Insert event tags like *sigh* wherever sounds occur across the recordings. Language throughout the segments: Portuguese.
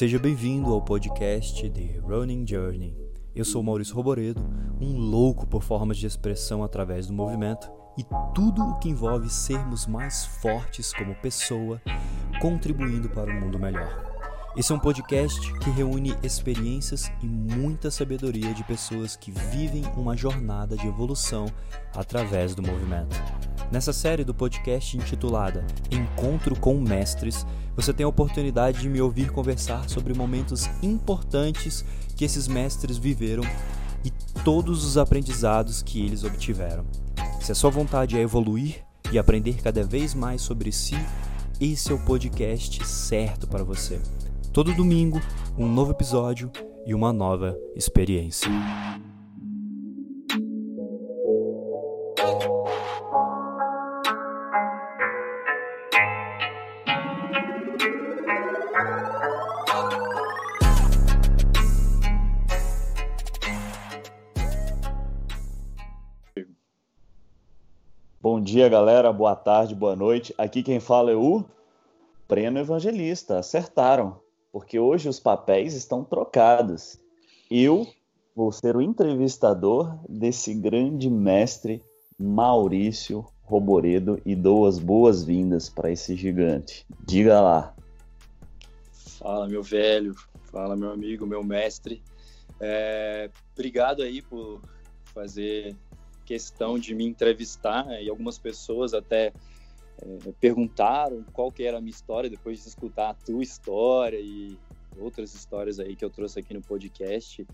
Seja bem-vindo ao podcast The Running Journey. Eu sou Maurício Roboredo, um louco por formas de expressão através do movimento e tudo o que envolve sermos mais fortes como pessoa, contribuindo para um mundo melhor. Esse é um podcast que reúne experiências e muita sabedoria de pessoas que vivem uma jornada de evolução através do movimento. Nessa série do podcast intitulada Encontro com Mestres, você tem a oportunidade de me ouvir conversar sobre momentos importantes que esses mestres viveram e todos os aprendizados que eles obtiveram. Se a sua vontade é evoluir e aprender cada vez mais sobre si, esse é o podcast certo para você. Todo domingo, um novo episódio e uma nova experiência. Dia, galera. Boa tarde, boa noite. Aqui quem fala é o Breno Evangelista. Acertaram, porque hoje os papéis estão trocados. Eu vou ser o entrevistador desse grande mestre Maurício Roboredo e dou as boas-vindas para esse gigante. Diga lá. Fala, meu velho. Fala, meu amigo, meu mestre. É, obrigado aí por fazer questão de me entrevistar e algumas pessoas até é, perguntaram qual que era a minha história depois de escutar a tua história e outras histórias aí que eu trouxe aqui no podcast.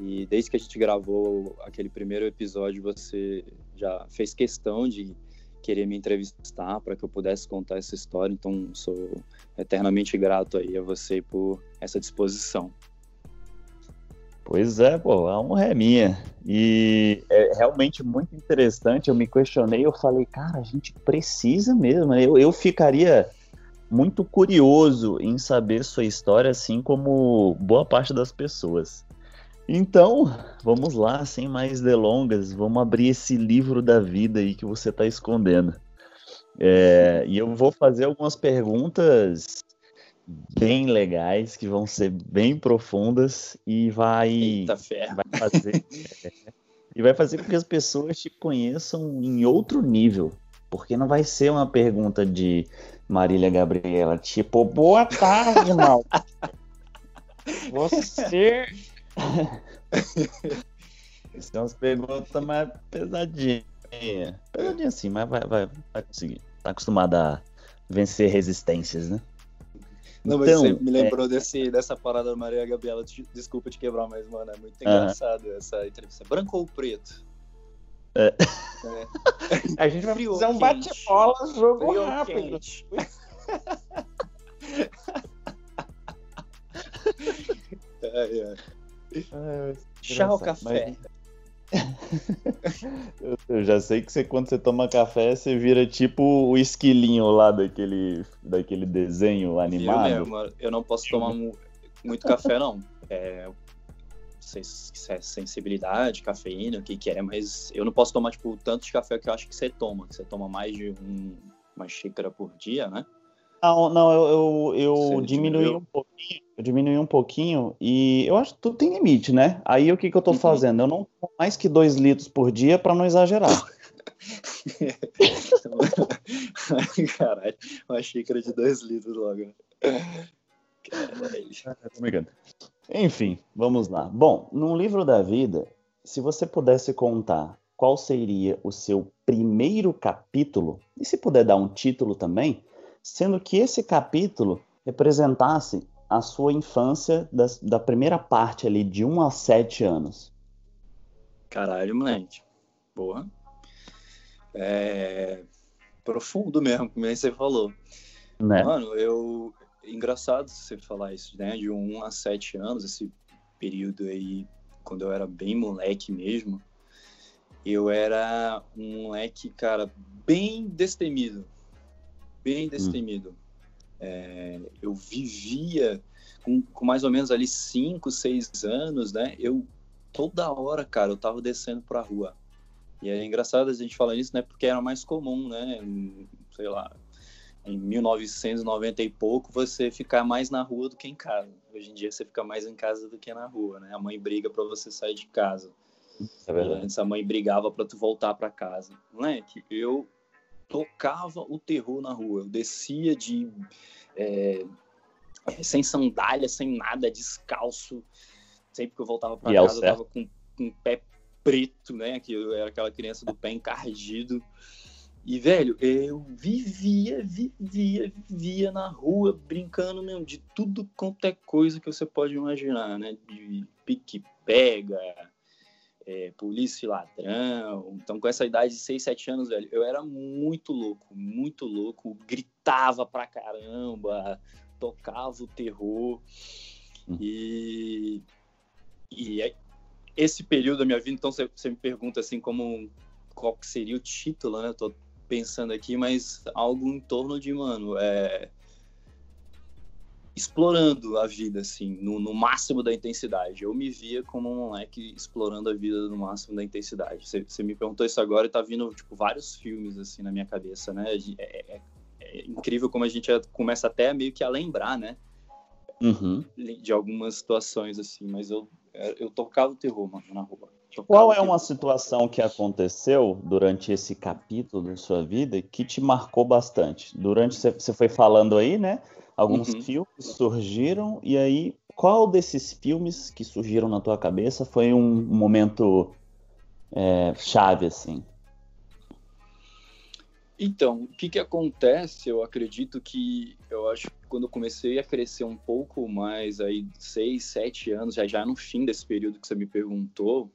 E desde que a gente gravou aquele primeiro episódio, você já fez questão de querer me entrevistar para que eu pudesse contar essa história. Então, sou eternamente grato aí a você por essa disposição. Pois é, pô, a honra é minha. E é realmente muito interessante. Eu me questionei, eu falei, cara, a gente precisa mesmo. Né? Eu, eu ficaria muito curioso em saber sua história, assim como boa parte das pessoas. Então, vamos lá, sem mais delongas, vamos abrir esse livro da vida aí que você está escondendo. É, e eu vou fazer algumas perguntas bem legais, que vão ser bem profundas e vai, vai fazer e vai fazer com que as pessoas te conheçam em outro nível, porque não vai ser uma pergunta de Marília Gabriela, tipo, boa tarde, mal. *laughs* Você *laughs* são umas perguntas mais pesadinhas. Pesadinha assim, mas vai, vai, vai conseguir. Tá acostumado a vencer resistências, né? Não, mas então, você me lembrou é... desse, dessa parada da Maria Gabriela. Desculpa te quebrar, mas, mano, é muito engraçado essa entrevista. Branco ou preto? É. É. A gente vai fazer um bate-bola, jogo Frio rápido. é, é. *laughs* Chá ou café? Mas... *laughs* eu, já sei que você, quando você toma café, você vira tipo o esquilinho lá daquele, daquele desenho animado. Eu, mesmo, eu não posso tomar muito café, não. É, não sei se é sensibilidade, cafeína, o que, que é, mas eu não posso tomar tipo, tanto de café que eu acho que você toma. Que você toma mais de um, uma xícara por dia, né? Não, não, eu, eu, eu diminui um pouquinho, eu diminui um pouquinho e eu acho que tudo tem limite, né? Aí o que, que eu tô uhum. fazendo? Eu não tomo mais que dois litros por dia para não exagerar. *laughs* Caralho, uma xícara de dois litros logo. Caralho. Enfim, vamos lá. Bom, no livro da vida, se você pudesse contar qual seria o seu primeiro capítulo, e se puder dar um título também, sendo que esse capítulo representasse a sua infância da, da primeira parte ali, de 1 a 7 anos. Caralho, moleque. Boa. É... Profundo mesmo, como você falou. Né? Mano, eu. Engraçado você falar isso, né? De 1 a 7 anos, esse período aí, quando eu era bem moleque mesmo. Eu era um moleque, cara, bem destemido bem destemido. Hum. É, eu vivia com, com, mais ou menos ali 5, 6 anos, né? Eu toda hora, cara, eu tava descendo pra rua. E é engraçado a gente falar isso, né? Porque era mais comum, né? Sei lá, em 1990 e pouco, você ficar mais na rua do que em casa. Hoje em dia você fica mais em casa do que na rua, né? A mãe briga para você sair de casa. É verdade. Antes a mãe brigava para tu voltar para casa. Moleque, eu tocava o terror na rua. Eu descia de é, sem sandália, sem nada, descalço. Sempre que eu voltava para casa, eu tava com, com o pé preto, né? Que eu era aquela criança do pé encardido. E, velho, eu vivia, vivia, vivia na rua, brincando mesmo de tudo quanto é coisa que você pode imaginar, né? De pique-pega, é, polícia e ladrão. Então, com essa idade de 6, 7 anos, velho, eu era muito louco, muito louco. Gritava pra caramba, tocava o terror. Hum. E, e é, esse período da minha vida, então, você, me pergunta assim, como qual seria o título, né? Eu tô pensando aqui, mas algo em torno de, mano, é, explorando a vida, assim, no, no, máximo da intensidade. Eu me via como um moleque explorando a vida no máximo da intensidade. Você me perguntou isso agora e tá vindo, tipo, vários filmes, assim, na minha cabeça, né? É, é, é incrível como a gente começa até meio que a lembrar, né? Uhum. De algumas situações, assim, mas eu, eu tocava o terror, mano, na rua. Qual é uma situação que aconteceu durante esse capítulo da sua vida que te marcou bastante? Durante você foi falando aí, né? Alguns uhum. filmes surgiram e aí qual desses filmes que surgiram na tua cabeça foi um momento é, chave assim? Então, o que que acontece? Eu acredito que eu acho que quando eu comecei a crescer um pouco mais, aí seis, sete anos, já já no fim desse período que você me perguntou,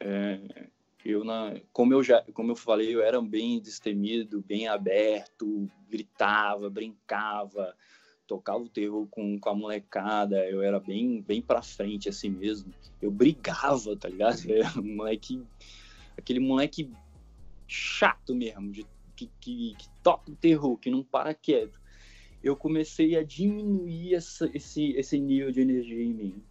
é, eu na, como eu já, como eu falei, eu era bem destemido, bem aberto, gritava, brincava, tocava o terror com, com a molecada, eu era bem, bem para frente assim mesmo. Eu brigava, tá ligado? Era um moleque, aquele moleque chato mesmo, de, que, que, que toca o terror, que não para quieto. Eu comecei a diminuir essa, esse, esse nível de energia em mim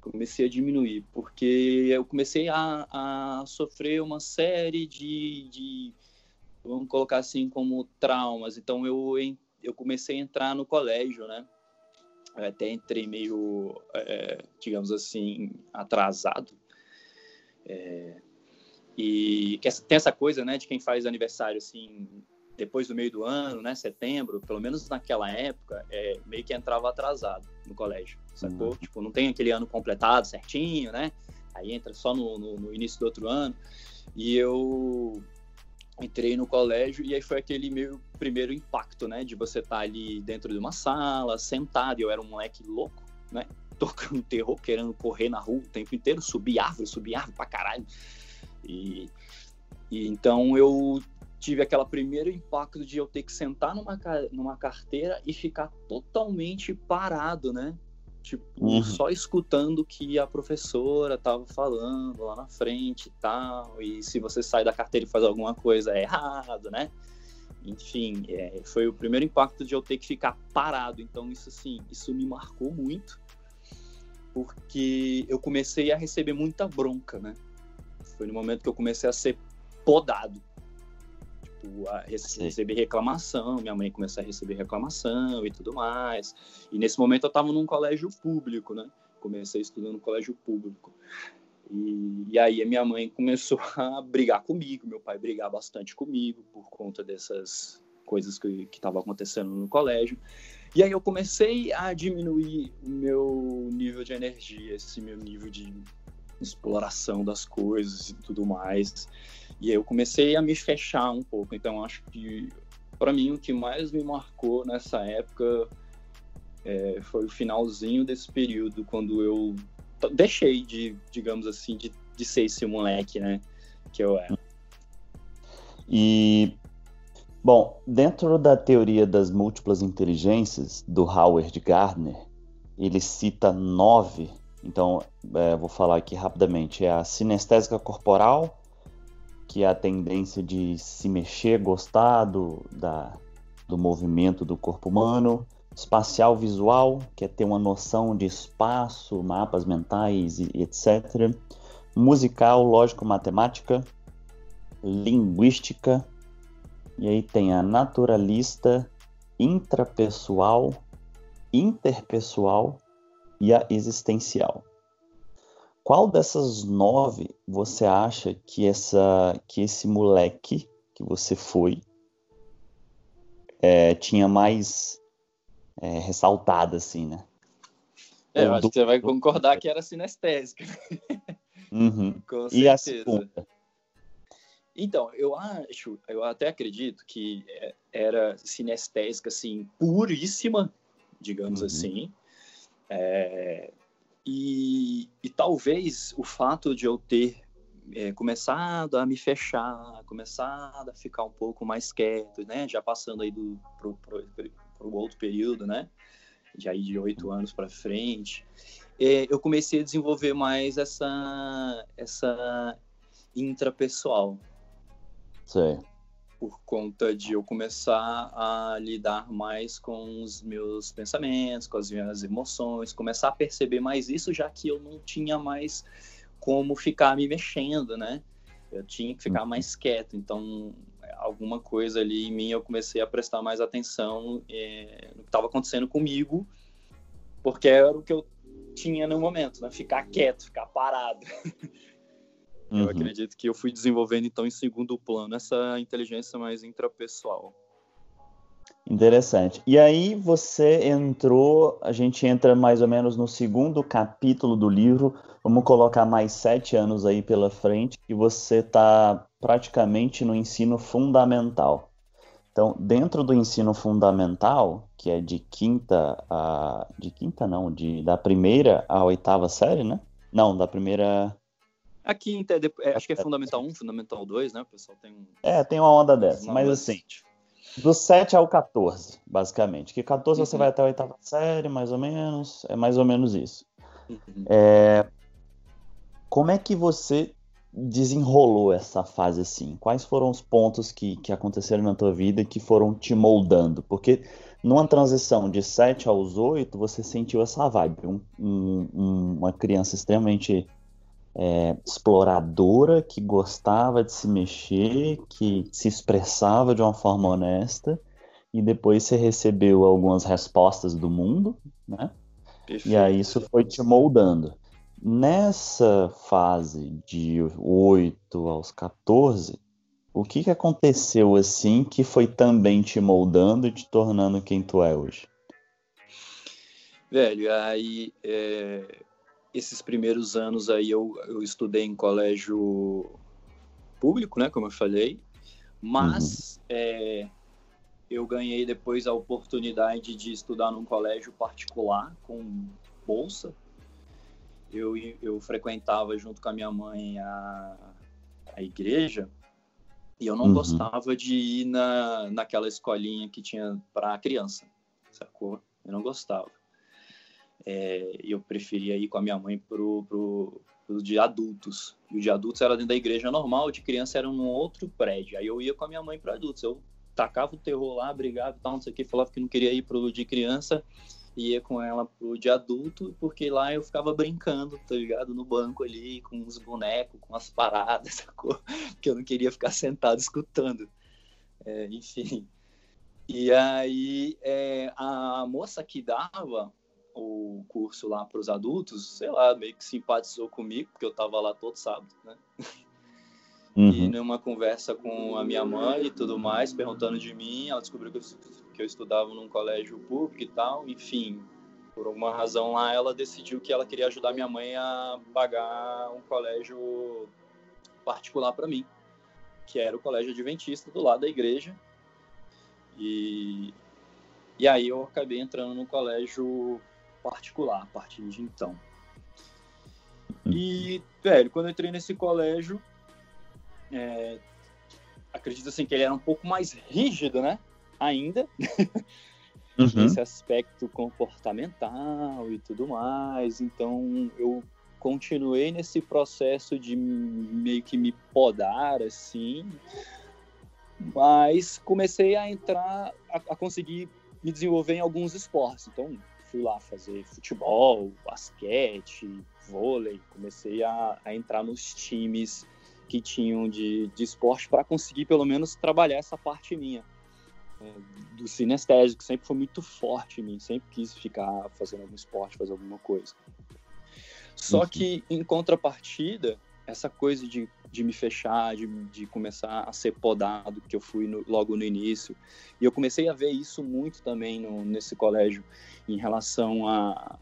comecei a diminuir, porque eu comecei a, a sofrer uma série de, de, vamos colocar assim, como traumas. Então eu, eu comecei a entrar no colégio, né? Eu até entrei meio, é, digamos assim, atrasado. É, e tem essa coisa, né, de quem faz aniversário assim depois do meio do ano, né, setembro, pelo menos naquela época, é, meio que entrava atrasado no colégio, sacou? Uhum. Tipo, não tem aquele ano completado certinho, né? Aí entra só no, no, no, início do outro ano. E eu entrei no colégio e aí foi aquele meu primeiro impacto, né? De você estar tá ali dentro de uma sala, sentado, e eu era um moleque louco, né? *laughs* Tocando terror, querendo correr na rua o tempo inteiro, subir árvore, subir árvore pra caralho. E, e então eu tive aquele primeiro impacto de eu ter que sentar numa, numa carteira e ficar totalmente parado, né? Tipo, uhum. só escutando o que a professora tava falando lá na frente e tal. E se você sai da carteira e faz alguma coisa é errado, né? Enfim, é, foi o primeiro impacto de eu ter que ficar parado. Então, isso assim, isso me marcou muito. Porque eu comecei a receber muita bronca, né? Foi no momento que eu comecei a ser podado tipo, a receber reclamação, minha mãe começou a receber reclamação e tudo mais. E nesse momento eu estava num colégio público, né? Comecei estudando no colégio público. E, e, aí a minha mãe começou *laughs* a brigar comigo, meu pai brigar bastante comigo por conta dessas coisas que estavam acontecendo no colégio. E aí eu comecei a diminuir o meu nível de energia, esse meu nível de exploração das coisas e tudo mais. E eu comecei a me fechar um pouco. Então, acho que, para mim, o que mais me marcou nessa época é, foi o finalzinho desse período, quando eu deixei de, digamos assim, de, de ser esse moleque, né, que eu era. E, bom, dentro da teoria das múltiplas inteligências, do Howard Gardner, ele cita nove, então, é, vou falar aqui rapidamente, é a sinestésica corporal, que é a tendência de se mexer, gostar do, da, do movimento do corpo humano, espacial visual, que é ter uma noção de espaço, mapas mentais e, etc. Musical, lógico, matemática, linguística, e aí tem a naturalista, intrapessoal, interpessoal e a existencial. Qual dessas nove você acha que essa, que esse moleque que você foi é, tinha mais é, ressaltada, assim, né? É, eu acho que você vai concordar que era sinestésica. *laughs* Uhum. *laughs* e a segunda? Então, eu acho, eu até acredito que é, era sinestésica, assim, puríssima, digamos uhum. assim. É, e, e, talvez o fato de eu ter é, começado a me fechar, começado a ficar um pouco mais quieto, né? Já passando aí do pro, pro, pro outro período, né? De aí de oito anos para frente, é, eu comecei a desenvolver mais essa essa intrapessoal, Sim. Por conta de eu começar a lidar mais com os meus pensamentos, com as minhas emoções, começar a perceber mais isso, já que eu não tinha mais como ficar me mexendo, né? Eu tinha que ficar uhum. mais quieto. Então, alguma coisa ali em mim eu comecei a prestar mais atenção é, no que estava acontecendo comigo, porque era o que eu tinha no momento, né? Ficar quieto, ficar parado. *laughs* Uhum. Eu acredito que eu fui desenvolvendo, então, em segundo plano, essa inteligência mais intrapessoal. Interessante. E aí você entrou, a gente entra mais ou menos no segundo capítulo do livro, vamos colocar mais sete anos aí pela frente, e você está praticamente no ensino fundamental. Então, dentro do ensino fundamental, que é de quinta a. De quinta não, de, da primeira à oitava série, né? Não, da primeira a quinta, é, é, acho que é Fundamental 1, Fundamental 2, né? O pessoal tem um... É, tem uma onda dessa, mas assim, do 7 ao 14, basicamente. Que 14 uhum. você vai até a oitava série, mais ou menos, é mais ou menos isso. Uhum. É... Como é que você desenrolou essa fase assim? Quais foram os pontos que, que aconteceram na tua vida que foram te moldando? Porque numa transição de 7 aos 8, você sentiu essa vibe. Um, um, uma criança extremamente é, exploradora, que gostava de se mexer, que se expressava de uma forma honesta, e depois você recebeu algumas respostas do mundo, né? Perfeito. E aí isso foi te moldando. Nessa fase de 8 aos 14, o que, que aconteceu assim que foi também te moldando e te tornando quem tu é hoje? Velho, aí é, esses primeiros anos aí eu, eu estudei em colégio público, né, como eu falei, mas uhum. é, eu ganhei depois a oportunidade de estudar num colégio particular com bolsa. Eu, eu frequentava junto com a minha mãe a, a igreja e eu não uhum. gostava de ir na, naquela escolinha que tinha para criança, sacou? Eu não gostava. É, eu preferia ir com a minha mãe pro, pro, pro de adultos. E o de adultos era dentro da igreja normal, de criança era num outro prédio. Aí eu ia com a minha mãe para adultos. Eu tacava o terror lá, brigava e tal, não sei o que, falava que não queria ir pro de criança, ia com ela pro de adulto, porque lá eu ficava brincando, tá ligado? No banco ali, com os bonecos, com as paradas, *laughs* sacou? Que eu não queria ficar sentado escutando. É, enfim. E aí, é, a moça que dava o curso lá para os adultos, sei lá, meio que simpatizou comigo, porque eu estava lá todo sábado, né? *laughs* Uhum. E numa conversa com a minha mãe e tudo mais, perguntando de mim, ela descobriu que eu, que eu estudava num colégio público e tal, enfim, por alguma razão lá, ela decidiu que ela queria ajudar minha mãe a pagar um colégio particular para mim, que era o colégio adventista do lado da igreja. E, e aí eu acabei entrando no colégio particular a partir de então. E, velho, quando eu entrei nesse colégio, é, acredito assim que ele era um pouco mais rígido, né? Ainda. Uhum. *laughs* Nesse aspecto comportamental e tudo mais. Então, eu continuei nesse processo de meio que me podar, assim. Mas comecei a entrar, a, a conseguir me desenvolver em alguns esportes. Então, fui lá fazer futebol, basquete, vôlei, comecei a, a entrar nos times que tinham de, de esporte para conseguir pelo menos trabalhar essa parte minha. do sinestésico, sempre foi muito forte em mim, sempre quis ficar fazendo algum esporte, fazer alguma coisa. Só uhum. que, em contrapartida, essa coisa de, de me fechar, de, de começar a ser podado, que eu fui no, logo no início, e eu comecei a ver isso muito também no, nesse colégio, em relação a,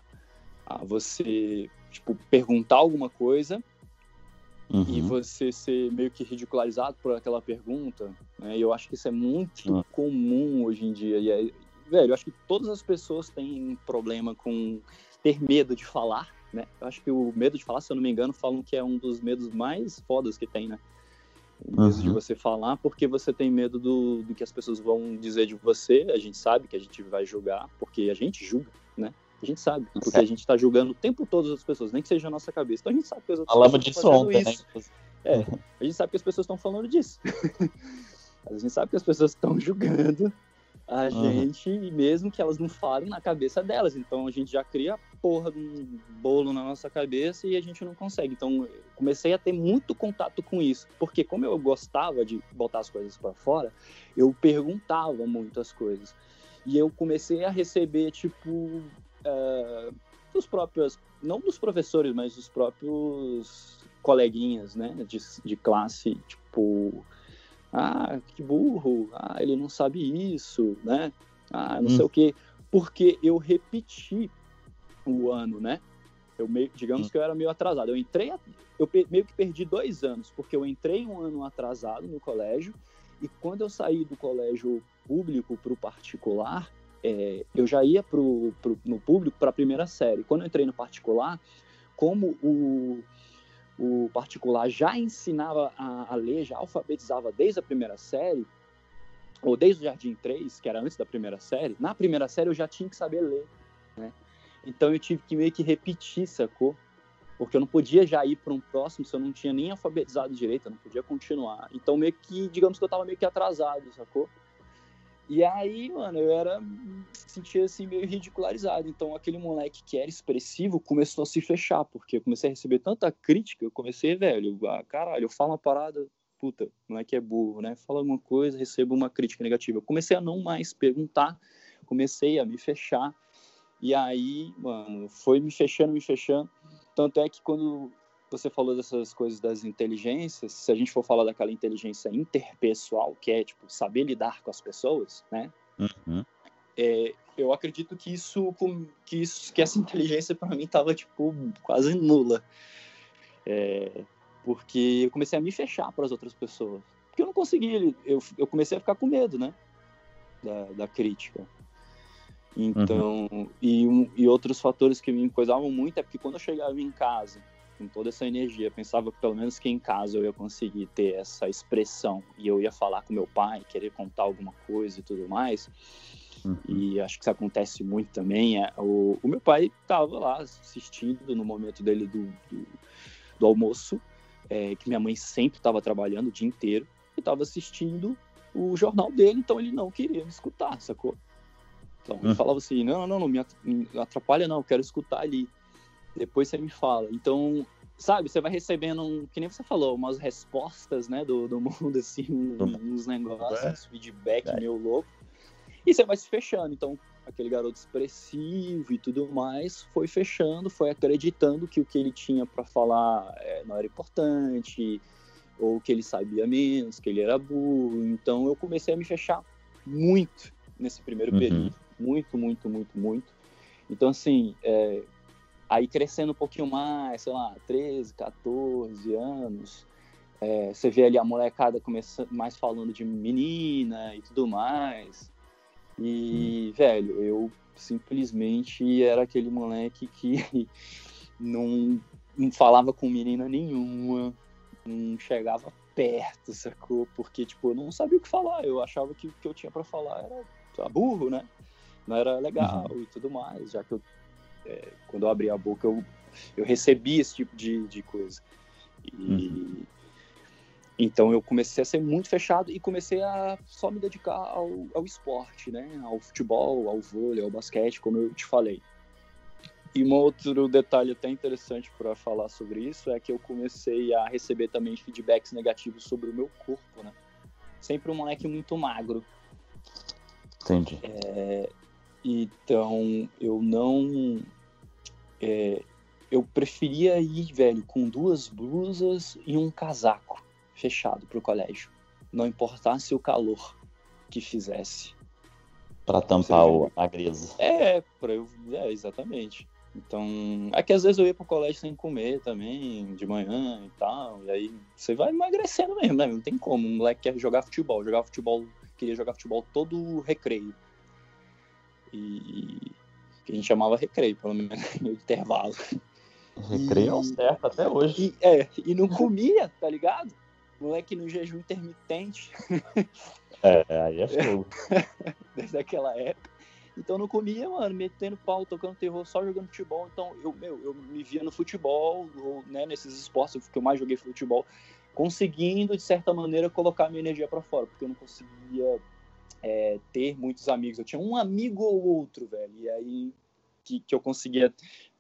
a você, tipo, perguntar alguma coisa uhum. e você ser meio que ridicularizado por aquela pergunta, né? Eu acho que isso é muito uhum. comum hoje em dia. E é, velho, eu acho que todas as pessoas têm problema com ter medo de falar, né? Eu acho que o medo de falar, se eu não me engano, falam que é um dos medos mais fodas que tem, né? O medo uhum. de você falar, porque você tem medo do, do que as pessoas vão dizer de você. A gente sabe que a gente vai julgar, porque a gente julga, né? A gente sabe, porque a gente está julgando o tempo todo as pessoas, nem que seja a nossa cabeça. Então a gente sabe que as outras Falamos disso ontem, né? isso. né? É, a gente sabe que as pessoas estão falando disso. *laughs* a gente sabe que as pessoas estão julgando a gente, uhum. mesmo que elas não falem na cabeça delas. Então a gente já cria porra de um bolo na nossa cabeça e a gente não consegue. Então comecei a ter muito contato com isso, porque como eu gostava de botar as coisas para fora, eu perguntava muitas coisas. E eu comecei a receber, tipo, uh, dos próprios, não dos professores, mas dos próprios coleguinhas, né, de, de classe, tipo, ah, que burro, ah, ele não sabe isso, né, ah, não hum. sei o quê, porque eu repeti o ano, né, eu meio, digamos que eu era meio atrasado, eu entrei, eu meio que perdi dois anos, porque eu entrei um ano atrasado no colégio, e quando eu saí do colégio público para o particular, é, eu já ia pro, pro no público para a primeira série. Quando eu entrei no particular, como o, o particular já ensinava a, a ler, já alfabetizava desde a primeira série, ou desde o Jardim 3, que era antes da primeira série, na primeira série eu já tinha que saber ler, né? Então eu tive que meio que repetir, sacou? Porque eu não podia já ir para um próximo se eu não tinha nem alfabetizado direito, eu não podia continuar. Então meio que, digamos que eu estava meio que atrasado, sacou? E aí, mano, eu era. sentia assim meio ridicularizado. Então, aquele moleque que era expressivo começou a se fechar, porque eu comecei a receber tanta crítica. Eu comecei, velho, ah, caralho, eu falo uma parada, puta, moleque é burro, né? Fala alguma coisa, recebo uma crítica negativa. Eu comecei a não mais perguntar, comecei a me fechar. E aí, mano, foi me fechando, me fechando. Tanto é que quando você falou dessas coisas das inteligências, se a gente for falar daquela inteligência interpessoal, que é, tipo, saber lidar com as pessoas, né? Uhum. É, eu acredito que isso, que isso, que essa inteligência para mim tava, tipo, quase nula. É, porque eu comecei a me fechar para as outras pessoas. Porque eu não conseguia, eu, eu comecei a ficar com medo, né? Da, da crítica. Então, uhum. e, e outros fatores que me coisavam muito é porque quando eu chegava em casa com toda essa energia. Pensava que pelo menos que em casa eu ia conseguir ter essa expressão e eu ia falar com meu pai, querer contar alguma coisa e tudo mais. Uhum. E acho que isso acontece muito também. É, o, o meu pai estava lá assistindo no momento dele do, do, do almoço, é, que minha mãe sempre estava trabalhando o dia inteiro, e estava assistindo o jornal dele, então ele não queria me escutar, sacou? Então ele uhum. falava assim: não, não, não me atrapalha, não, quero escutar ali. Depois você me fala. Então, sabe, você vai recebendo, um, que nem você falou, umas respostas, né, do, do *laughs* mundo, assim, uns negócios, é. feedback é. meio louco. E você vai se fechando. Então, aquele garoto expressivo e tudo mais foi fechando, foi acreditando que o que ele tinha para falar é, não era importante, ou que ele sabia menos, que ele era burro. Então, eu comecei a me fechar muito nesse primeiro uhum. período. Muito, muito, muito, muito. Então, assim, é, Aí crescendo um pouquinho mais, sei lá, 13, 14 anos, é, você vê ali a molecada começando mais falando de menina e tudo mais. E, hum. velho, eu simplesmente era aquele moleque que *laughs* não, não falava com menina nenhuma, não chegava perto, sacou? Porque, tipo, eu não sabia o que falar. Eu achava que o que eu tinha para falar era burro, né? Não era legal uhum. e tudo mais, já que eu é, quando eu abri a boca, eu, eu recebi esse tipo de, de coisa. E, uhum. Então eu comecei a ser muito fechado e comecei a só me dedicar ao, ao esporte, né? Ao futebol, ao vôlei, ao basquete, como eu te falei. E um outro detalhe até interessante para falar sobre isso é que eu comecei a receber também feedbacks negativos sobre o meu corpo, né? Sempre um moleque muito magro. Entendi. É, então, eu não. É, eu preferia ir, velho, com duas blusas e um casaco fechado pro colégio. Não importasse o calor que fizesse. Para tampar o, a grisa. É, pra eu, é, exatamente. Então, é que às vezes eu ia pro colégio sem comer também, de manhã e tal, e aí você vai emagrecendo mesmo, né? Não tem como, um moleque quer jogar futebol, jogar futebol, queria jogar futebol todo recreio. E que a gente chamava recreio, pelo menos *laughs* no intervalo. Recreio é o certo até hoje. E, é, e não comia, tá ligado? Moleque no jejum intermitente. *laughs* É, aí é fogo. *laughs* Desde aquela época. Então eu não comia, mano, metendo pau, tocando terror, só jogando futebol. Então eu, meu, eu me via no futebol, ou, né, nesses esportes que eu mais joguei futebol, conseguindo, de certa maneira, colocar minha energia para fora, porque eu não conseguia é, ter muitos amigos. Eu tinha um amigo ou outro, velho, e aí que, que eu conseguia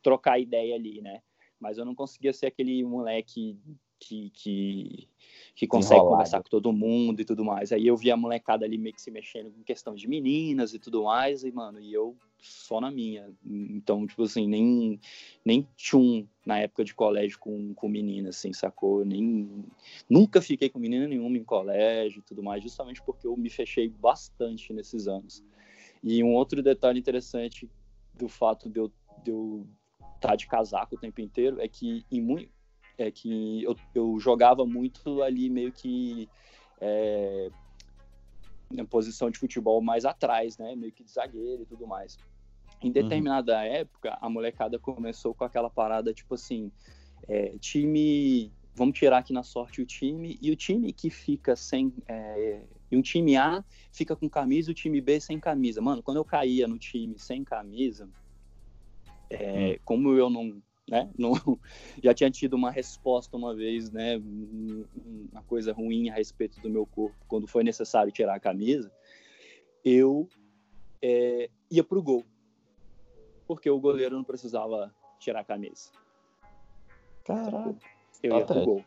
trocar ideia ali, né? Mas eu não conseguia ser aquele moleque que, que, que consegue Enrolado. conversar com todo mundo e tudo mais. Aí eu vi a molecada ali meio que se mexendo com questão de meninas e tudo mais, e, mano, e eu só na minha. Então, tipo assim, nem, nem tchum na época de colégio com, com menina, assim, sacou? Nem, nunca fiquei com menina nenhuma em colégio e tudo mais, justamente porque eu me fechei bastante nesses anos. E um outro detalhe interessante do fato de eu, de eu estar tá de casaco o tempo inteiro é que em muito é que eu, eu jogava muito ali meio que é, na posição de futebol mais atrás, né? Meio que de zagueiro e tudo mais. Em uhum. determinada uhum. época, a molecada começou com aquela parada tipo assim: é, time. Vamos tirar aqui na sorte o time, e o time que fica sem. É, e um time A fica com camisa e o time B sem camisa. Mano, quando eu caía no time sem camisa, é, hum. como eu não né? Não, *laughs* já tinha tido uma resposta uma vez, né? Uma coisa ruim a respeito do meu corpo, quando foi necessário tirar a camisa, eu é, ia pro gol, porque o goleiro não precisava tirar a camisa. Caraca. Eu ia pro gol.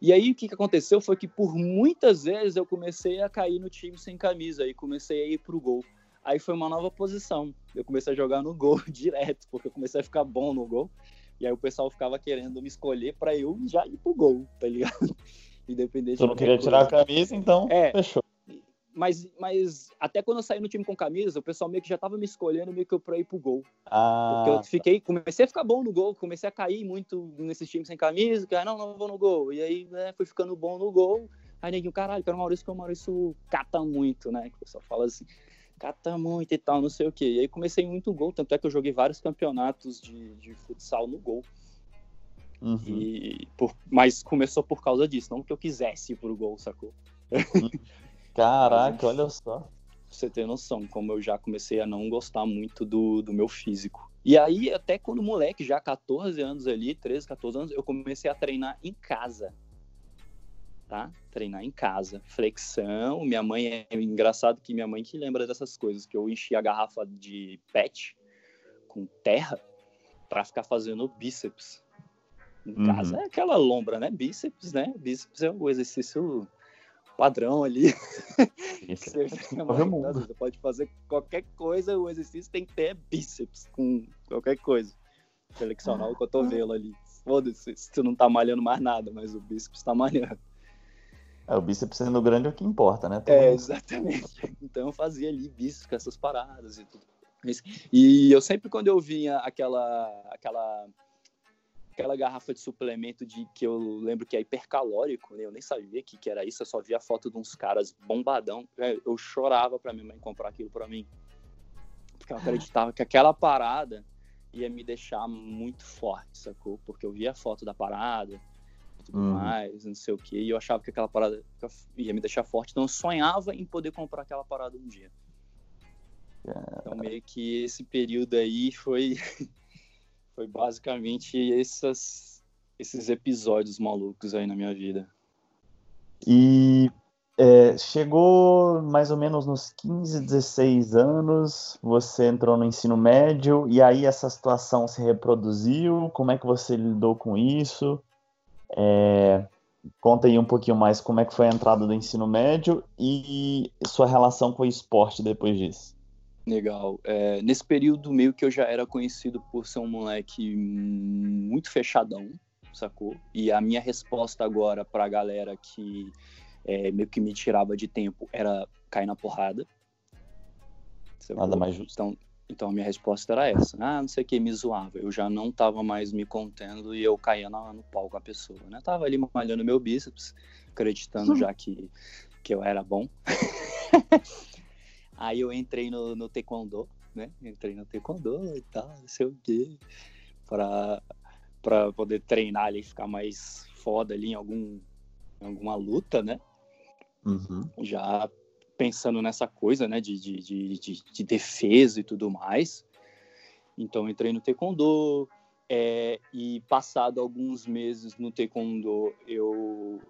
E aí o que, que aconteceu foi que por muitas vezes eu comecei a cair no time sem camisa e comecei a ir pro gol. Aí foi uma nova posição. Eu comecei a jogar no gol *laughs* direto, porque eu comecei a ficar bom no gol. E aí o pessoal ficava querendo me escolher para eu já ir pro gol, tá ligado? *laughs* Independente Tu não queria coisa. tirar a camisa, então é, fechou. Mas, mas até quando eu saí no time com camisa, o pessoal meio que já tava me escolhendo meio que pra ir pro gol. Ah. Porque eu fiquei, comecei a ficar bom no gol, comecei a cair muito nesses times sem camisa, que não, não vou no gol. E aí, né, fui ficando bom no gol. Aí neguinho, caralho, quero o Maurício, porque o Maurício cata muito, né? Que o pessoal fala assim cata muito e tal, não sei o que. E aí comecei muito gol, tanto é que eu joguei vários campeonatos de, de futsal no gol. Uhum. E por, mas começou por causa disso, não que eu quisesse ir pro gol, sacou? *laughs* Caraca, olha só. Pra você ter noção, como eu já comecei a não gostar muito do, do meu físico. E aí, até quando moleque, já 14 anos ali, 13, 14 anos, eu comecei a treinar em casa tá? Treinar em casa. Flexão, minha mãe é engraçado que minha mãe que lembra dessas coisas, que eu enchi a garrafa de pet com terra para ficar fazendo bíceps. Em uhum. casa é aquela lombra, né? Bíceps, né? Bíceps é o exercício padrão ali. *laughs* você, você pode fazer qualquer coisa, o exercício tem que ter bíceps com qualquer coisa. Flexionar o cotovelo ali. Foda-se, se tu não tá malhando mais nada, mas o bíceps tá malhando. É, o bíceps sendo grande é o que importa, né? Todo é, mundo... exatamente. *laughs* Então eu fazia ali bíceps com essas paradas e tudo. E eu sempre, quando eu vinha aquela, aquela, aquela garrafa de suplemento de que eu lembro que é hipercalórico, né? eu nem sabia que, que era isso, eu só via a foto de uns caras bombadão. É, eu chorava pra minha mãe comprar aquilo pra mim. Porque eu acreditava que aquela parada ia me deixar muito forte, sacou? Porque eu via a foto da parada, tudo uhum. mais, não sei o que. E eu achava que aquela parada ia me deixar forte, então eu sonhava em poder comprar aquela parada um dia. Então meio que esse período aí foi *laughs* foi basicamente essas, esses episódios malucos aí na minha vida. E é, chegou mais ou menos nos 15, 16 anos, você entrou no ensino médio, e aí essa situação se reproduziu? Como é que você lidou com isso? É, conta aí um pouquinho mais como é que foi a entrada do ensino médio e sua relação com o esporte depois disso. Legal. É, nesse período meio que eu já era conhecido por ser um moleque muito fechadão, sacou? E a minha resposta agora pra galera que é, meio que me tirava de tempo era cair na porrada. Nada mais justo. Então, então a minha resposta era essa. Ah, não sei o que, me zoava. Eu já não tava mais me contendo e eu caía no, no pau com a pessoa, né? Tava ali malhando meu bíceps, acreditando já que, que eu era bom. *laughs* Aí eu entrei no, no taekwondo, né? Entrei no taekwondo e tal, não sei o quê, pra, pra poder treinar ali, ficar mais foda ali em, algum, em alguma luta, né? Uhum. Já pensando nessa coisa, né, de, de, de, de, de defesa e tudo mais. Então entrei no taekwondo é, e passado alguns meses no taekwondo eu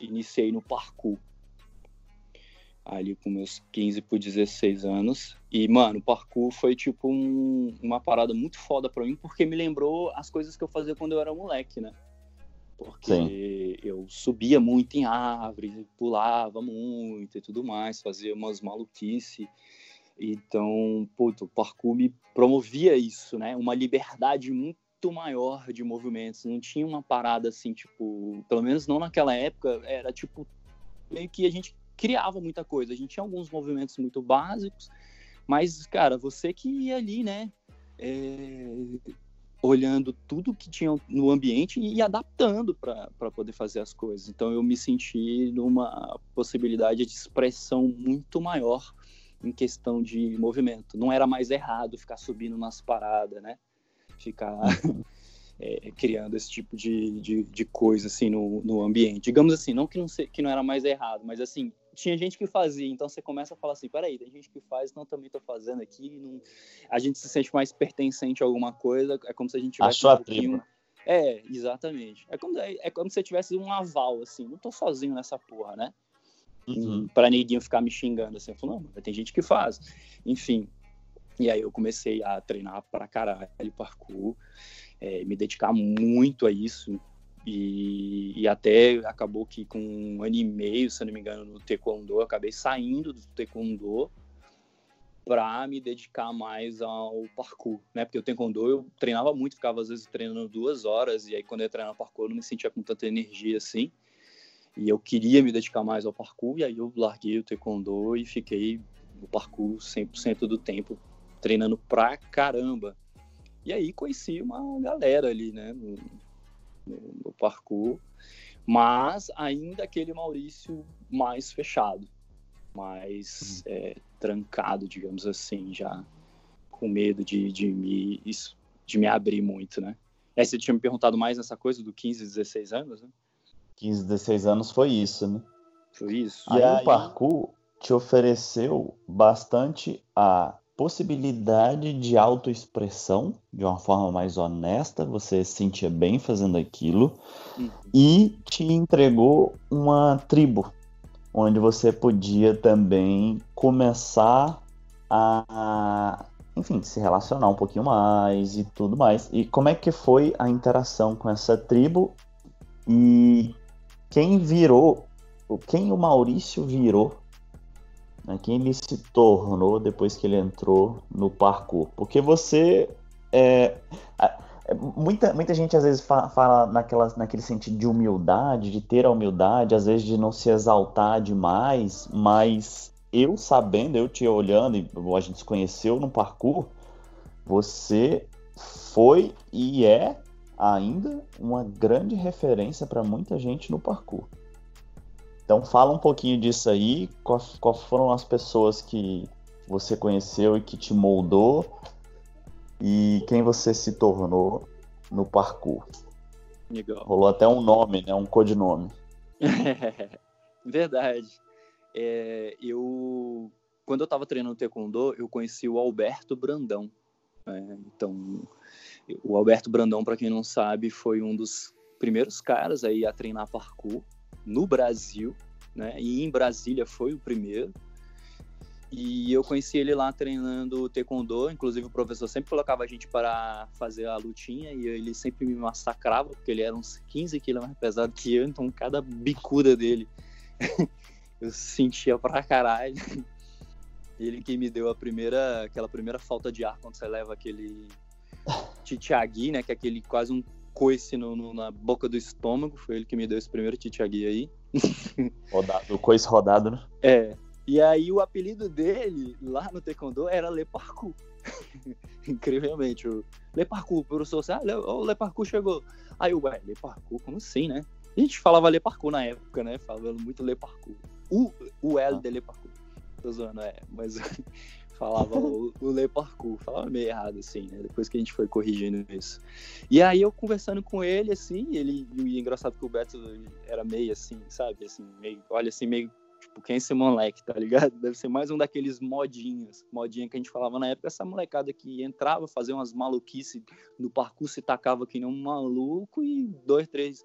iniciei no parkour ali com meus 15 por 16 anos. E, mano, o parkour foi tipo um, uma parada muito foda pra mim, porque me lembrou as coisas que eu fazia quando eu era moleque, né? Porque Sim. eu subia muito em árvores, pulava muito e tudo mais, fazia umas maluquice. Então, puto, o parkour me promovia isso, né? Uma liberdade muito maior de movimentos. Não tinha uma parada assim, tipo, pelo menos não naquela época, era tipo meio que a gente criava muita coisa. A gente tinha alguns movimentos muito básicos, mas, cara, você que ia ali, né? É, olhando tudo que tinha no ambiente e adaptando para poder fazer as coisas. Então eu me senti numa possibilidade de expressão muito maior em questão de movimento. Não era mais errado ficar subindo nas paradas, né? Ficar *laughs* é, criando esse tipo de, de, de, coisa assim no, no ambiente. Digamos assim, não que não, se, que não era mais errado, mas assim, tinha gente que fazia, então você começa a falar assim, peraí, tem gente que faz, então também estou fazendo aqui, não... a gente se sente mais pertencente a alguma coisa, é como se a gente tivesse a sua um pouquinho... tribo. É, exatamente. É como, é, é como se tivesse um aval, assim, não tô sozinho nessa porra, né? Uhum. Pra neguinho ficar me xingando, assim, eu falo, não, tem gente que faz. Enfim, e aí eu comecei a treinar pra caralho parkour, é, me dedicar muito a isso, e, e, até acabou que com um ano e meio, se não me engano, no Taekwondo, eu acabei saindo do Taekwondo para me dedicar mais ao parkour, né? Porque o Taekwondo eu treinava muito, ficava às vezes treinando duas horas, e aí quando eu ia treinar parkour eu não me sentia com tanta energia assim. E eu queria me dedicar mais ao parkour, e aí eu larguei o Taekwondo e fiquei no parkour 100% do tempo, treinando pra caramba. E aí conheci uma galera ali, né? No, no, parkour, mas ainda aquele Maurício mais fechado, mais uhum. é, trancado, digamos assim, já com medo de, de, me, de me abrir muito, né? Aí você tinha me perguntado mais nessa coisa do 15, 16 anos, né? 15, 16 anos foi isso, né? Foi isso. E aí, aí o parkour te ofereceu bastante a possibilidade de autoexpressão de uma forma mais honesta, você se sentia bem fazendo aquilo, uhum. e te entregou uma tribo, onde você podia também começar a, enfim, se relacionar um pouquinho mais e tudo mais. E como é que foi a interação com essa tribo e quem virou, quem o Maurício virou né, quem ele se tornou depois que ele entrou no parkour. Porque você. É, é, muita, muita gente às vezes fala, fala naquela, naquele sentido de humildade, de ter a humildade, às vezes de não se exaltar demais, mas eu sabendo, eu te olhando, e a gente se conheceu no parkour, você foi e é ainda uma grande referência para muita gente no parkour. Então fala um pouquinho disso aí, quais, quais foram as pessoas que você conheceu e que te moldou e quem você se tornou no parkour. Legal. Rolou até um nome, né? Um codinome. *laughs* Verdade. É, eu quando eu estava treinando taekwondo, eu conheci o Alberto Brandão. É, então, o Alberto Brandão, para quem não sabe, foi um dos primeiros caras aí a treinar parkour no Brasil, né? E em Brasília foi o primeiro. E eu conheci ele lá treinando taekwondo, inclusive o professor sempre colocava a gente para fazer a lutinha e ele sempre me massacrava, porque ele era uns 15 quilos mais pesado que eu, então cada bicuda dele *laughs* eu sentia pra caralho. Ele que me deu a primeira, aquela primeira falta de ar quando você leva aquele *laughs* titiagui, né, que é aquele quase um coice no, no, na boca do estômago, foi ele que me deu esse primeiro titiagui aí. *laughs* Rodado, o coice rodado, né? É, e aí o apelido dele lá no Taekwondo era Le Parkour. *laughs* Incrivelmente. O Le Parkour, o professor, ah, Le, oh, Le Parkour chegou. Aí o ué, Le Parkour, como assim, né? A gente falava Le Parkour na época, né? Falava muito Le Parkour. O, o L de Le Parkour. Tô zoando, é. Mas *laughs* falava *laughs* o, o Le Parkour. Falava meio errado, assim, né? Depois que a gente foi corrigindo isso. E aí eu conversando com ele, assim, ele... E engraçado que o Beto era meio assim, sabe? Assim, meio... Olha, assim, meio Tipo, quem é esse moleque, tá ligado? Deve ser mais um daqueles modinhos, modinha que a gente falava na época, essa molecada que entrava, fazia umas maluquices no parkour, se tacava que nem um maluco e dois, três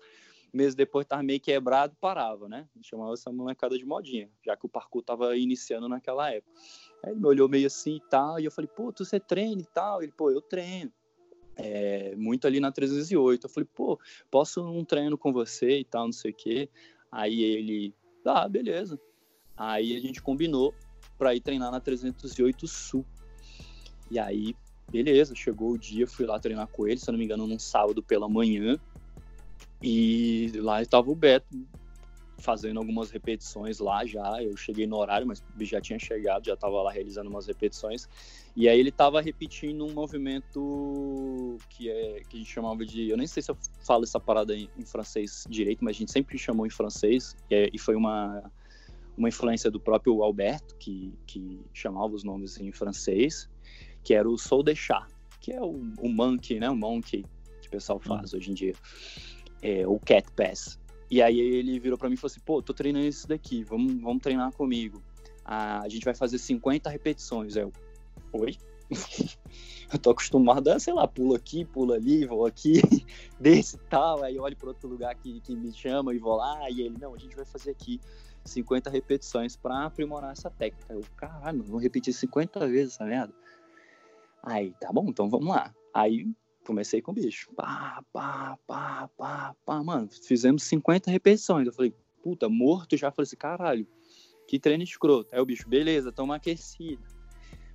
meses depois tava meio quebrado, parava, né? Chamava essa molecada de modinha, já que o parkour tava iniciando naquela época. Aí ele me olhou meio assim e tal, e eu falei, pô, tu você treina e tal? Ele, pô, eu treino. É, muito ali na 308. Eu falei, pô, posso um treino com você e tal, não sei o quê. Aí ele, ah, beleza. Aí a gente combinou para ir treinar na 308 Sul. E aí, beleza, chegou o dia, fui lá treinar com ele, se eu não me engano, num sábado pela manhã. E lá estava o Beto fazendo algumas repetições lá já. Eu cheguei no horário, mas já tinha chegado, já estava lá realizando umas repetições. E aí ele estava repetindo um movimento que é que a gente chamava de, eu nem sei se eu falo essa parada em, em francês direito, mas a gente sempre chamou em francês e, é, e foi uma uma influência do próprio Alberto, que, que chamava os nomes em francês, que era o Soul de Chat, que é o, o monkey, né? O monkey que o pessoal faz uhum. hoje em dia. É, o Cat Pass. E aí ele virou para mim e falou assim, pô, tô treinando isso daqui, vamos, vamos treinar comigo. Ah, a gente vai fazer 50 repetições. Eu, oi? *laughs* eu tô acostumado a, sei lá, pulo aqui, pulo ali, vou aqui, *laughs* desse tal, aí olho para outro lugar que, que me chama e vou lá, e ele, não, a gente vai fazer aqui 50 repetições para aprimorar essa técnica. Eu, caralho, vou repetir 50 vezes essa merda. Aí, tá bom, então vamos lá. Aí comecei com o bicho. Pá, pá, pá, pá, pá. Mano, fizemos 50 repetições. Eu falei, puta, morto já. Falei assim, caralho, que treino escroto. Aí o bicho, beleza, toma aquecido.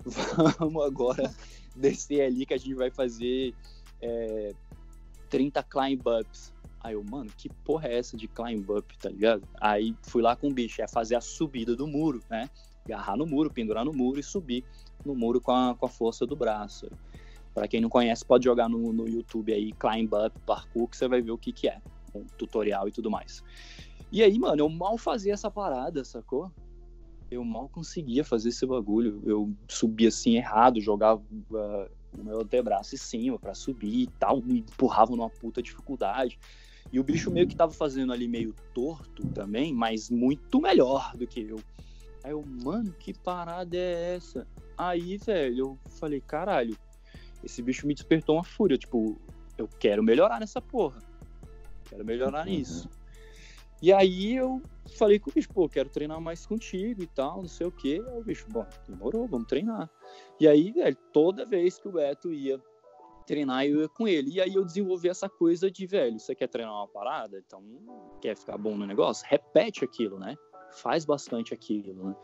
*laughs* Vamos agora *laughs* descer ali que a gente vai fazer é, 30 climb ups. Aí eu, mano, que porra é essa de climb up, tá ligado? Aí fui lá com o bicho, é fazer a subida do muro, né? Agarrar no muro, pendurar no muro e subir no muro com a, com a força do braço. Para quem não conhece, pode jogar no, no YouTube aí, climb up, parkour, que você vai ver o que que é. Um tutorial e tudo mais. E aí, mano, eu mal fazia essa parada, sacou? Eu mal conseguia fazer esse bagulho. Eu subia assim errado, jogava uh, o meu antebraço em cima para subir e tal, me empurrava numa puta dificuldade. E o bicho meio que tava fazendo ali meio torto também, mas muito melhor do que eu. Aí eu, mano, que parada é essa? Aí, velho, eu falei, caralho, esse bicho me despertou uma fúria. Tipo, eu quero melhorar nessa porra. Quero melhorar uhum. nisso. E aí eu falei com o bicho, pô, quero treinar mais contigo e tal, não sei o quê. Aí o bicho, bom, demorou, vamos treinar. E aí, velho, toda vez que o Beto ia treinar, eu ia com ele. E aí eu desenvolvi essa coisa de, velho, você quer treinar uma parada? Então, quer ficar bom no negócio? Repete aquilo, né? Faz bastante aquilo, né?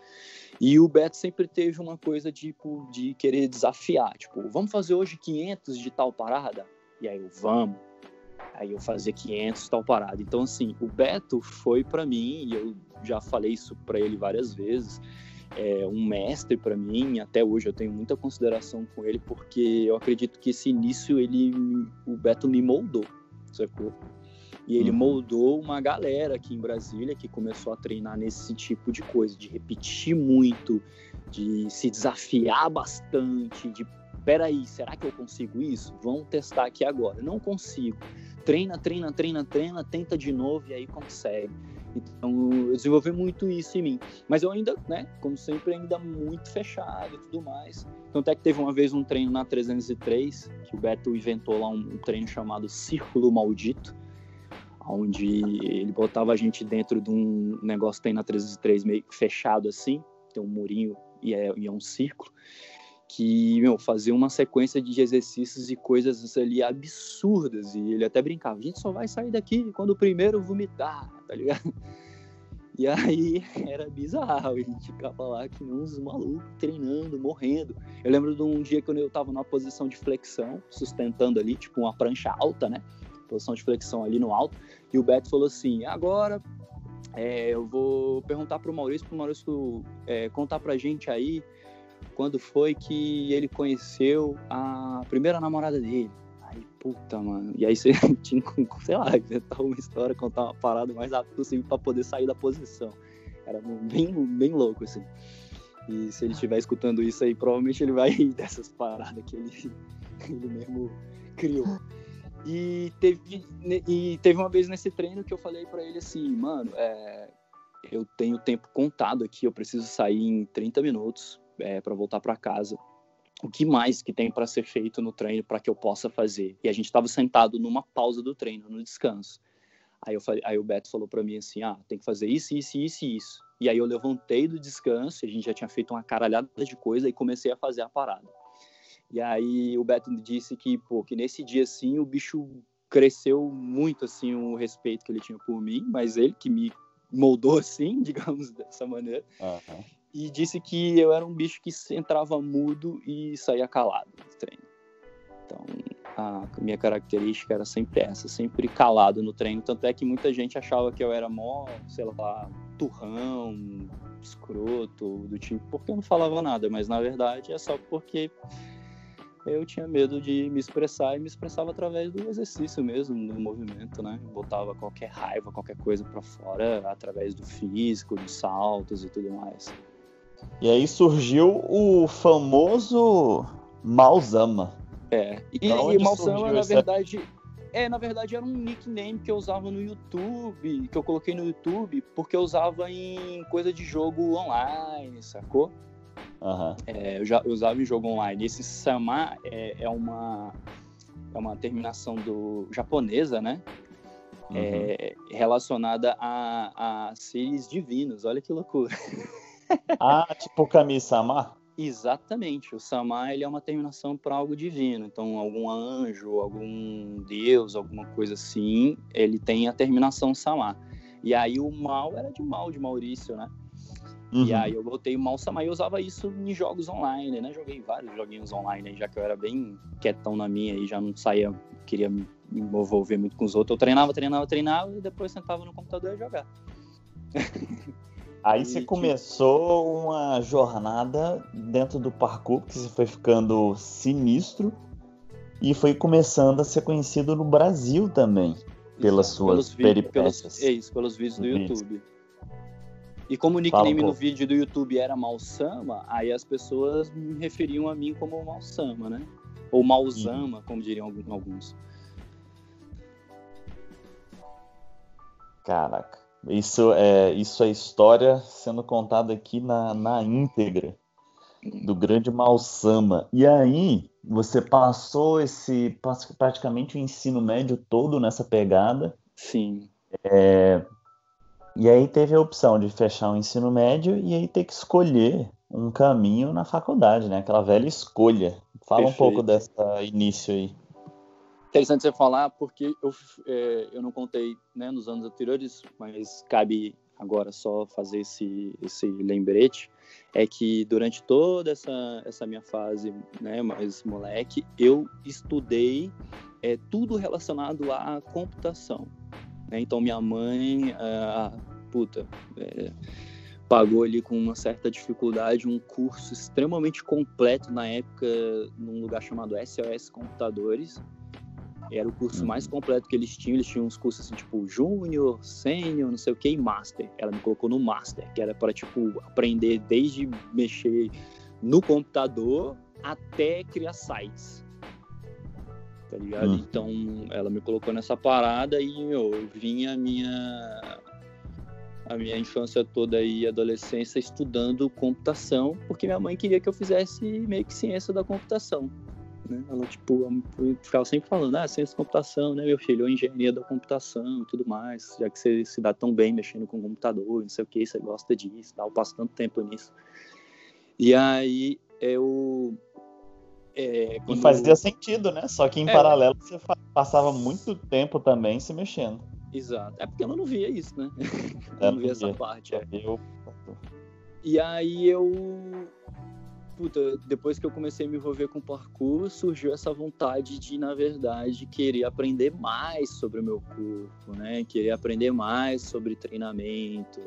E o Beto sempre teve uma coisa, tipo, de querer desafiar. Tipo, vamos fazer hoje 500 de tal parada? E aí eu, vamos. Aí eu fazia 500 tal parada. Então, assim, o Beto foi para mim, e eu já falei isso para ele várias vezes, é um mestre para mim. Até hoje eu tenho muita consideração com ele porque eu acredito que esse início ele, o Beto me moldou, sacou? E ele uhum. moldou uma galera aqui em Brasília que começou a treinar nesse tipo de coisa, de repetir muito, de se desafiar bastante, de peraí, será que eu consigo isso? Vamos testar aqui agora. Não consigo. Treina, treina, treina, treina, tenta de novo e aí consegue. Então, eu desenvolvi muito isso em mim. Mas eu ainda, né, como sempre, ainda muito fechado e tudo mais. Então, até que teve uma vez um treino na 303, que o Beto inventou lá um, um treino chamado Círculo Maldito, onde ele botava a gente dentro de um negócio que tem na 303 meio fechado assim, tem um murinho e é, e é um círculo, que, meu, fazia uma sequência de exercícios e coisas ali absurdas. E ele até brincava, a gente só vai sair daqui quando o primeiro vomitar, tá ligado? E aí *laughs* era bizarro, a gente ficava lá que uns malucos treinando, morrendo. Eu lembro de um dia que eu tava numa posição de flexão, sustentando ali, tipo uma prancha alta, né? Posição de flexão ali no alto. E o Beto falou assim: agora é, eu vou perguntar pro Maurício, pro Maurício é, contar pra gente aí quando foi que ele conheceu a primeira namorada dele. Aí, puta, mano. E aí você *laughs* tinha, sei lá, inventar uma história, contar uma parada mais rápido possível pra poder sair da posição. Era bem, bem louco, assim. E se ele estiver escutando isso aí, provavelmente ele vai *laughs* rir dessas paradas que ele, *laughs* ele mesmo criou. E teve, e teve uma vez nesse treino que eu falei para ele assim, mano, é, eu tenho tempo contado aqui, eu preciso sair em 30 minutos é, para voltar para casa. O que mais que tem para ser feito no treino para que eu possa fazer? E a gente estava sentado numa pausa do treino, no descanso. Aí, eu, aí o Beto falou para mim assim: ah, tem que fazer isso, isso, isso e isso. E aí eu levantei do descanso, a gente já tinha feito uma caralhada de coisa e comecei a fazer a parada. E aí o Beto disse que, pô, que nesse dia assim o bicho cresceu muito assim o respeito que ele tinha por mim, mas ele que me moldou *laughs* assim, digamos dessa maneira. Uhum e disse que eu era um bicho que entrava mudo e saía calado no treino. Então, a minha característica era sempre essa, sempre calado no treino. Tanto é que muita gente achava que eu era mó, sei lá, turrão, escroto, do tipo, porque eu não falava nada, mas na verdade é só porque eu tinha medo de me expressar e me expressava através do exercício mesmo, do movimento, né? botava qualquer raiva, qualquer coisa para fora através do físico, dos saltos e tudo mais. E aí surgiu o famoso Malzama. É, e, e Malzama, na verdade, é, na verdade era um nickname que eu usava no YouTube, que eu coloquei no YouTube, porque eu usava em coisa de jogo online, sacou? Uhum. É, eu já eu usava em jogo online. Esse Sama é, é, uma é uma terminação do japonesa, né? Uhum. É, relacionada a, a seres divinos. Olha que loucura. *laughs* Ah, tipo Kami-sama? Exatamente. O Sama ele é uma terminação para algo divino. Então, algum anjo, algum deus, alguma coisa assim, ele tem a terminação Sama. E aí o mal era de mal de Maurício, né? Uhum. E aí eu botei o mal Sama e eu usava isso em jogos online, né? Joguei vários joguinhos online, já que eu era bem quietão na minha e já não saía, queria me envolver muito com os outros. Eu treinava, treinava, treinava e depois sentava no computador e jogava. *laughs* Aí você começou uma jornada dentro do parkour, que você foi ficando sinistro e foi começando a ser conhecido no Brasil também, pelas Exato, suas peripécias. Pelos, é isso, pelos vídeos do YouTube. E como o nickname no vídeo do YouTube era Malsama, aí as pessoas me referiam a mim como Malsama, né? Ou Malzama, como diriam alguns. Caraca. Isso é, isso é história sendo contada aqui na, na íntegra do grande Malsama. E aí, você passou esse praticamente o ensino médio todo nessa pegada. Sim. É, e aí teve a opção de fechar o ensino médio e aí ter que escolher um caminho na faculdade, né? Aquela velha escolha. Fala Perfeito. um pouco dessa início aí. Interessante você falar, porque eu, é, eu não contei né, nos anos anteriores, mas cabe agora só fazer esse, esse lembrete, é que durante toda essa, essa minha fase né, mais moleque, eu estudei é, tudo relacionado à computação. Né? Então minha mãe, a, puta, é, pagou ali com uma certa dificuldade um curso extremamente completo na época num lugar chamado SOS Computadores, era o curso mais uhum. completo que eles tinham. Eles tinham uns cursos assim, tipo Júnior, Sênior, não sei o que, e Master. Ela me colocou no Master, que era para, tipo, aprender desde mexer no computador até criar sites. Tá ligado? Uhum. Então, ela me colocou nessa parada e, meu, eu vinha a minha a minha infância toda e adolescência estudando computação, porque minha mãe queria que eu fizesse meio que ciência da computação né? Ela, tipo, ficava sempre falando, ah, ciência de computação, né, meu filho, ou engenharia da computação e tudo mais, já que você se dá tão bem mexendo com computador, não sei o que, você gosta disso, tal, eu passo tanto tempo nisso. E aí eu. É, quando... E fazia sentido, né? Só que em é, paralelo você passava muito tempo também se mexendo. Exato. É porque eu não via isso, né? Eu não via essa parte. É. Eu... E aí eu. Puta, depois que eu comecei a me envolver com parkour, surgiu essa vontade de, na verdade, querer aprender mais sobre o meu corpo, né? Querer aprender mais sobre treinamento.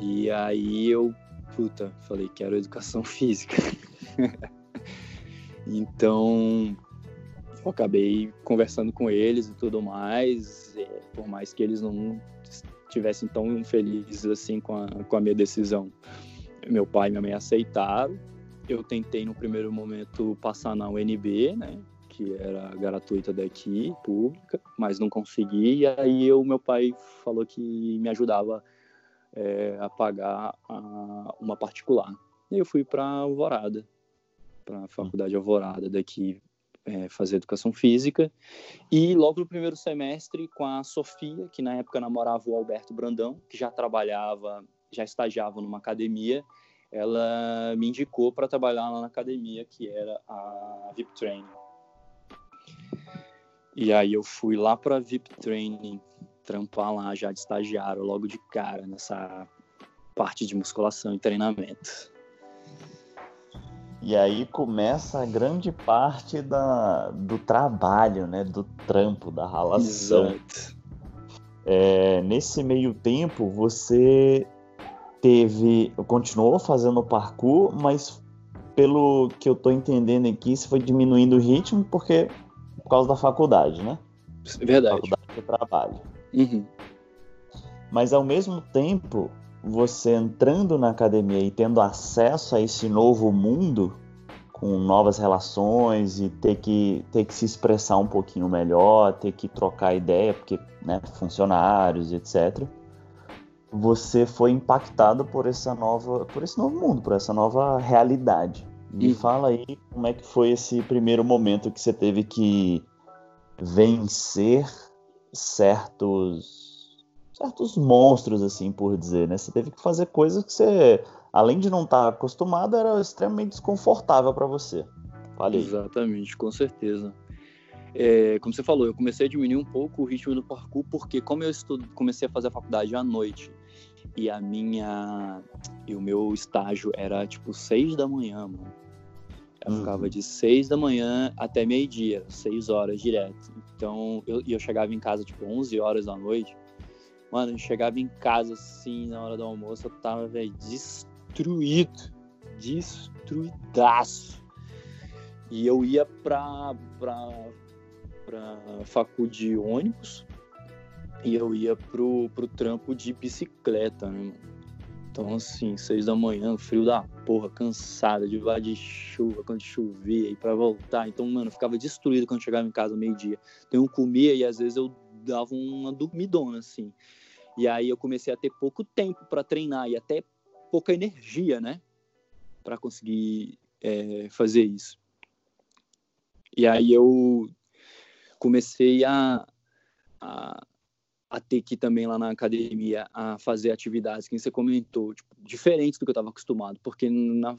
E aí eu, puta, falei, quero educação *laughs* física. Então, eu acabei conversando com eles e tudo mais, é, por mais que eles não estivessem tão felizes assim com a, com a minha decisão. Meu pai e minha mãe aceitaram. Eu tentei no primeiro momento passar na UNB, né, que era gratuita daqui, pública, mas não consegui. E aí o meu pai falou que me ajudava é, a pagar a, uma particular. E eu fui para Alvorada, para a faculdade Alvorada daqui, é, fazer educação física. E logo no primeiro semestre, com a Sofia, que na época namorava o Alberto Brandão, que já trabalhava, já estagiava numa academia, ela me indicou para trabalhar lá na academia, que era a VIP Training. E aí eu fui lá para VIP Training trampar lá já de estagiário logo de cara nessa parte de musculação e treinamento. E aí começa a grande parte da, do trabalho, né? Do trampo, da ralação. Exato. É, nesse meio tempo, você teve. continuou fazendo parkour, mas pelo que eu tô entendendo aqui, você foi diminuindo o ritmo porque por causa da faculdade, né? Verdade. Faculdade de trabalho. Uhum. Mas ao mesmo tempo, você entrando na academia e tendo acesso a esse novo mundo, com novas relações e ter que, ter que se expressar um pouquinho melhor, ter que trocar ideia, porque né, funcionários, etc. Você foi impactado por essa nova, por esse novo mundo, por essa nova realidade. Me fala aí como é que foi esse primeiro momento que você teve que vencer certos certos monstros, assim, por dizer, né? Você teve que fazer coisas que você, além de não estar tá acostumado, era extremamente desconfortável para você. Falei. Exatamente, com certeza. É, como você falou, eu comecei a diminuir um pouco o ritmo do parkour, porque como eu estudo, comecei a fazer a faculdade à noite, e a minha e o meu estágio era tipo seis da manhã, mano. Eu uhum. ficava de seis da manhã até meio-dia, seis horas direto. Então, eu, eu chegava em casa tipo 11 horas da noite. Mano, eu chegava em casa assim, na hora do almoço, eu tava, velho, destruído. Destruidaço. E eu ia pra, pra, pra facu de ônibus e eu ia pro, pro trampo de bicicleta, né, mano? Então, assim, seis da manhã, frio da porra, cansada, de lá de chuva, quando chovia, e para voltar. Então, mano, ficava destruído quando chegava em casa meio-dia. Então, eu comia e às vezes eu dava uma dormidona, assim. E aí eu comecei a ter pouco tempo para treinar e até pouca energia, né? Para conseguir é, fazer isso. E aí eu comecei a, a a ter que também lá na academia a fazer atividades que você comentou, tipo, diferentes do que eu estava acostumado, porque na,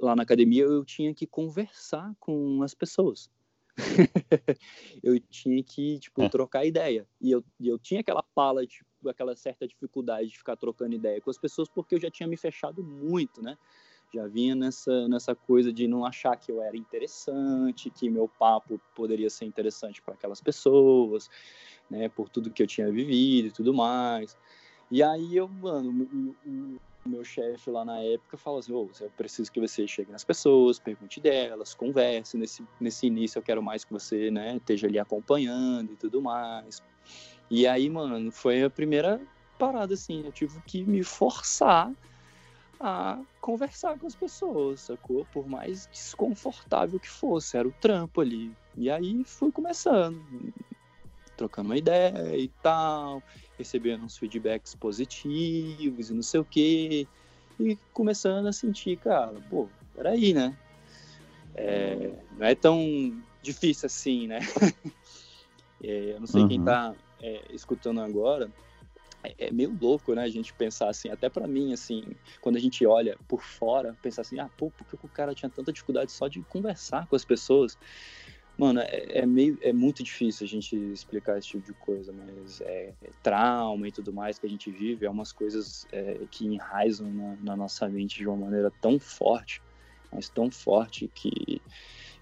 lá na academia eu tinha que conversar com as pessoas. *laughs* eu tinha que tipo é. trocar ideia e eu, eu tinha aquela pala tipo, aquela certa dificuldade de ficar trocando ideia com as pessoas porque eu já tinha me fechado muito né já vinha nessa nessa coisa de não achar que eu era interessante que meu papo poderia ser interessante para aquelas pessoas né, por tudo que eu tinha vivido e tudo mais. E aí eu, mano, o, meu chefe lá na época falou assim, oh, eu preciso que você chegue nas pessoas, pergunte delas, converse, nesse, nesse início eu quero mais que você, né, esteja ali acompanhando e tudo mais. E aí, mano, foi a primeira parada, assim, eu tive que me forçar a conversar com as pessoas, sacou? Por mais desconfortável que fosse, era o trampo ali. E aí fui começando trocando uma ideia e tal, recebendo uns feedbacks positivos e não sei o quê, e começando a sentir, cara, pô, peraí, né? É, não é tão difícil assim, né? *laughs* é, eu não sei uhum. quem tá é, escutando agora, é, é meio louco, né? A gente pensar assim, até para mim, assim, quando a gente olha por fora, pensar assim, ah, pô, por que o cara tinha tanta dificuldade só de conversar com as pessoas? Mano, é, é, meio, é muito difícil a gente explicar esse tipo de coisa, mas é, é trauma e tudo mais que a gente vive, é umas coisas é, que enraizam na, na, nossa mente de uma maneira tão forte, mas tão forte que,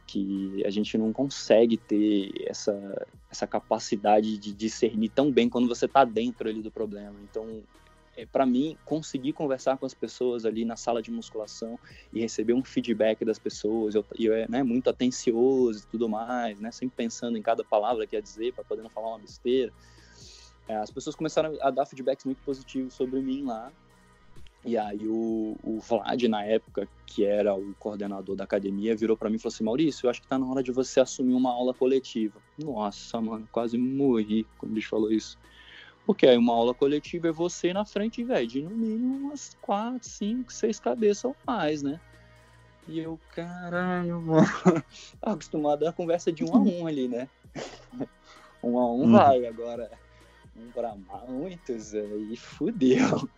que a gente não consegue ter essa, essa capacidade de discernir tão bem quando você está dentro ali do problema. Então, é, para mim, conseguir conversar com as pessoas ali na sala de musculação e receber um feedback das pessoas, eu, eu é né, muito atencioso e tudo mais, né, sempre pensando em cada palavra que ia dizer para poder não falar uma besteira. É, as pessoas começaram a dar feedbacks muito positivos sobre mim lá. E aí o, o Vlad, na época, que era o coordenador da academia, virou para mim e falou assim, Maurício, eu acho que tá na hora de você assumir uma aula coletiva. Nossa, mano, quase morri quando o bicho falou isso. Porque aí uma aula coletiva é você na frente, velho, de no mínimo umas quatro, cinco, seis cabeças ou mais, né? E eu, caralho, mano. *laughs* acostumado a conversa de um a um ali, né? *laughs* um a um hum. vai, agora um pra muitos, aí fudeu.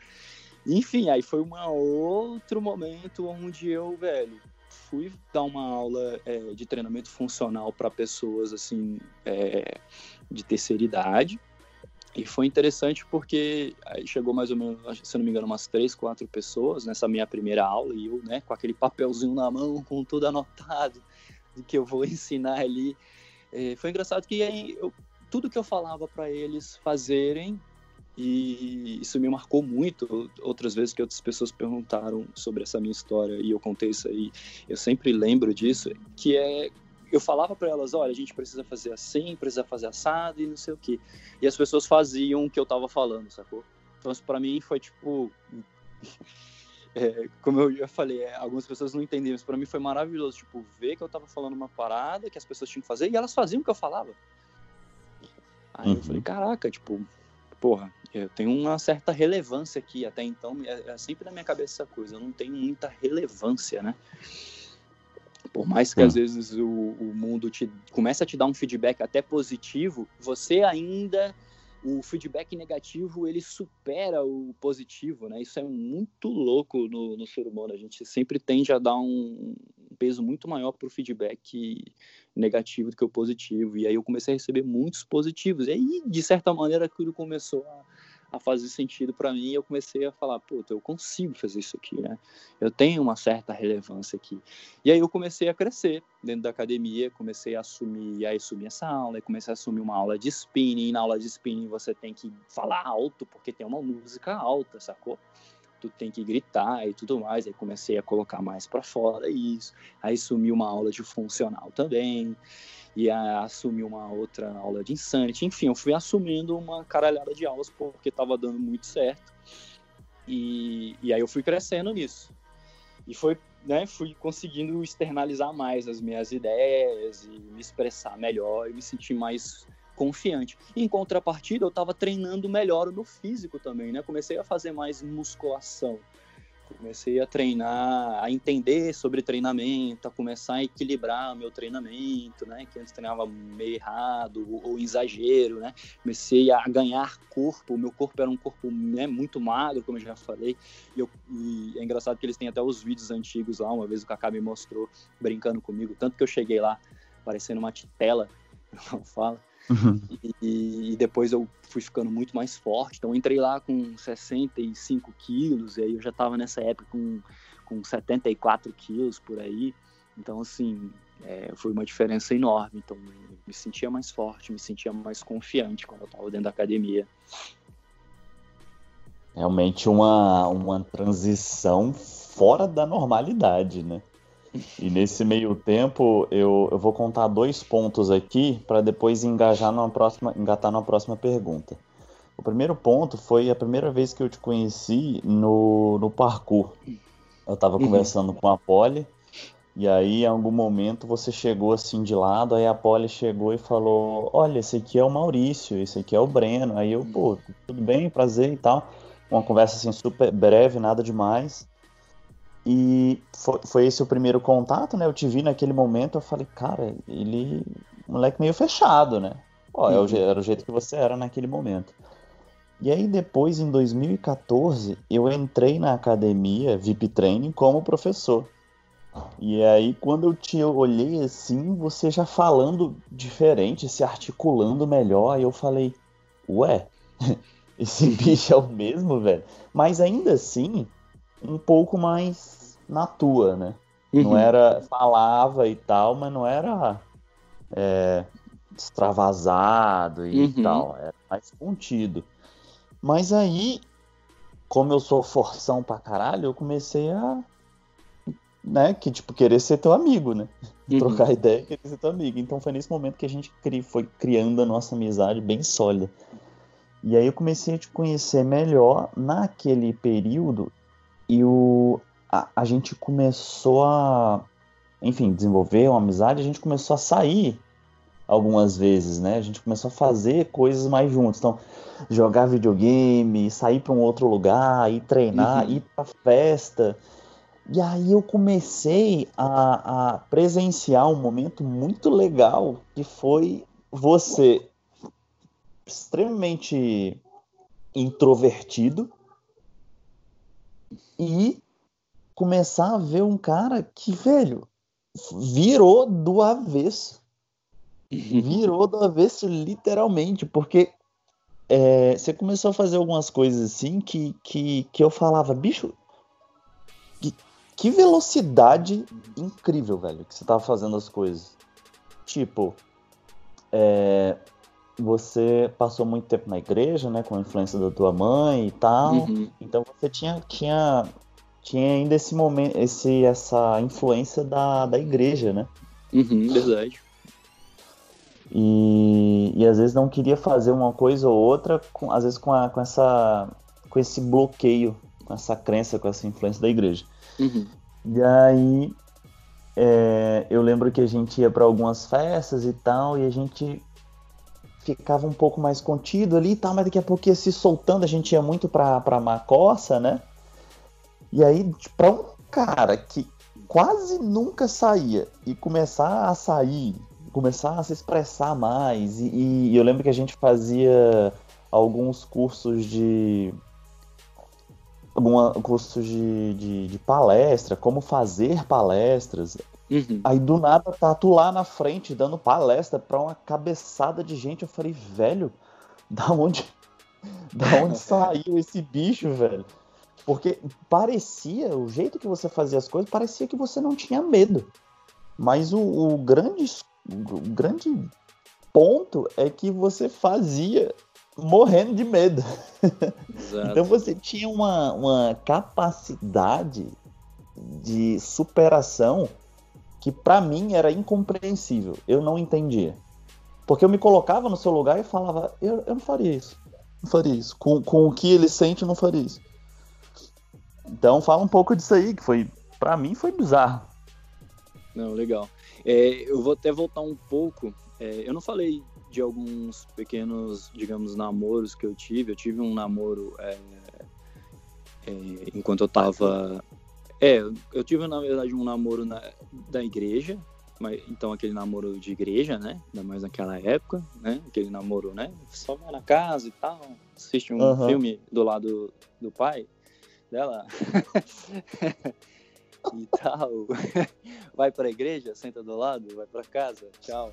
Enfim, aí foi um outro momento onde eu, velho, fui dar uma aula é, de treinamento funcional para pessoas, assim, é, de terceira idade e foi interessante porque chegou mais ou menos, se não me engano, umas três, quatro pessoas nessa minha primeira aula e eu, né, com aquele papelzinho na mão, *laughs* com tudo anotado do que eu vou *laughs* ensinar ali. É, foi engraçado que aí eu, tudo que eu falava para eles fazerem e isso me marcou muito. Outras vezes que outras pessoas perguntaram sobre essa minha história e eu contei isso aí, eu sempre lembro disso, que é eu falava para elas, olha, a gente precisa fazer assim, precisa fazer assado e não sei o que. E as pessoas faziam o que eu tava falando, sacou? Então isso para mim foi tipo *laughs* é, como eu já falei, é, algumas pessoas não entendiam, mas para mim foi maravilhoso, tipo, ver que eu tava falando uma parada que as pessoas tinham que fazer e elas faziam o que eu falava. Aí uhum. eu falei, caraca, tipo, porra, eu tenho uma certa relevância aqui, até então é, é sempre na minha cabeça essa coisa, eu não tenho muita relevância, né? Por mais que hum. às vezes o, o mundo te comece a te dar um feedback até positivo, você ainda o feedback negativo ele supera o positivo, né? Isso é muito louco no, no ser humano. A gente sempre tende a dar um peso muito maior para o feedback negativo do que o positivo. E aí eu comecei a receber muitos positivos. E aí, de certa maneira, aquilo começou a, a fazer sentido para mim eu comecei a falar, puta, eu consigo fazer isso aqui, né? Eu tenho uma certa relevância aqui. E aí eu comecei a crescer dentro da academia, comecei a assumir, aí assumir essa aula, comecei a assumir uma aula de spinning, na aula de spinning você tem que falar alto, porque tem uma música alta, sacou? tu tem que gritar e tudo mais. Aí comecei a colocar mais para fora isso. Aí assumi uma aula de funcional também e assumi uma outra aula de Insanity. Enfim, eu fui assumindo uma caralhada de aulas porque estava dando muito certo. E, e aí eu fui crescendo nisso. E foi, né, fui conseguindo externalizar mais as minhas ideias e me expressar melhor e me sentir mais confiante. Em contrapartida, eu estava treinando melhor no físico também, né? Comecei a fazer mais musculação comecei a treinar, a entender sobre treinamento, a começar a equilibrar o meu treinamento, né? Que antes treinava meio errado ou, ou exagero, né? Comecei a ganhar corpo, o meu corpo era um corpo né, muito magro, como eu já falei, e, eu, e é engraçado que eles têm até os vídeos antigos lá, uma vez o Kaká me mostrou brincando comigo, tanto que eu cheguei lá parecendo uma titela, *laughs* não fala, Uhum. E, e, depois eu fui ficando muito mais forte. Então entrei lá com 65 quilos, e aí eu já estava nessa época com, com 74 quilos por aí. Então, assim, é, foi uma diferença enorme. Então, me sentia mais forte, me sentia mais confiante quando eu estava dentro da academia. Realmente uma, uma transição fora da normalidade, né? E nesse meio tempo, eu, eu vou contar dois pontos aqui para depois engajar numa próxima, engatar numa próxima pergunta. O primeiro ponto foi a primeira vez que eu te conheci no, no parkour. Eu estava uhum. conversando com a Polly, e aí em algum momento você chegou assim de lado, aí a Polly chegou e falou: Olha, esse aqui é o Maurício, esse aqui é o Breno. Aí eu, pô, tudo bem, prazer e tal. Uma conversa assim super breve, nada demais. E foi, foi, esse o primeiro contato, né? Eu te vi naquele momento, eu falei, cara, ele. Moleque meio fechado, né? Pô, uhum. era o jeito que você era naquele momento. E aí depois, em 2014, eu entrei na academia VIP Training como professor. E aí, quando eu te olhei assim, você já falando diferente, se articulando melhor, aí eu falei, ué, *laughs* esse bicho é o mesmo, velho. Mas ainda assim, um pouco mais na tua, né? Uhum. Não era. Falava e tal, mas não era é, extravasado e uhum. tal. Era mais contido. Mas aí, como eu sou forção pra caralho, eu comecei a. Né, que tipo, querer ser teu amigo, né? *laughs* Uhum. Trocar ideia e querer ser teu amigo. Então foi nesse momento que a gente cri, foi criando a nossa amizade bem sólida. E aí eu comecei a te conhecer melhor naquele período e o, a, a gente começou a, enfim, desenvolver uma amizade, a gente começou a sair algumas vezes, né? A gente começou a fazer coisas mais juntos. Então, jogar videogame, sair para um outro lugar, ir treinar, uhum. ir para festa. E aí eu comecei a, a, presenciar um momento muito legal que foi você extremamente introvertido e começar a ver um cara que, velho, virou do avesso. *laughs* Virou do avesso literalmente, porque é, você começou a fazer algumas coisas assim que, que, que eu falava, bicho, que, que velocidade incrível, velho, que você tava fazendo as coisas. Tipo, é, você passou muito tempo na igreja, né, com a influência da tua mãe e tal. Uhum. Então você tinha, tinha, tinha ainda esse momento, esse, essa influência da, da igreja, né? Uhum, verdade. E, e às vezes não queria fazer uma coisa ou outra, com, às vezes com, a, com essa com esse bloqueio, com essa crença, com essa influência da igreja. Uhum. E aí é, eu lembro que a gente ia para algumas festas e tal, e a gente ficava um pouco mais contido ali e tal, mas daqui a pouco ia se soltando, a gente ia muito pra, pra Macossa, né? E aí, pra um cara que quase nunca saía e começar a sair, começar a se expressar mais, e, e eu lembro que a gente fazia alguns cursos de alguns cursos de, de, de, palestra, como fazer palestras. Uhum. Aí do nada tá tu lá na frente dando palestra pra uma cabeçada de gente. Eu falei, velho, da onde, *laughs* da onde *laughs* saiu esse bicho, velho? Porque parecia, o jeito que você fazia as coisas, parecia que você não tinha medo. Mas o, o grande, o grande ponto é que você fazia morrendo de medo. então você tinha uma, uma capacidade de superação que para mim era incompreensível. Eu não entendia. Porque eu me colocava no seu lugar e falava, eu, eu não faria isso. Não faria isso. Com, com o que ele sente, eu não faria isso. Então fala um pouco disso aí, que foi, para mim, foi bizarro. Não, legal. É, eu vou até voltar um pouco. É, eu não falei de alguns pequenos, digamos, namoros que eu tive. Eu tive um namoro é, é enquanto eu tava é, eu tive, na verdade, um namoro na, da igreja, mas, então aquele namoro de igreja, né? Ainda mais naquela época, né? Aquele namoro, né? Só vai na casa e tal, assiste um uhum. filme do lado do pai dela *laughs* e tal. *laughs* vai pra igreja, senta do lado, vai pra casa, tchau.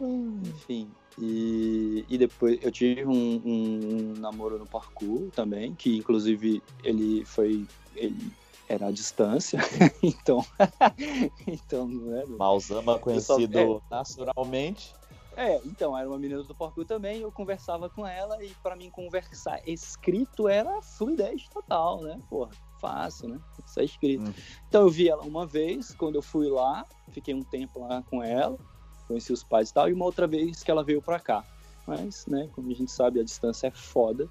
Enfim, e, e depois eu tive um, um, namoro no parkour também, que inclusive ele foi. Ele era a distância, *laughs* então, então né, Malzama conhecido é, naturalmente. É, então, era uma menina do parkour também, eu conversava com ela e para mim conversar escrito era fluidez total, né? Porra, fácil, né? Isso é escrito. Hum. Então eu vi ela uma vez, quando eu fui lá, fiquei um tempo lá com ela, conheci os pais e tal, e uma outra vez que ela veio para cá. Mas, né, como a gente sabe, a distância é foda.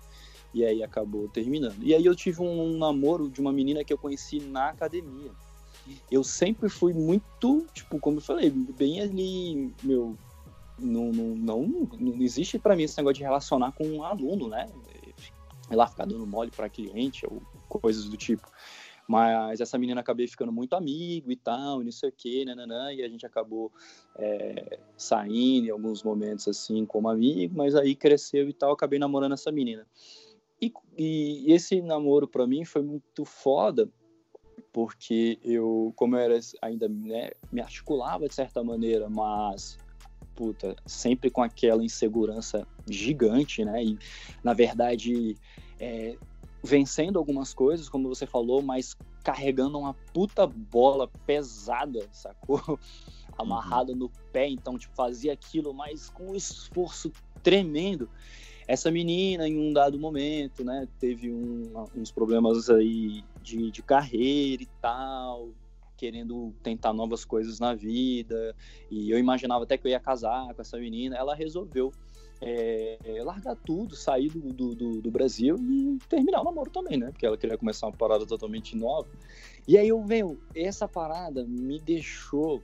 E aí acabou terminando. E aí eu tive um namoro de uma menina que eu conheci na academia. Eu sempre fui muito, tipo, como eu falei, bem ali, meu, não, não, não, existe para mim esse negócio de relacionar com um aluno, né? Ir lá ficar dando mole para cliente ou coisas do tipo. Mas essa menina acabei ficando muito amigo e tal, e não sei o que, nananã, e a gente acabou é, saindo em alguns momentos assim como amigo, mas aí cresceu e tal, acabei namorando essa menina. E, e esse namoro para mim foi muito foda, porque eu, como eu era ainda, né, me articulava de certa maneira, mas puta, sempre com aquela insegurança gigante, né? E na verdade, é, vencendo algumas coisas, como você falou, mas carregando uma puta bola pesada, sacou? *laughs* Amarrada uhum. no pé, então, tipo, fazia aquilo, mas com um esforço tremendo. Essa menina, em um dado momento, né, teve um, uns problemas aí de, de carreira e tal, querendo tentar novas coisas na vida, e eu imaginava até que eu ia casar com essa menina. Ela resolveu é, largar tudo, sair do, do, do, Brasil e terminar o namoro também, né? Porque ela queria começar uma parada totalmente nova. E aí eu venho, essa parada me deixou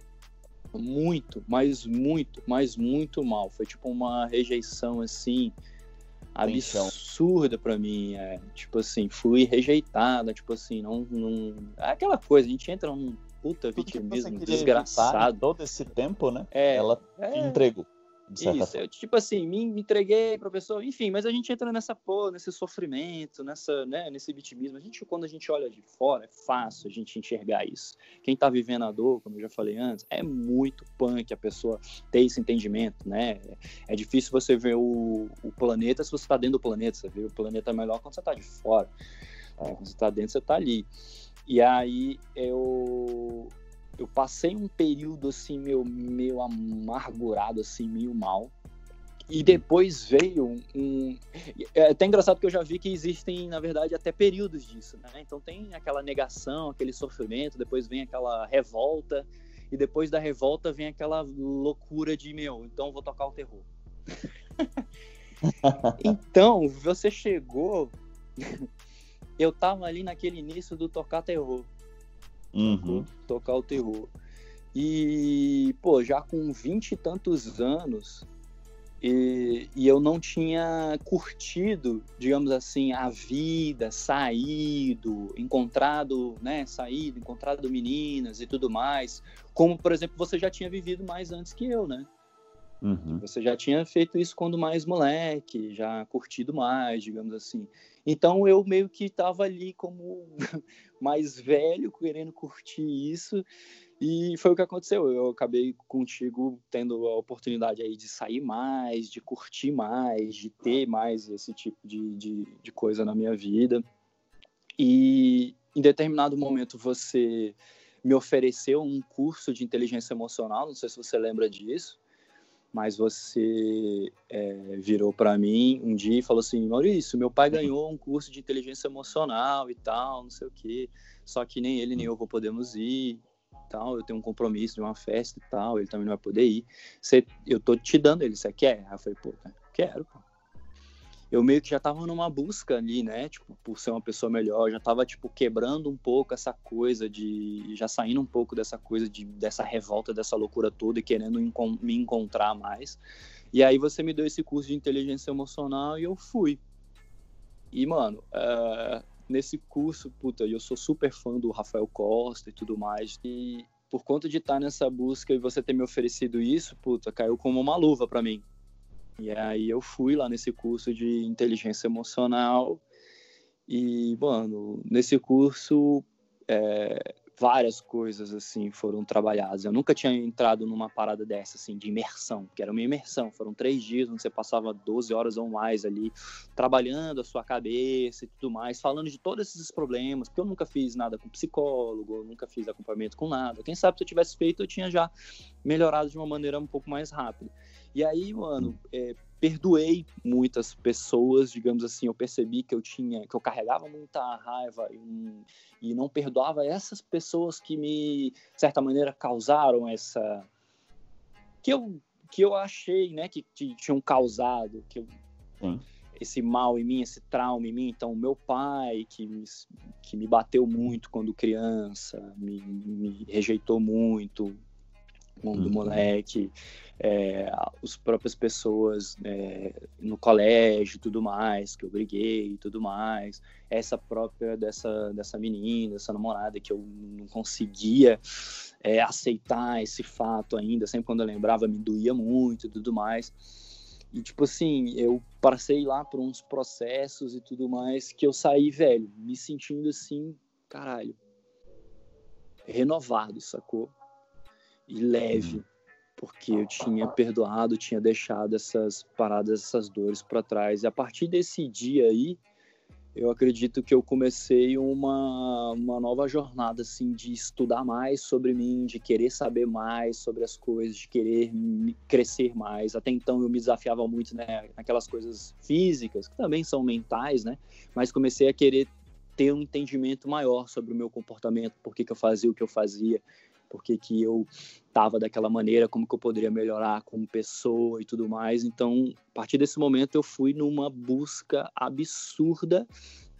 muito, mas muito, mas muito mal. Foi tipo uma rejeição assim absurda para mim, é, tipo assim, fui rejeitada, tipo assim, não, não, é aquela coisa, a gente entra num puta vitimismo desgraçado todo esse tempo, né? É, ela é, entregou. Isso, eu, tipo assim, me, me entreguei pra pessoa, enfim, mas a gente entra nessa porra, nesse sofrimento, nessa, né, nesse vitimismo. A gente, quando a gente olha de fora, é fácil a gente enxergar isso. Quem tá vivendo a dor, como eu já falei antes, é muito punk a pessoa ter esse entendimento, né? É difícil você ver o, o planeta se você tá dentro do planeta, você vê o planeta melhor quando você tá de fora. É, quando você tá dentro, você tá ali. E aí eu eu passei um período assim meio, meio amargurado, assim, meio mal. E depois veio um, um, É até engraçado que eu já vi que existem, na verdade, até períodos disso, né? Então tem aquela negação, aquele sofrimento, depois vem aquela revolta, e depois da revolta vem aquela loucura de, meu, então vou tocar o terror. *laughs* então, você chegou. *laughs* eu tava ali naquele início do tocar terror uhum. tocar o terror. E, pô, já com vinte e tantos anos, e, e, eu não tinha curtido, digamos assim, a vida, saído, encontrado, né, saído, encontrado meninas e tudo mais, como, por exemplo, você já tinha vivido mais antes que eu, né? Uhum. Você já tinha feito isso quando mais moleque, já curtido mais, digamos assim. Então eu meio que estava ali como *laughs* mais velho, querendo curtir isso, e foi o que aconteceu. Eu acabei contigo tendo a oportunidade aí de sair mais, de curtir mais, de ter mais esse tipo de, de, de coisa na minha vida. E em determinado momento você me ofereceu um curso de inteligência emocional, não sei se você lembra disso mas você é, virou para mim um dia e falou assim, Maurício, meu pai ganhou um curso de inteligência emocional e tal, não sei o quê, só que nem ele nem eu vou podemos ir, tal, eu tenho um compromisso de uma festa e tal, ele também não vai poder ir, você, eu tô te dando ele, você quer? Aí eu falei, pô, quero, pô eu meio que já tava numa busca ali, né? Tipo, por ser uma pessoa melhor, já tava, tipo, quebrando um pouco essa coisa de. Já saindo um pouco dessa coisa de dessa revolta, dessa loucura toda e querendo me encontrar mais. E aí você me deu esse curso de inteligência emocional e eu fui. E, mano, uh, nesse curso, puta, eu sou super fã do Rafael Costa e tudo mais. E por conta de estar nessa busca e você ter me oferecido isso, puta, caiu como uma luva para mim e aí eu fui lá nesse curso de inteligência emocional e, mano, nesse curso é, várias coisas assim foram trabalhadas. Eu nunca tinha entrado numa parada dessa assim de imersão, que era uma imersão. Foram três dias onde você passava 12 horas ou mais ali trabalhando a sua cabeça e tudo mais, falando de todos esses problemas. Porque eu nunca fiz nada com psicólogo, eu nunca fiz acompanhamento com nada. Quem sabe se eu tivesse feito eu tinha já melhorado de uma maneira um pouco mais rápida. E aí, mano, é, perdoei muitas pessoas, digamos assim, eu percebi que eu tinha, que eu carregava muita raiva e, e não perdoava essas pessoas que me, de certa maneira, causaram essa que eu que eu achei, né, que, que tinham causado, que eu, esse mal em mim, esse trauma em mim. Então, meu pai, que me, que me bateu muito quando criança, me, me rejeitou muito, do uhum. moleque, é, as próprias pessoas é, no colégio tudo mais, que eu briguei e tudo mais, essa própria dessa, dessa menina, dessa namorada que eu não conseguia é, aceitar esse fato ainda, sempre quando eu lembrava me doía muito e tudo mais. E, tipo assim, eu passei lá por uns processos e tudo mais que eu saí, velho, me sentindo assim, caralho, renovado, sacou? E leve, porque eu tinha perdoado, tinha deixado essas paradas, essas dores para trás. E a partir desse dia aí, eu acredito que eu comecei uma, uma nova jornada assim de estudar mais sobre mim, de querer saber mais sobre as coisas, de querer crescer mais. Até então eu me desafiava muito né, naquelas coisas físicas, que também são mentais, né? Mas comecei a querer ter um entendimento maior sobre o meu comportamento, por que, que eu fazia o que eu fazia, por que, que eu estava daquela maneira, como que eu poderia melhorar como pessoa e tudo mais. Então, a partir desse momento, eu fui numa busca absurda.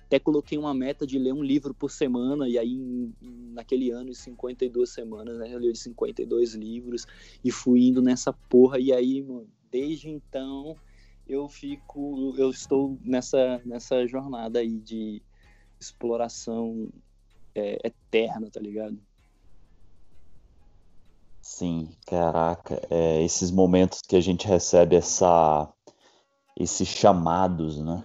Até coloquei uma meta de ler um livro por semana, e aí, naquele ano, em 52 semanas, né, eu li 52 livros e fui indo nessa porra. E aí, mano, desde então, eu fico, eu estou nessa, nessa jornada aí de exploração é, eterna, tá ligado? Sim, caraca, é, esses momentos que a gente recebe essa, esses chamados, né?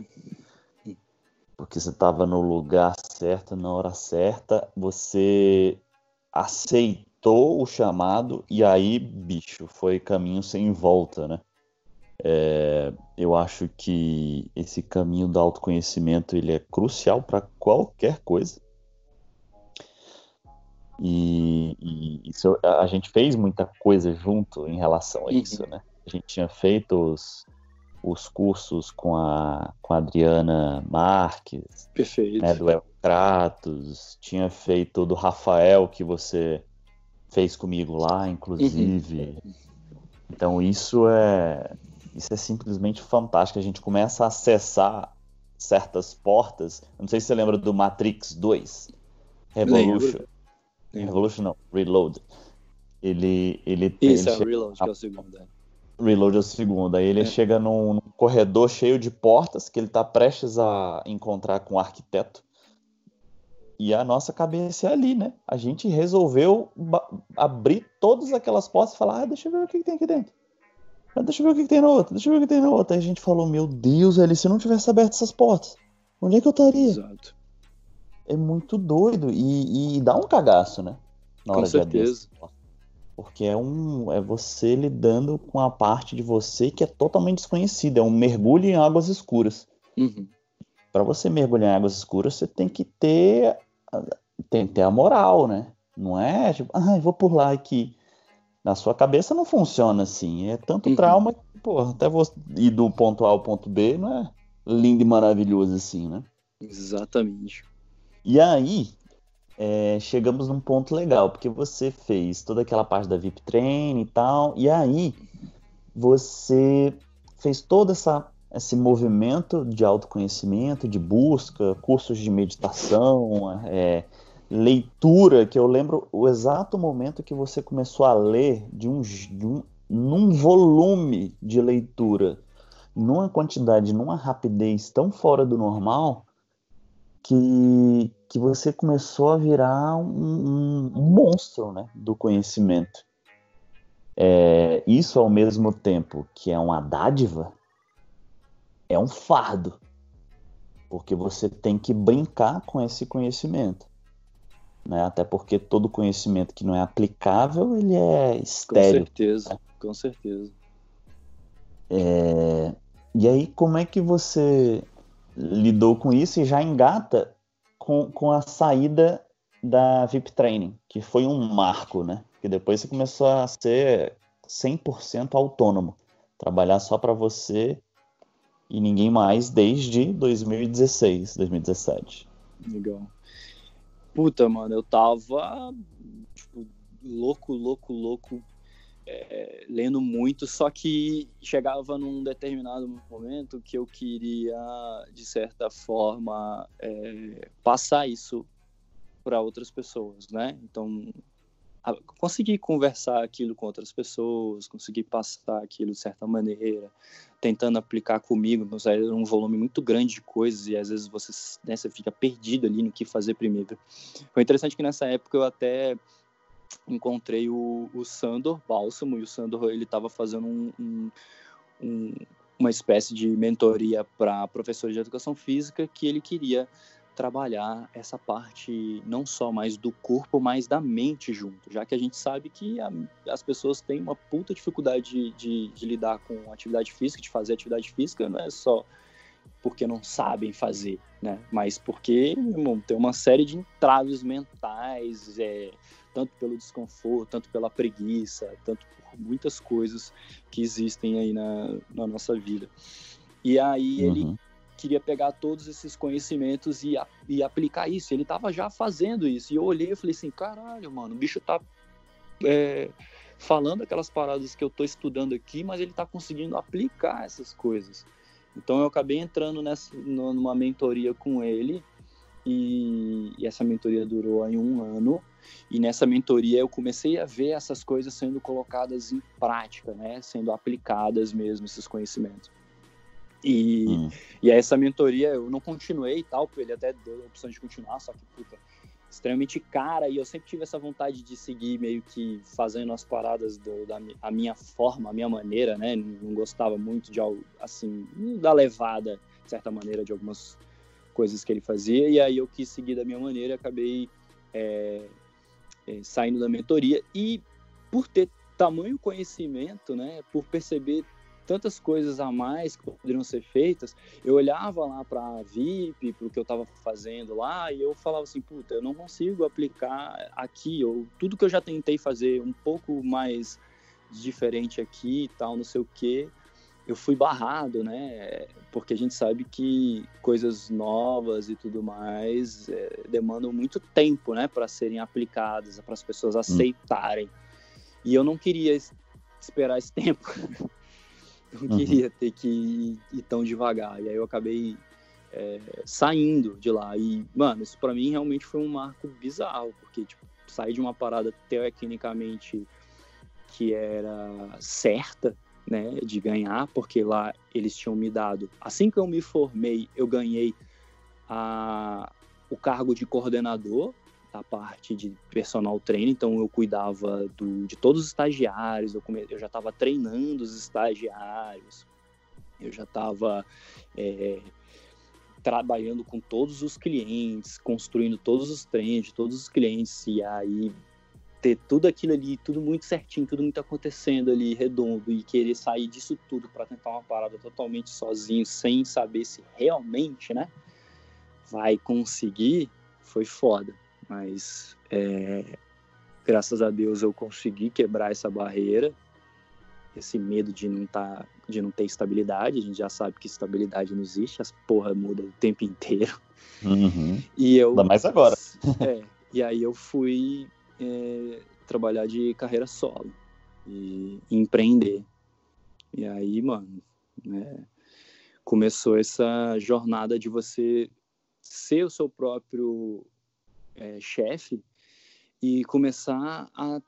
Porque você estava no lugar certo, na hora certa, você aceitou o chamado e aí, bicho, foi caminho sem volta, né? É, eu acho que esse caminho do autoconhecimento ele é crucial para qualquer coisa. E, e, isso, a gente fez muita coisa junto em relação a uhum. isso, né? A gente tinha feito os, os cursos com a, com a Adriana Marques, Perfeito. Né, do El Kratos, tinha feito do Rafael, que você fez comigo lá, inclusive. Uhum. Então isso é isso é simplesmente fantástico. A gente começa a acessar certas portas. não sei se você lembra do Matrix 2, Revolution. Lembro. Revolution não, Reload. Ele, ele Isso, ele é o Reload, que é o segundo. É. Reload é o segundo. Aí ele é. chega num, num, corredor cheio de portas que ele está prestes a encontrar com o arquiteto. E a nossa cabeça é ali, né? A gente resolveu abrir todas aquelas portas e falar: ah, deixa eu ver o que, que tem aqui dentro. Ah, deixa eu ver o que, que tem na outra, deixa eu ver o que tem na outra. Aí a gente falou: meu Deus, ele se não tivesse aberto essas portas, onde é que eu estaria? Exato é muito doido e, e dá um cagaço, né? Na hora com certeza. De porque é um é você lidando com a parte de você que é totalmente desconhecida, é um mergulho em águas escuras. Uhum. Para você mergulhar em águas escuras, você tem que ter tem que ter a moral, né? Não é tipo, ah, vou por lá aqui. Na sua cabeça não funciona assim. É tanto uhum. trauma que, pô, até você ir do ponto A ao ponto B não é lindo e maravilhoso assim, né? Exatamente. E aí, é, chegamos num ponto legal, porque você fez toda aquela parte da VIP Train e tal, e aí você fez todo essa, esse movimento de autoconhecimento, de busca, cursos de meditação, é, leitura, que eu lembro o exato momento que você começou a ler de um, de um num volume de leitura, numa quantidade, numa rapidez tão fora do normal, que, que você começou a virar um, um, monstro né, do conhecimento. É, isso, ao mesmo tempo que é uma dádiva, é um fardo, porque você tem que brincar com esse conhecimento. Né? Até porque todo conhecimento que não é aplicável, ele é estéreo. Com certeza, né? com certeza. É... E aí, como é que você lidou com isso e já engata com, com a saída da VIP Training, que foi um marco, né? Que depois você começou a ser 100% autônomo, trabalhar só para você e ninguém mais desde 2016, 2017. Legal. Puta, mano, eu tava tipo, louco, louco, louco é, lendo muito, só que chegava num determinado momento que eu queria, de certa forma, é, passar isso para outras pessoas, né? Então, conseguir conversar aquilo com outras pessoas, conseguir passar aquilo de certa maneira, tentando aplicar comigo, mas era um volume muito grande de coisas e às vezes você, né, você fica perdido ali no que fazer primeiro. Foi interessante que nessa época eu até encontrei o, o Sandor Bálsamo e o Sandor ele estava fazendo um, um, um, uma espécie de mentoria para professores de educação física que ele queria trabalhar essa parte não só mais do corpo, mas da mente junto, já que a gente sabe que a, as pessoas têm uma puta dificuldade de, de, de, lidar com atividade física, de fazer atividade física, não é só porque não sabem fazer, né? Mas porque irmão, tem uma série de entraves mentais, é, tanto pelo desconforto, tanto pela preguiça, tanto por muitas coisas que existem aí na, na nossa vida. E aí uhum. ele queria pegar todos esses conhecimentos e, e aplicar isso. Ele estava já fazendo isso. E eu olhei e falei assim, caralho, mano, o bicho tá é, falando aquelas paradas que eu tô estudando aqui, mas ele tá conseguindo aplicar essas coisas. Então eu acabei entrando nessa, numa mentoria com ele e, e essa mentoria durou aí um ano. E nessa mentoria eu comecei a ver essas coisas sendo colocadas em prática, né? Sendo aplicadas mesmo, esses conhecimentos. E, hum. e essa mentoria eu não continuei e tal, porque ele até deu a opção de continuar, só que, puta, extremamente cara. E eu sempre tive essa vontade de seguir meio que fazendo as paradas do, da a minha forma, a minha maneira, né? Não, gostava muito de algo, assim, da levada, de certa maneira, de algumas coisas que ele fazia. E aí eu quis seguir da minha maneira e acabei é, é, saindo da mentoria. E por ter tamanho conhecimento, né? Por perceber tantas coisas a mais que poderiam ser feitas, eu olhava lá para a VIP, para o que eu estava fazendo lá, e eu falava assim, puta, eu não consigo aplicar aqui, ou tudo que eu já tentei fazer um pouco mais diferente aqui e tal, não sei o quê, eu fui barrado, né? Porque a gente sabe que coisas novas e tudo mais é, demandam muito tempo, né, para serem aplicadas, para as pessoas hum. aceitarem. Hum. E eu não queria esperar esse *laughs* tempo. não uhum. queria ter que ir, ir, tão devagar. E aí eu acabei é, saindo de lá. E, mano, isso para mim realmente foi um marco bizarro, porque, tipo, sair de uma parada tecnicamente que era certa, né, de ganhar, porque lá eles tinham me dado. Assim que eu me formei, eu ganhei a, o cargo de coordenador da parte de personal training, então eu cuidava do, de todos os estagiários, eu, come, eu já estava treinando os estagiários, eu já estava é, trabalhando com todos os clientes, construindo todos os treinos de todos os clientes, e aí ter tudo aquilo ali, tudo muito certinho, tudo muito acontecendo ali, redondo, e querer sair disso tudo para tentar uma parada totalmente sozinho, sem saber se realmente, né, vai conseguir, foi foda. Mas é, graças a Deus eu consegui quebrar essa barreira, esse medo de não tá, de não ter estabilidade. A gente já sabe que estabilidade não existe, as porra muda o tempo inteiro. Uhum. E eu, Ainda mais agora. É, e aí eu fui é, trabalhar de carreira solo e empreender. E aí, mano, né, começou essa jornada de você ser o seu próprio é, chefe e começar a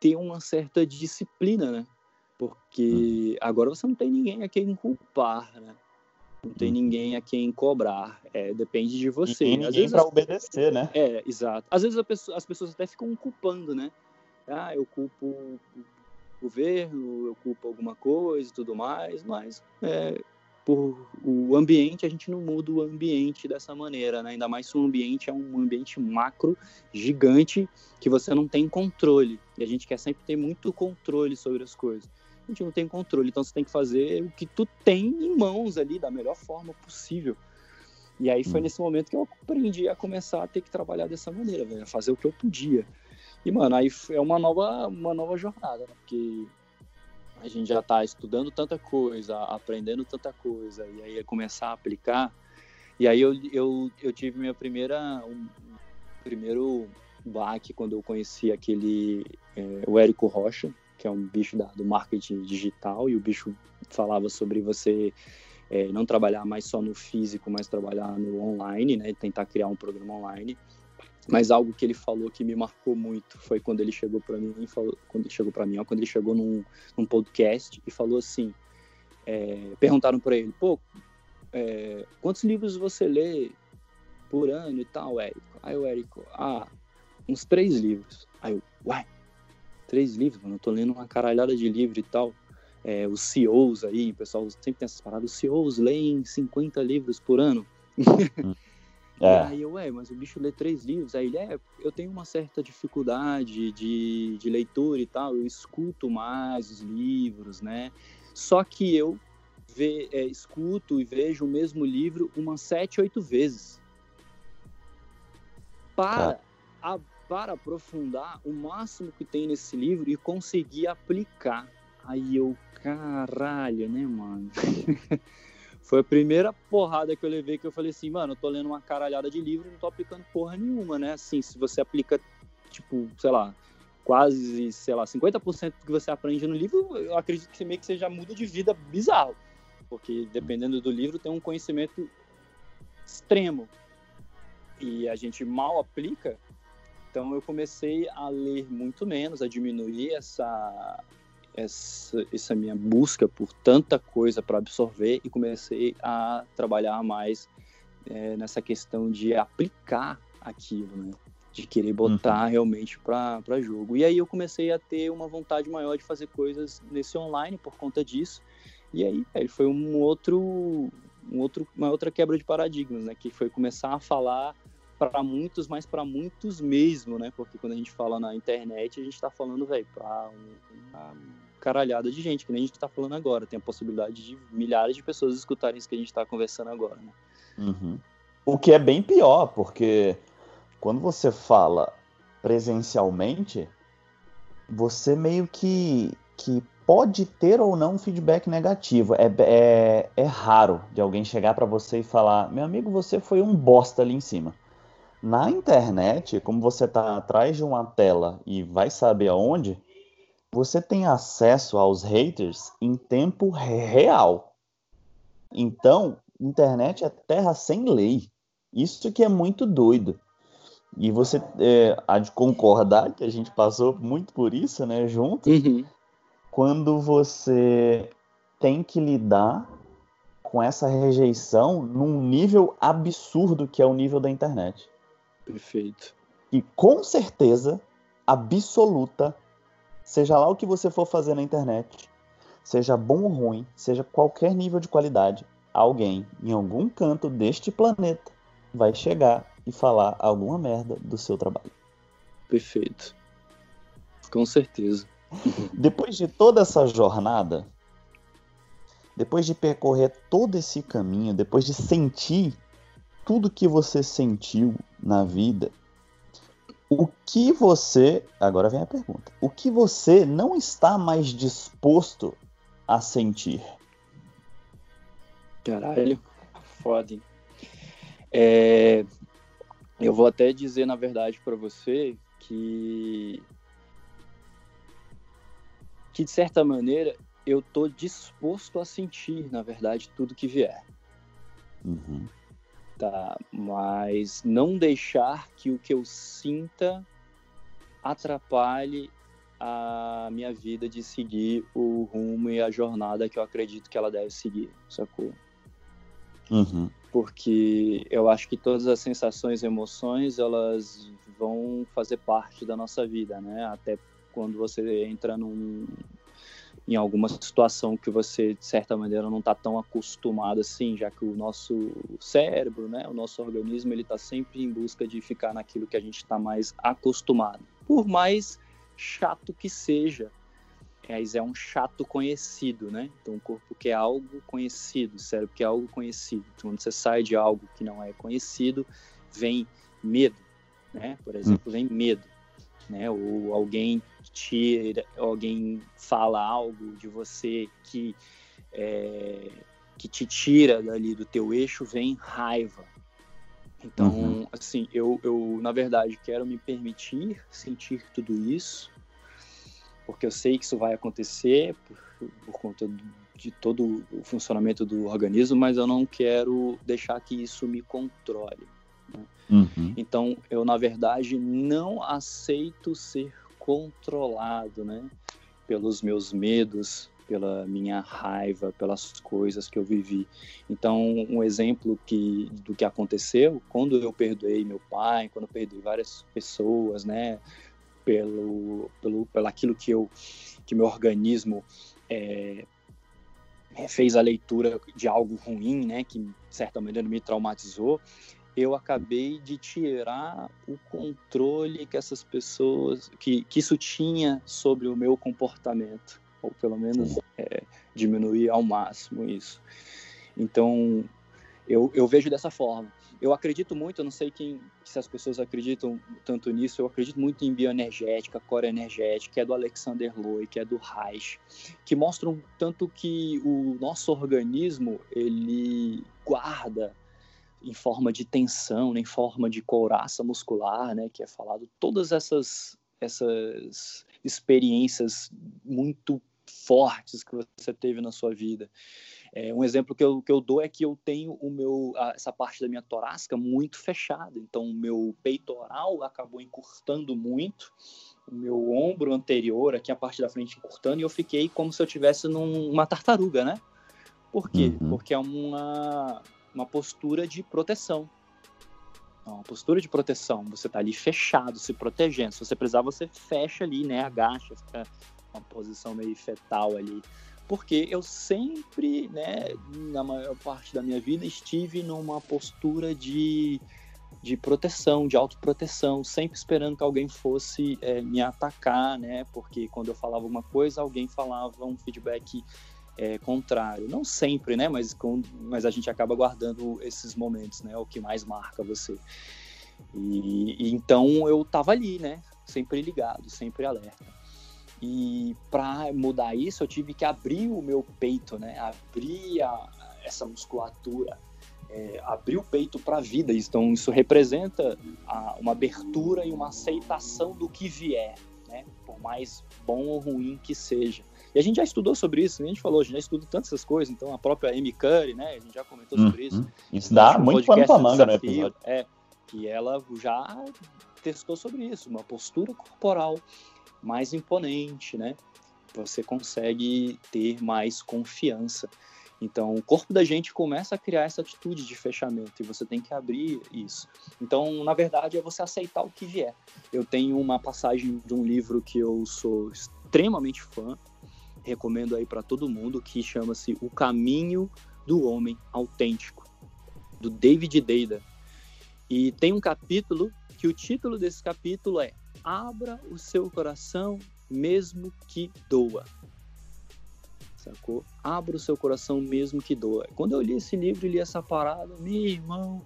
ter uma certa disciplina, né? Porque hum. agora você não tem ninguém a quem culpar, né? Não tem hum. ninguém a quem cobrar. É, depende de você. E ninguém para obedecer, né? É, exato. Às vezes pessoa, as pessoas até ficam culpando, né? Ah, eu culpo o governo, eu culpo alguma coisa e tudo mais, mas é, por o ambiente, a gente não muda o ambiente dessa maneira, né? Ainda mais se o ambiente é um ambiente macro, gigante, que você não tem controle. E a gente quer sempre ter muito controle sobre as coisas. A gente não tem controle, então você tem que fazer o que tu tem em mãos ali, da melhor forma possível. E aí foi hum. nesse momento que eu aprendi a começar a ter que trabalhar dessa maneira, a fazer o que eu podia. E, mano, aí é uma nova, uma nova jornada, né? Porque a gente já está estudando tanta coisa, aprendendo tanta coisa, e aí é começar a aplicar. E aí eu, eu, eu tive minha primeira, um, primeiro baque quando eu conheci aquele, é, o Érico Rocha, que é um bicho da, do marketing digital, e o bicho falava sobre você é, não trabalhar mais só no físico, mas trabalhar no online, né, tentar criar um programa online. Mas algo que ele falou que me marcou muito foi quando ele chegou para mim falou, quando ele chegou para mim, ó, quando ele chegou num, num podcast e falou assim, é, perguntaram para ele, pô, é, quantos livros você lê por ano e tal, Érico? Aí o Érico, ah, uns três livros. Aí eu, uai, três livros, mano, eu tô lendo uma caralhada de livro e tal. É, os CEOs aí, o pessoal sempre tem essas paradas, os CEOs leem 50 livros por ano. *laughs* É. aí eu, ué, mas o bicho lê três livros. Aí ele, é, eu tenho uma certa dificuldade de, de leitura e tal, eu escuto mais os livros, né? Só que eu ve, é, escuto e vejo o mesmo livro umas sete, oito vezes. Para, a, para aprofundar o máximo que tem nesse livro e conseguir aplicar. Aí eu, caralho, né, mano? *laughs* Foi a primeira porrada que eu levei que eu falei assim, mano, eu tô lendo uma caralhada de livro e não tô aplicando porra nenhuma, né? Assim, se você aplica, tipo, sei lá, quase, sei lá, 50% do que você aprende no livro, eu acredito que meio que você já muda de vida bizarro. Porque dependendo do livro, tem um conhecimento extremo. E a gente mal aplica. Então eu comecei a ler muito menos, a diminuir essa essa, essa minha busca por tanta coisa para absorver e comecei a trabalhar mais é, nessa questão de aplicar aquilo, né? De querer botar uhum. realmente para jogo. E aí eu comecei a ter uma vontade maior de fazer coisas nesse online por conta disso. E aí, ele foi um outro, um outro, uma outra quebra de paradigmas, né? Que foi começar a falar para muitos, mas para muitos mesmo, né? Porque quando a gente fala na internet, a gente está falando, velho, para uma caralhada de gente, que nem a gente está falando agora. Tem a possibilidade de milhares de pessoas escutarem isso que a gente está conversando agora, né? Uhum. O que é bem pior, porque quando você fala presencialmente, você meio que, que pode ter ou não feedback negativo. É, é, é raro de alguém chegar para você e falar: meu amigo, você foi um bosta ali em cima. Na internet, como você está atrás de uma tela e vai saber aonde, você tem acesso aos haters em tempo real. Então, internet é terra sem lei. Isso que é muito doido. E você é, há de concordar que a gente passou muito por isso, né, junto. Uhum. Quando você tem que lidar com essa rejeição num nível absurdo que é o nível da internet. Perfeito. E com certeza absoluta, seja lá o que você for fazer na internet, seja bom ou ruim, seja qualquer nível de qualidade, alguém em algum canto deste planeta vai chegar e falar alguma merda do seu trabalho. Perfeito. Com certeza. *laughs* Depois de toda essa jornada, depois de percorrer todo esse caminho, depois de sentir tudo que você sentiu na vida, o que você. Agora vem a pergunta. O que você não está mais disposto a sentir? Caralho, foda. É, eu vou até dizer, na verdade, para você que. Que de certa maneira eu tô disposto a sentir, na verdade, tudo que vier. Uhum tá? Mas não deixar que o que eu sinta atrapalhe a minha vida de seguir o rumo e a jornada que eu acredito que ela deve seguir, sacou? Uhum. Porque eu acho que todas as sensações e emoções, elas vão fazer parte da nossa vida, né? Até quando você entra num, em alguma situação que você, de certa maneira, não está tão acostumado assim, já que o nosso cérebro, né, o nosso organismo, ele está sempre em busca de ficar naquilo que a gente está mais acostumado. Por mais chato que seja, mas é um chato conhecido, né? Então, o corpo quer algo conhecido, o cérebro quer algo conhecido. Então, quando você sai de algo que não é conhecido, vem medo, né? Por exemplo, vem medo né? Ou alguém tira, alguém fala algo de você que é, que te tira dali do teu eixo, vem raiva. Então, uhum. assim, eu, eu na verdade quero me permitir sentir tudo isso, porque eu sei que isso vai acontecer por, por conta de todo o funcionamento do organismo, mas eu não quero deixar que isso me controle. Né? Uhum. Então, eu, na verdade, não aceito ser controlado, né? Pelos meus medos, pela minha raiva, pelas coisas que eu vivi. Então, um exemplo que, do que aconteceu, quando eu perdoei meu pai, quando eu perdoei várias pessoas, né? Pelo, pelo, pelo aquilo que eu, que meu organismo é, fez a leitura de algo ruim, né? Que, de certa maneira, me traumatizou eu acabei de tirar o controle que essas pessoas, que, que isso tinha sobre o meu comportamento, ou pelo menos é, diminuir ao máximo isso. Então, eu, eu vejo dessa forma. Eu acredito muito, eu não sei quem, se as pessoas acreditam tanto nisso, eu acredito muito em bioenergética, core energética, que é do Alexander Loy, que é do Reich, que mostram tanto que o nosso organismo, ele guarda em forma de tensão, em forma de couraça muscular, né, que é falado, todas essas, essas experiências muito fortes que você teve na sua vida. É, um exemplo que eu, que eu dou é que eu tenho o meu, essa parte da minha torácica muito fechada, então o meu peitoral acabou encurtando muito, o meu ombro anterior, aqui a parte da frente encurtando, e eu fiquei como se eu tivesse numa tartaruga, né? Por quê? Uhum. Porque é uma, uma postura de proteção. Uma postura de proteção. Você está ali fechado, se protegendo. Se você precisar, você fecha ali, né? Agacha, fica uma posição meio fetal ali. Porque eu sempre, né, na maior parte da minha vida, estive numa postura de, de proteção, de autoproteção, sempre esperando que alguém fosse é, me atacar, né? Porque quando eu falava uma coisa, alguém falava um feedback é, contrário. Não sempre, né? Mas, com, mas a gente acaba guardando esses momentos, né? O que mais marca você. E, e então eu tava ali, né? Sempre ligado, sempre alerta. E para mudar isso, eu tive que abrir o meu peito, né? Abrir a, essa musculatura, é, abrir o peito para a vida. Então isso representa a, uma abertura e uma aceitação do que vier, né? Por mais bom ou ruim que seja. E a gente já estudou sobre isso, a gente falou, a gente já estuda tantas essas coisas, então a própria Amy Curry, né, a gente já comentou sobre isso. Uhum. Isso dá muito pano pra manga episódio. É, que ela já testou sobre isso, uma postura corporal mais imponente, né? Você consegue ter mais confiança. Então, o corpo da gente começa a criar essa atitude de fechamento e você tem que abrir isso. Então, na verdade, é você aceitar o que vier. Eu tenho uma passagem de um livro que eu sou extremamente fã, recomendo aí para todo mundo, que chama-se O Caminho do Homem Autêntico, do David Deida. E tem um capítulo que o título desse capítulo é Abra o seu coração mesmo que doa. Sacou? Abra o seu coração mesmo que doa. Quando eu li esse livro e li essa parada, meu irmão,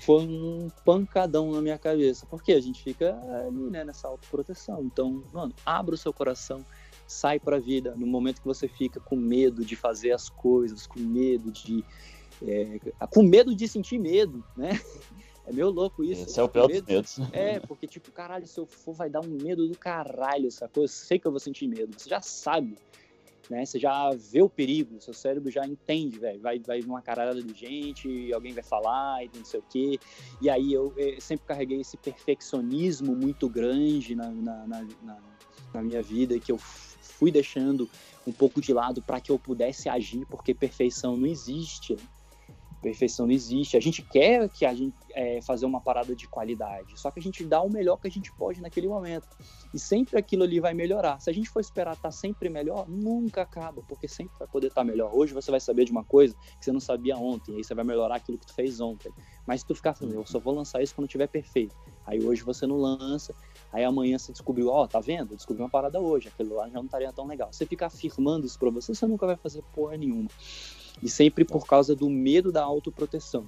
foi um pancadão na minha cabeça. Porque a gente fica ali, né, nessa autoproteção. Então, mano, abra o seu coração sai para a vida. No momento que você fica com medo de fazer as coisas, com medo de. É, com medo de sentir medo, né? É meio louco isso. Esse é o pior medo, dos medos. É, porque, tipo, caralho, se eu for, vai dar um medo do caralho essa coisa. Eu sei que eu vou sentir medo. Você já sabe, né? Você já vê o perigo, seu cérebro já entende, velho. Vai, vai uma caralhada de gente, alguém vai falar e não sei o quê. E aí eu, eu sempre carreguei esse perfeccionismo muito grande na, na, na, na, na minha vida, que eu fui deixando um pouco de lado para que eu pudesse agir, porque perfeição não existe. Né? Perfeição não existe. A gente quer que a gente é, fazer uma parada de qualidade, só que a gente dá o melhor que a gente pode naquele momento. E sempre aquilo ali vai melhorar. Se a gente for esperar estar tá sempre melhor, nunca acaba, porque sempre vai poder estar tá melhor. Hoje você vai saber de uma coisa que você não sabia ontem, e aí você vai melhorar aquilo que tu fez ontem. Mas se tu ficar falando, eu só vou lançar isso quando tiver perfeito. Aí hoje você não lança, Aí amanhã você descobriu, ó, oh, tá vendo? Descobri uma parada hoje, aquilo lá já não estaria tão legal. Você ficar afirmando isso pra você, você nunca vai fazer porra nenhuma. E sempre por causa do medo da autoproteção.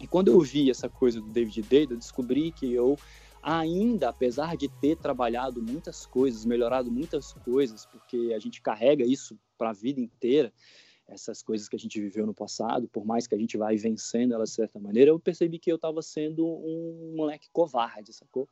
E quando eu vi essa coisa do David Dade, eu descobri que eu ainda, apesar de ter trabalhado muitas coisas, melhorado muitas coisas, porque a gente carrega isso para a vida inteira, essas coisas que a gente viveu no passado, por mais que a gente vá vencendo elas de certa maneira, eu percebi que eu estava sendo um moleque covarde, sacou?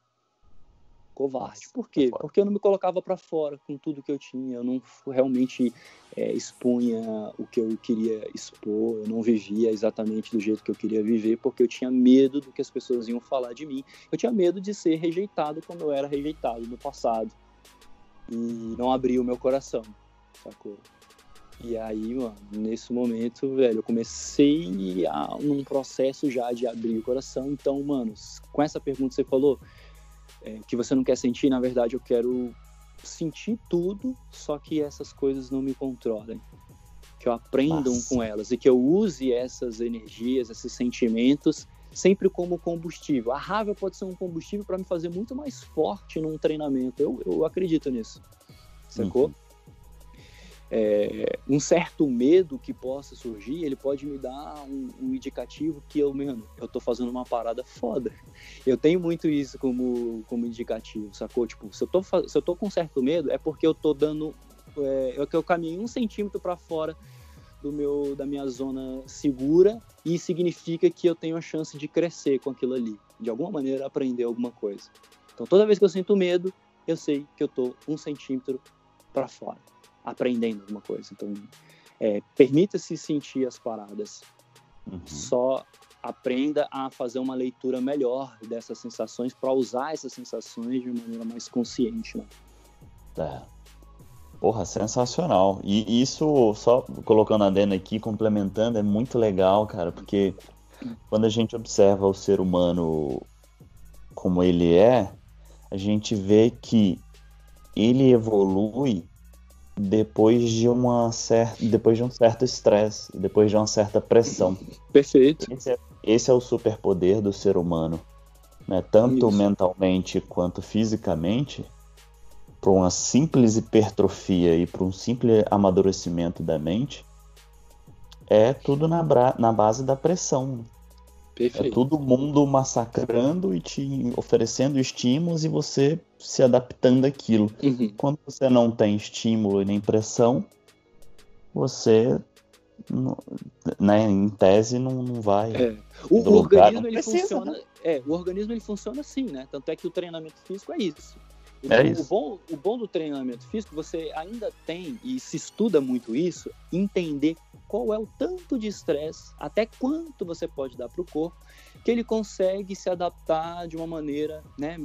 Covarde. Por quê? Porque eu não me colocava para fora com tudo que eu tinha, eu não realmente é, expunha o que eu queria expor, eu não vivia exatamente do jeito que eu queria viver, porque eu tinha medo do que as pessoas iam falar de mim. Eu tinha medo de ser rejeitado como eu era rejeitado no passado. E não abria o meu coração, sacou? E aí, mano, nesse momento, velho, eu comecei a, num processo já de abrir o coração. Então, mano, com essa pergunta que você falou, é, que você não quer sentir, na verdade, eu quero sentir tudo, só que essas coisas não me controlem. Que eu aprenda com elas e que eu use essas energias, esses sentimentos, sempre como combustível. A raiva pode ser um combustível para me fazer muito mais forte num treinamento. Eu, eu acredito nisso. Sacou? Uhum é, um certo medo que possa surgir, ele pode me dar um, um, indicativo que eu, mano, eu tô fazendo uma parada foda. Eu tenho muito isso como, como indicativo, sacou? Tipo, se eu, tô, se eu tô com certo medo, é porque eu tô dando. É, eu, eu caminhei um centímetro para fora do meu, da minha zona segura e significa que eu tenho a chance de crescer com aquilo ali, de alguma maneira aprender alguma coisa. Então toda vez que eu sinto medo, eu sei que eu tô um centímetro para fora aprendendo alguma coisa. Então, é, permita-se sentir as paradas. Uhum. Só aprenda a fazer uma leitura melhor dessas sensações para usar essas sensações de maneira mais consciente, né? É. Porra, sensacional. E isso, só colocando a Dena aqui, complementando, é muito legal, cara, porque quando a gente observa o ser humano como ele é, a gente vê que ele evolui depois de uma certa, depois de um certo estresse, depois de uma certa pressão. Perfeito. Esse é, esse é o superpoder do ser humano, né? Tanto Isso. mentalmente quanto fisicamente, para uma simples hipertrofia e para um simples amadurecimento da mente, é tudo na, na base da pressão. Perfeito. É todo mundo massacrando e te oferecendo estímulos e você se adaptando àquilo. Uhum. Quando você não tem estímulo e nem pressão, você, né, em tese, não, não vai. É. O, organismo ele precisa, funciona. Né? É, o organismo ele funciona assim, né? Tanto é que o treinamento físico é isso. Então, é isso. O, bom, o bom do treinamento físico, você ainda tem, e se estuda muito isso, entender qual é o tanto de estresse, até quanto você pode dar para o corpo, que ele consegue se adaptar de uma maneira né,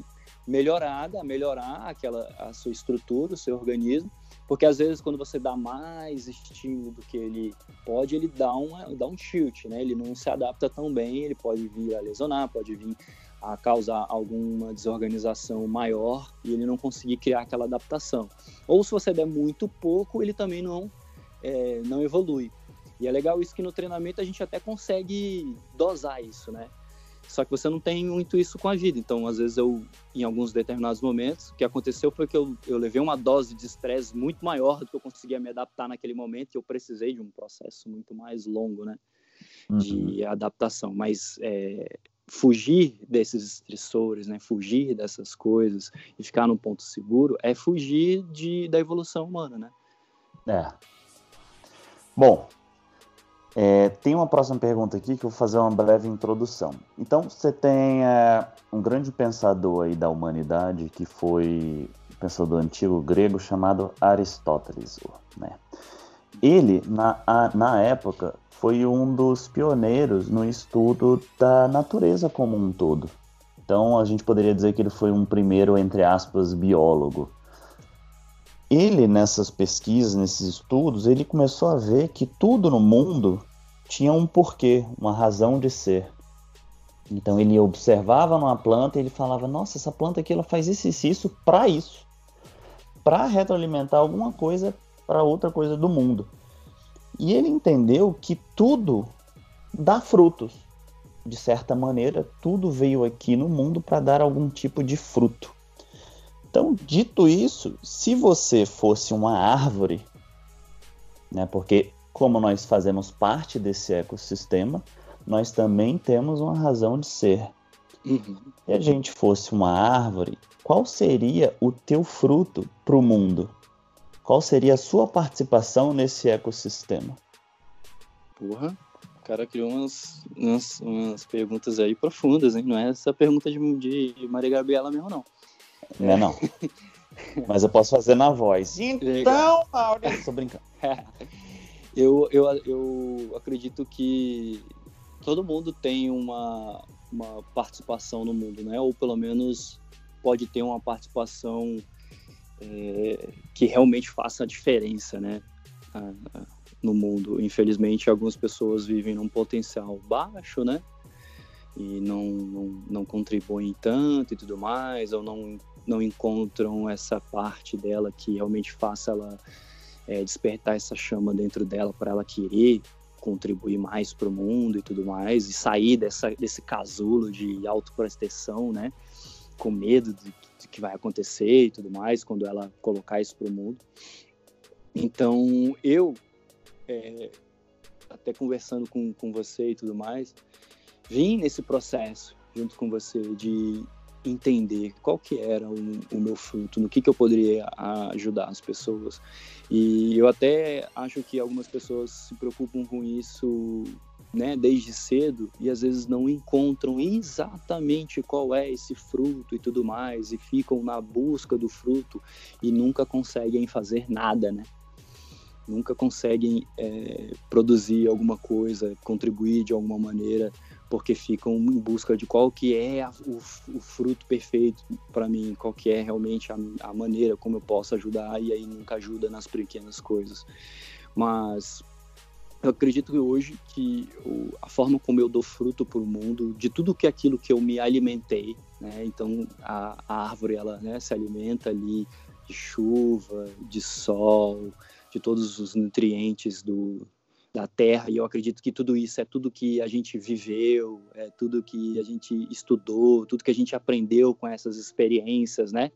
melhorada, melhorar aquela, a sua estrutura, o seu organismo, porque às vezes quando você dá mais estímulo do que ele pode, ele dá, uma, dá um tilt, né? ele não se adapta tão bem, ele pode vir a lesionar, pode vir a causar alguma desorganização maior e ele não conseguir criar aquela adaptação. Ou se você der muito pouco, ele também não, é, não evolui. E é legal isso que no treinamento a gente até consegue dosar isso, né? Só que você não tem muito isso com a vida. Então, às vezes, eu, em alguns determinados momentos, o que aconteceu foi que eu, eu levei uma dose de estresse muito maior do que eu conseguia me adaptar naquele momento e eu precisei de um processo muito mais longo, né? De uhum. adaptação. Mas é, fugir desses estressores, né? Fugir dessas coisas e ficar num ponto seguro é fugir de, da evolução humana, né? É. Bom, é, tem uma próxima pergunta aqui que eu vou fazer uma breve introdução. Então, você tem é, um grande pensador aí da humanidade que foi um pensador antigo grego chamado Aristóteles. Né? Ele, na, a, na época, foi um dos pioneiros no estudo da natureza como um todo. Então, a gente poderia dizer que ele foi um primeiro, entre aspas, biólogo ele nessas pesquisas, nesses estudos, ele começou a ver que tudo no mundo tinha um porquê, uma razão de ser. Então ele observava numa planta e ele falava: "Nossa, essa planta aqui ela faz isso e isso para isso, para retroalimentar alguma coisa para outra coisa do mundo". E ele entendeu que tudo dá frutos. De certa maneira, tudo veio aqui no mundo para dar algum tipo de fruto. Então, dito isso, se você fosse uma árvore, né, porque como nós fazemos parte desse ecossistema, nós também temos uma razão de ser. Uhum. Se a gente fosse uma árvore, qual seria o teu fruto para o mundo? Qual seria a sua participação nesse ecossistema? Porra, o cara criou umas, umas, umas perguntas aí profundas, hein? Não é essa pergunta de, de Maria Gabriela mesmo, não. Né, não. *laughs* Mas eu posso fazer na voz. Então, Maurício. Tô brincando. *laughs* eu, eu, eu acredito que todo mundo tem uma, uma participação no mundo, né? Ou pelo menos pode ter uma participação é, que realmente faça a diferença, né? no mundo. Infelizmente, algumas pessoas vivem num potencial baixo, né? E não, não, não contribuem tanto e tudo mais, ou não, não encontram essa parte dela que realmente faça ela é, despertar essa chama dentro dela para ela querer contribuir mais para o mundo e tudo mais, e sair dessa, desse casulo de autoproteção, né? Com medo de que vai acontecer e tudo mais, quando ela colocar isso para o mundo. Então, eu, é, até conversando com, com você e tudo mais, vim nesse processo junto com você de entender qual que era o, o, meu fruto, no que, que eu poderia ajudar as pessoas. E eu até acho que algumas pessoas se preocupam com isso né, desde cedo e às vezes não encontram exatamente qual é esse fruto e tudo mais e ficam na busca do fruto e nunca conseguem fazer nada, né? Nunca conseguem é, produzir alguma coisa, contribuir de alguma maneira porque ficam em busca de qual que é a, o, o, fruto perfeito para mim, qual que é realmente a, a, maneira como eu posso ajudar e aí nunca ajuda nas pequenas coisas. Mas eu acredito que hoje que o, a forma como eu dou fruto para o mundo, de tudo que aquilo que eu me alimentei, né? Então a, a árvore ela né, se alimenta ali de chuva, de sol, de todos os nutrientes do, da Terra, e eu acredito que tudo isso é tudo que a gente viveu, é tudo que a gente estudou, tudo que a gente aprendeu com essas experiências, né?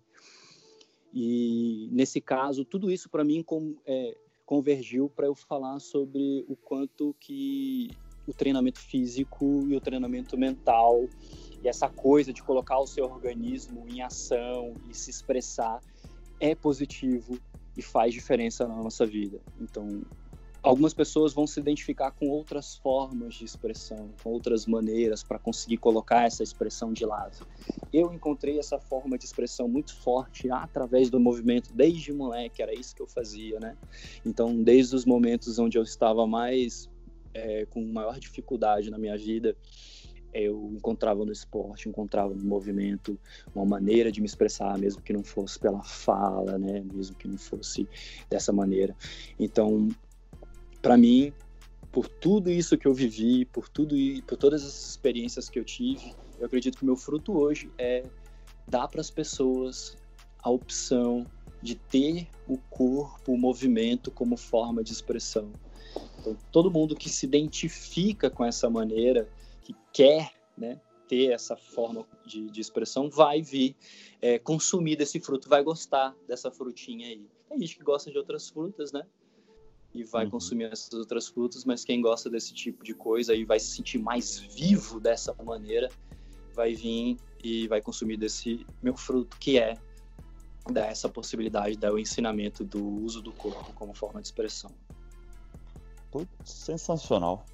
E nesse caso, tudo isso para mim com, é, convergiu para eu falar sobre o quanto que o treinamento físico e o treinamento mental e essa coisa de colocar o seu organismo em ação e se expressar é positivo e faz diferença na nossa vida. Então, algumas pessoas vão se identificar com outras formas de expressão, com outras maneiras para conseguir colocar essa expressão de lado. Eu encontrei essa forma de expressão muito forte através do movimento desde moleque, era isso que eu fazia, né? Então, desde os momentos onde eu estava mais é, com maior dificuldade na minha vida, eu encontrava no esporte, encontrava no movimento uma maneira de me expressar, mesmo que não fosse pela fala, né? Mesmo que não fosse dessa maneira. Então, para mim, por tudo isso que eu vivi, por tudo por todas as experiências que eu tive, eu acredito que o meu fruto hoje é dar para as pessoas a opção de ter o corpo, o movimento como forma de expressão. Então, todo mundo que se identifica com essa maneira, que quer né, ter essa forma de, de expressão, vai vir é, consumir desse fruto, vai gostar dessa frutinha aí. Tem gente que gosta de outras frutas, né? E vai uhum. consumir essas outras frutas, mas quem gosta desse tipo de coisa e vai se sentir mais vivo dessa maneira, vai vir e vai consumir desse meu fruto, que é dar essa possibilidade, dar o ensinamento do uso do corpo como forma de expressão. Putz, sensacional.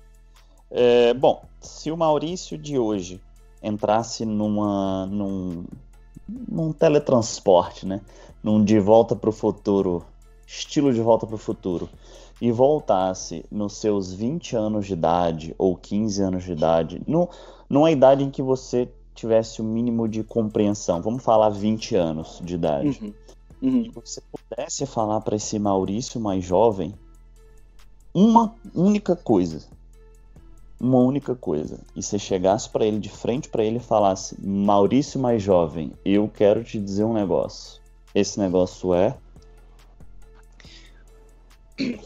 É, bom, se o Maurício de hoje entrasse numa, num, num teletransporte, né? Num De Volta para o Futuro, estilo De Volta para o Futuro, e voltasse nos seus 20 anos de idade ou 15 anos de idade, no, numa idade em que você tivesse o mínimo de compreensão, vamos falar 20 anos de idade, uhum. Uhum. você pudesse falar para esse Maurício mais jovem uma única coisa, uma única coisa, e você chegasse para ele de frente para ele e falasse: Maurício mais jovem, eu quero te dizer um negócio. Esse negócio é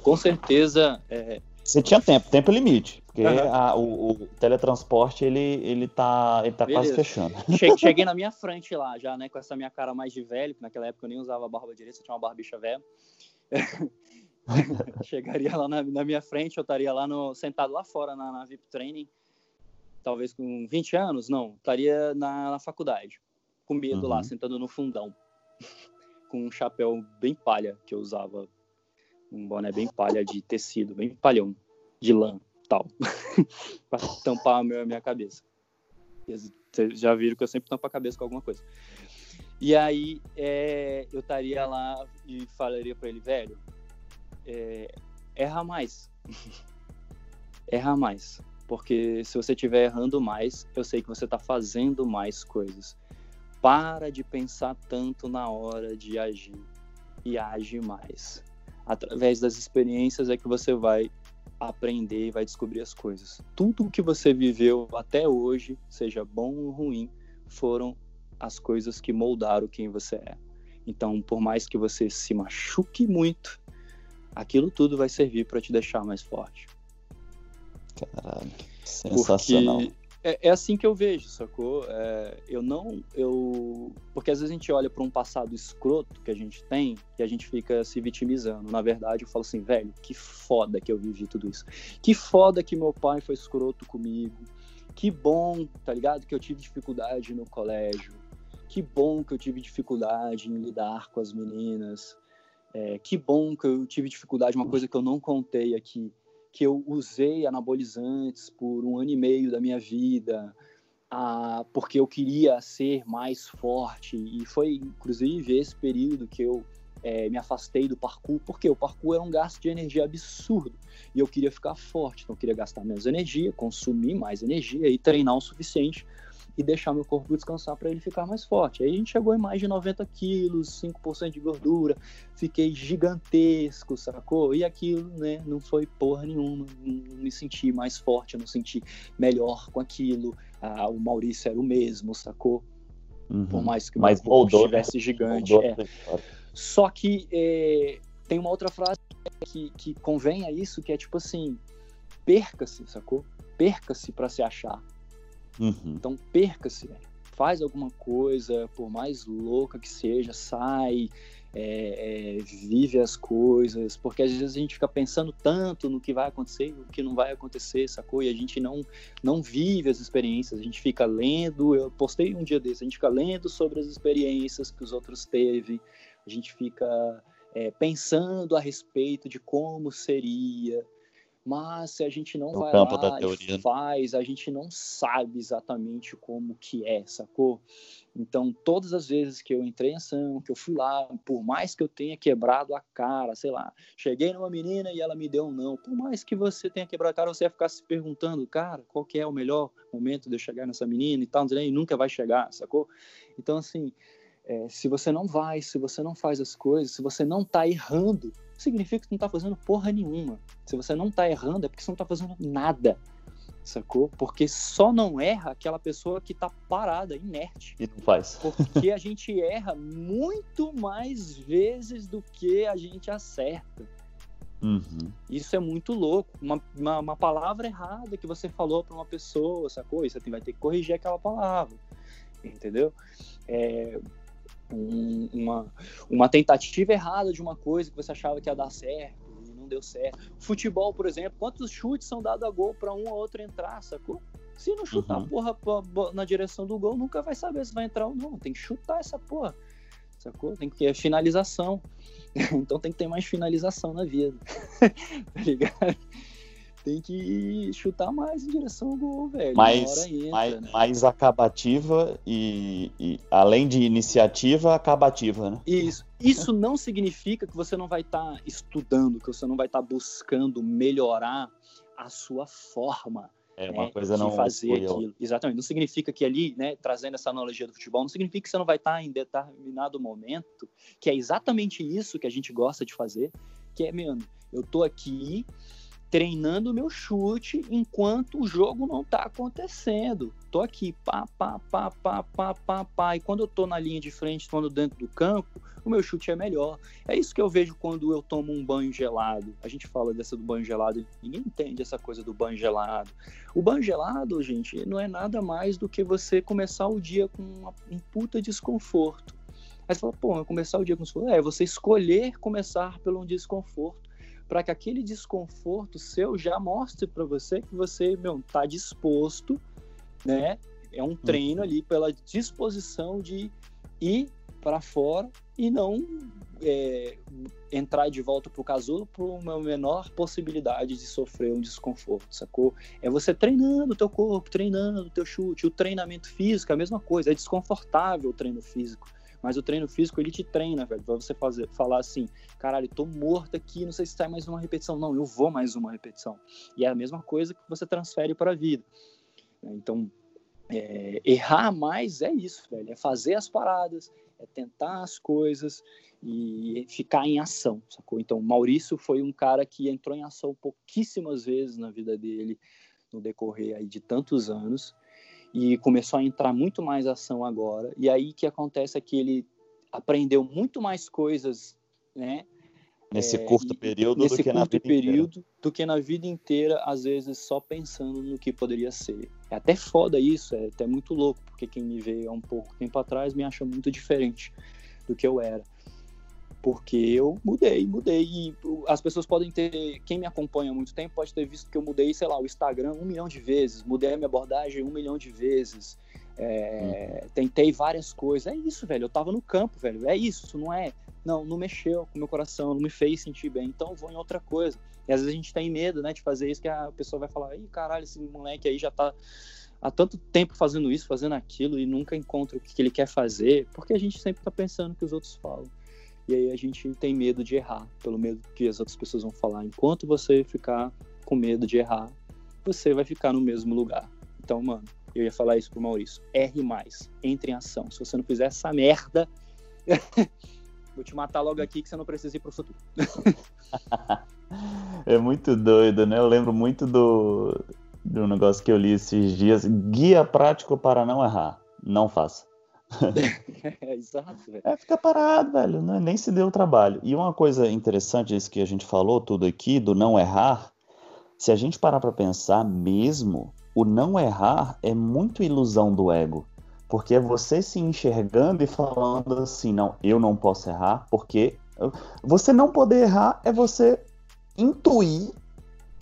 com certeza. É... Você tinha tempo, tempo limite. Porque uhum. a, o, o, teletransporte ele, ele tá, ele tá quase fechando. *laughs* Cheguei na minha frente lá, já, né? Com essa minha cara mais de velho, que naquela época eu nem usava barba direita, tinha uma barbicha velha. *laughs* Chegaria lá na, na, minha frente, eu estaria lá no, sentado lá fora na, na, VIP Training, talvez com 20 anos, não, estaria na, na faculdade, com medo uhum. lá, sentado no fundão, *laughs* com um chapéu bem palha que eu usava um boné bem palha de tecido, bem palhão, de lã, tal, *laughs* para tampar a minha, a minha cabeça. Vocês já viram que eu sempre tampo a cabeça com alguma coisa. E aí é, eu estaria lá e falaria para ele, velho, é, erra mais. *laughs* erra mais. Porque se você estiver errando mais, eu sei que você está fazendo mais coisas. Para de pensar tanto na hora de agir e age mais. Através das experiências é que você vai aprender e vai descobrir as coisas. Tudo o que você viveu até hoje, seja bom ou ruim, foram as coisas que moldaram quem você é. Então, por mais que você se machuque muito, aquilo tudo vai servir para te deixar mais forte. Caralho, sensacional. Porque é, é assim que eu vejo, sacou? É, eu não, eu, porque às vezes a gente olha para um passado escroto que a gente tem e a gente fica se vitimizando. Na verdade, eu falo assim, velho, que foda que eu vivi tudo isso. Que foda que meu pai foi escroto comigo. Que bom, tá ligado? Que eu tive dificuldade no colégio. Que bom que eu tive dificuldade em lidar com as meninas. É, que bom que eu tive dificuldade, uma coisa que eu não contei aqui que eu usei anabolizantes por um ano e meio da minha vida, ah, porque eu queria ser mais forte. E foi, inclusive, esse período que eu é, me afastei do parkour, porque o parkour era um gasto de energia absurdo. E eu queria ficar forte, então eu queria gastar menos energia, consumir mais energia e treinar o suficiente e deixar meu corpo descansar para ele ficar mais forte. Aí a gente chegou em mais de 90 quilos, 5% de gordura, fiquei gigantesco, sacou? E aquilo, né, não foi porra nenhuma, não, me senti mais forte, eu não senti melhor com aquilo. Ah, o Maurício era o mesmo, sacou? Uhum. Por mais que o Mas corpo né? estivesse gigante. é. Só que é, tem uma outra frase que, que convém a isso, que é tipo assim, perca-se, sacou? Perca-se para se achar. Uhum. Então perca-se, faz alguma coisa, por mais louca que seja, sai, é, é, vive as coisas, porque às vezes a gente fica pensando tanto no que vai acontecer, o que não vai acontecer, sacou? E a gente não, não vive as experiências, a gente fica lendo, eu postei um dia desse, a gente fica lendo sobre as experiências que os outros teve, a gente fica é, pensando a respeito de como seria, mas se a gente não no vai lá e faz, a gente não sabe exatamente como que é, sacou? Então, todas as vezes que eu entrei em ação, que eu fui lá, por mais que eu tenha quebrado a cara, sei lá, cheguei numa menina e ela me deu um não, por mais que você tenha quebrado a cara, você ia ficar se perguntando, cara, qual que é o melhor momento de eu chegar nessa menina e tal, e nunca vai chegar, sacou? Então, assim, é, se você não vai, se você não faz as coisas, se você não tá errando, significa que não tá fazendo porra nenhuma. Se você não tá errando, é porque você não tá fazendo nada. Sacou? Porque só não erra aquela pessoa que tá parada, inerte. E não faz. Porque *laughs* a gente erra muito mais vezes do que a gente acerta. Uhum. Isso é muito louco. Uma, uma, uma palavra errada que você falou para uma pessoa, sacou? E você vai ter que corrigir aquela palavra. Entendeu? É, um, uma, uma tentativa errada de uma coisa que você achava que ia dar certo e não deu certo. Futebol, por exemplo, quantos chutes são dados a gol para um ou outro entrar, sacou? Se não chutar uhum. porra na direção do gol, nunca vai saber se vai entrar ou não. Tem que chutar essa porra, sacou? Tem que ter finalização. *laughs* então tem que ter mais finalização na vida, *laughs* tá ligado? Tem que chutar mais em direção ao gol, velho. Mais, entra, mais, né? mais acabativa e, e, além de iniciativa, acabativa, né? Isso. Isso não significa que você não vai estar tá estudando, que você não vai estar tá buscando melhorar a sua forma. É uma né, coisa não fazer aquilo. Exatamente. Não significa que ali, né, trazendo essa analogia do futebol, não significa que você não vai estar tá em determinado momento, que é exatamente isso que a gente gosta de fazer, que é, mano, eu tô aqui treinando o meu chute enquanto o jogo não tá acontecendo. Tô aqui, pá, pá, pá, pá, pá, pá, pá. E quando eu tô na linha de frente, quando dentro do campo, o meu chute é melhor. É isso que eu vejo quando eu tomo um banho gelado. A gente fala dessa do banho gelado, ninguém entende essa coisa do banho gelado. O banho gelado, gente, não é nada mais do que você começar o dia com uma, um puta desconforto. Aí você fala, pô, começar o dia com desconforto. É, você escolher começar pelo um desconforto para que aquele desconforto seu já mostre para você que você meu, tá disposto, né? É um treino ali pela disposição de ir para fora e não é, entrar de volta para o casulo por uma menor possibilidade de sofrer um desconforto, sacou? É você treinando o teu corpo, treinando o teu chute. O treinamento físico é a mesma coisa, é desconfortável o treino físico. Mas o treino físico, ele te treina, velho, pra você fazer, falar assim, caralho, tô morto aqui, não sei se sai mais uma repetição. Não, eu vou mais uma repetição. E é a mesma coisa que você transfere para a vida. Então, é, errar mais é isso, velho, é fazer as paradas, é tentar as coisas e ficar em ação, sacou? Então, Maurício foi um cara que entrou em ação pouquíssimas vezes na vida dele, no decorrer aí de tantos anos, e começou a entrar muito mais ação agora. E aí que acontece é que ele aprendeu muito mais coisas, né? Nesse é, curto período nesse do que curto na vida período inteira. do que na vida inteira, às vezes só pensando no que poderia ser. É até foda isso, é até muito louco, porque quem me vê há um pouco tempo atrás me acha muito diferente do que eu era porque eu mudei, mudei. E as pessoas podem ter, quem me acompanha há muito tempo pode ter visto que eu mudei, sei lá, o Instagram um milhão de vezes, mudei a minha abordagem um milhão de vezes, é, hum. tentei várias coisas. É isso, velho. Eu tava no campo, velho. É isso, não é. Não, não mexeu com o meu coração, não me fez sentir bem. Então eu vou em outra coisa. E às vezes a gente tem medo, né, de fazer isso, que a pessoa vai falar, ih, caralho, esse moleque aí já tá há tanto tempo fazendo isso, fazendo aquilo e nunca encontra o que ele quer fazer, porque a gente sempre tá pensando o que os outros falam. E aí a gente tem medo de errar, pelo medo que as outras pessoas vão falar. Enquanto você ficar com medo de errar, você vai ficar no mesmo lugar. Então, mano, eu ia falar isso pro Maurício. Erre mais, entre em ação. Se você não fizer essa merda, *laughs* vou te matar logo aqui que você não precisa ir pro futuro. *laughs* é muito doido, né? Eu lembro muito do, do negócio que eu li esses dias. Guia prático para não errar. Não faça. É, *laughs* exato, velho. É, fica parado, velho. Né? Nem se deu o trabalho. E uma coisa interessante, isso que a gente falou tudo aqui, do não errar, se a gente parar para pensar mesmo, o não errar é muito ilusão do ego. Porque é você se enxergando e falando assim, não, eu não posso errar, porque você não poder errar é você intuir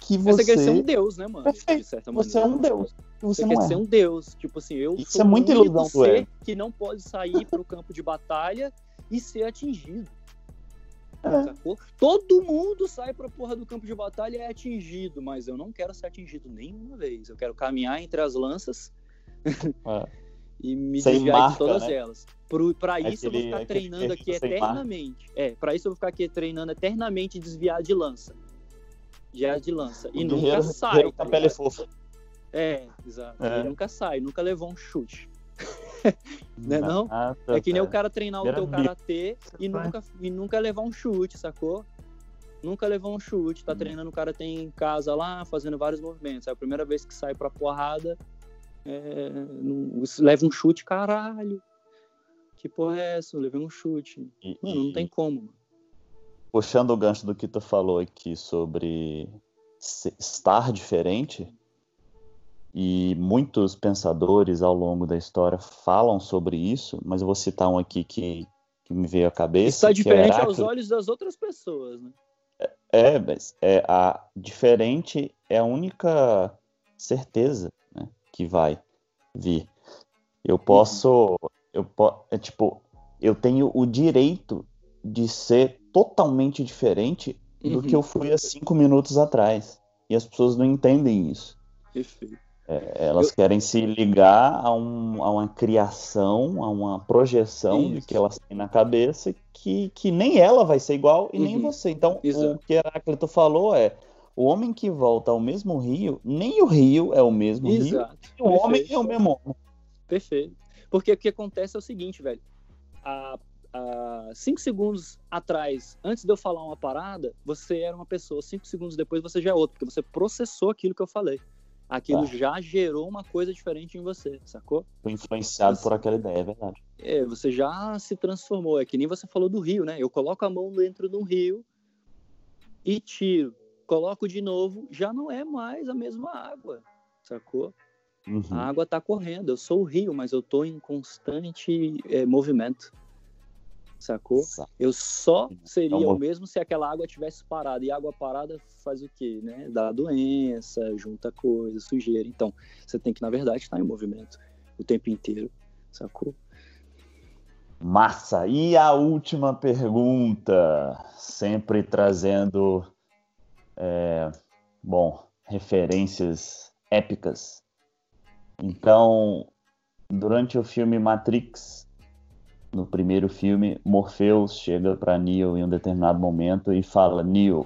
que você... Você quer ser um deus, né, mano? Perfeito. De certa maneira. Você é um deus. Você, você não quer é. ser um deus. Tipo assim, eu Isso sou é muita o único ilusão ser ego. que não pode sair pro campo de batalha e ser atingido. É. Todo mundo sai pra porra do campo de batalha e é atingido, mas eu não quero ser atingido nenhuma vez. Eu quero caminhar entre as lanças *laughs* É. *laughs* e me Sem desviar marca, de todas né? elas. Pro, pra isso eu vou Aquele- ficar aquele treinando aqui eternamente. É, pra isso eu vou ficar aqui treinando eternamente e desviar de lança. De de lança. E O nunca *laughs* guerreiro- sai. guerreiro tá com a pele fofa. É, exato. É. Ele nunca sai, nunca levou um chute. *laughs* Né, não? Ah, É que nem o cara treinar o Era teu karatê e nunca, e nunca levar um chute, sacou? Nunca levou um chute, tá Hum. treinando o karatê em casa lá, fazendo vários movimentos. Aí a primeira vez que sai pra porrada, é, não- leva um chute, caralho. Que porra é essa? Eu levei um chute. E- Mano, não e- tem como, mano. Puxando o gancho do que tu falou aqui sobre estar diferente, e muitos pensadores ao longo da história falam sobre isso, mas eu vou citar um aqui que, que me veio à cabeça. É que diferente aos Heráclito. olhos das outras pessoas, né? É, mas é a diferente é a única certeza né, que vai vir. Eu posso, eu po, é tipo, eu tenho o direito de ser totalmente diferente do Uhum. que eu fui há cinco minutos atrás. E as pessoas não entendem isso. Perfeito. É, Elas querem se ligar a, um, a uma criação, a uma projeção de Isso. que elas têm na cabeça que, que nem ela vai ser igual e nem Uhum. você. Então, Exato. o que Heráclito falou é: o homem que volta ao mesmo rio, nem o rio é o mesmo rio, Exato. e o homem é o mesmo homem. Perfeito. Porque o que acontece é o seguinte, velho. Há, há cinco segundos atrás, antes de eu falar uma parada, você era uma pessoa. Cinco segundos depois você já é outra, porque você processou aquilo que eu falei. Aquilo Tá. já gerou uma coisa diferente em você, sacou? Fui influenciado por aquela ideia, é verdade. É, você já se transformou. É que nem você falou do rio, né? Eu coloco a mão dentro de um rio e tiro. Coloco de novo, já não é mais a mesma água, sacou? Uhum. A água está correndo. Eu sou o rio, mas eu estou em constante eh, movimento. Sacou? Sa- Eu só seria o mesmo se aquela água tivesse parado. E água parada faz o quê? Né? Dá doença, junta coisa, sujeira. Então, você tem que, na verdade, estar em movimento o tempo inteiro. Sacou? Massa. E a última pergunta, sempre trazendo, é, bom, referências épicas. Então, durante o filme Matrix, no primeiro filme, Morpheus chega para Neo em um determinado momento e fala: Neo,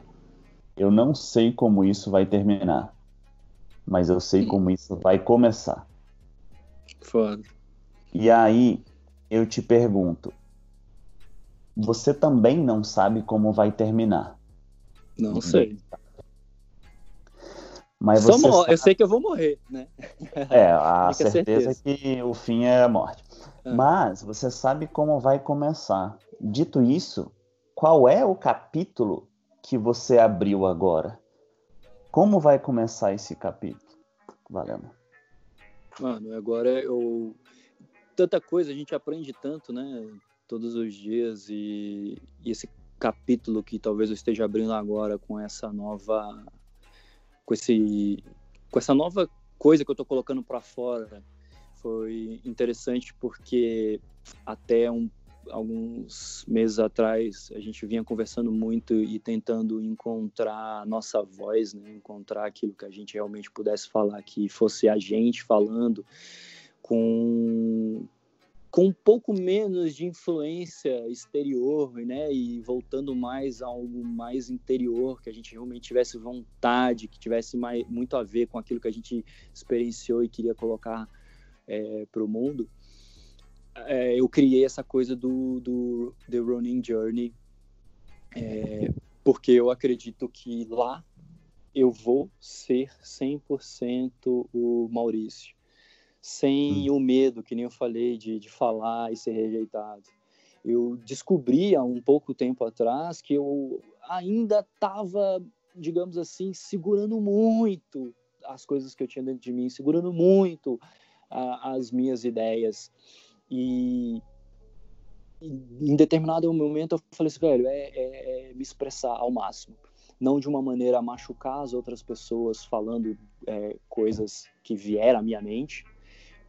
eu não sei como isso vai terminar, mas eu sei como isso vai começar. Foda. E aí eu te pergunto: você também não sabe como vai terminar? Não sei. Mas você sabe... Eu sei que eu vou morrer, né? É, a *laughs* certeza, certeza que o fim é a morte. Ah. Mas você sabe como vai começar. Dito isso, qual é o capítulo que você abriu agora? Como vai começar esse capítulo? Valendo. Mano, agora eu. Tanta coisa, a gente aprende tanto, né? Todos os dias. E, e esse capítulo que talvez eu esteja abrindo agora com essa nova. Com, esse, com essa nova coisa que eu tô colocando para fora foi interessante porque até um, alguns meses atrás a gente vinha conversando muito e tentando encontrar a nossa voz, né? encontrar aquilo que a gente realmente pudesse falar, que fosse a gente falando com com um pouco menos de influência exterior, né, e voltando mais a algo mais interior, que a gente realmente tivesse vontade, que tivesse mais, muito a ver com aquilo que a gente experienciou e queria colocar é, para o mundo, é, eu criei essa coisa do, do The Running Journey, é, porque eu acredito que lá eu vou ser 100% o Maurício, sem hum. o medo, que nem eu falei, de, de falar e ser rejeitado. Eu descobri há um pouco tempo atrás que eu ainda estava, digamos assim, segurando muito as coisas que eu tinha dentro de mim, segurando muito a, as minhas ideias. E, e, em determinado momento eu falei assim, velho, é, é, é, me expressar ao máximo. Não de uma maneira a machucar as outras pessoas falando é, coisas que vieram à minha mente,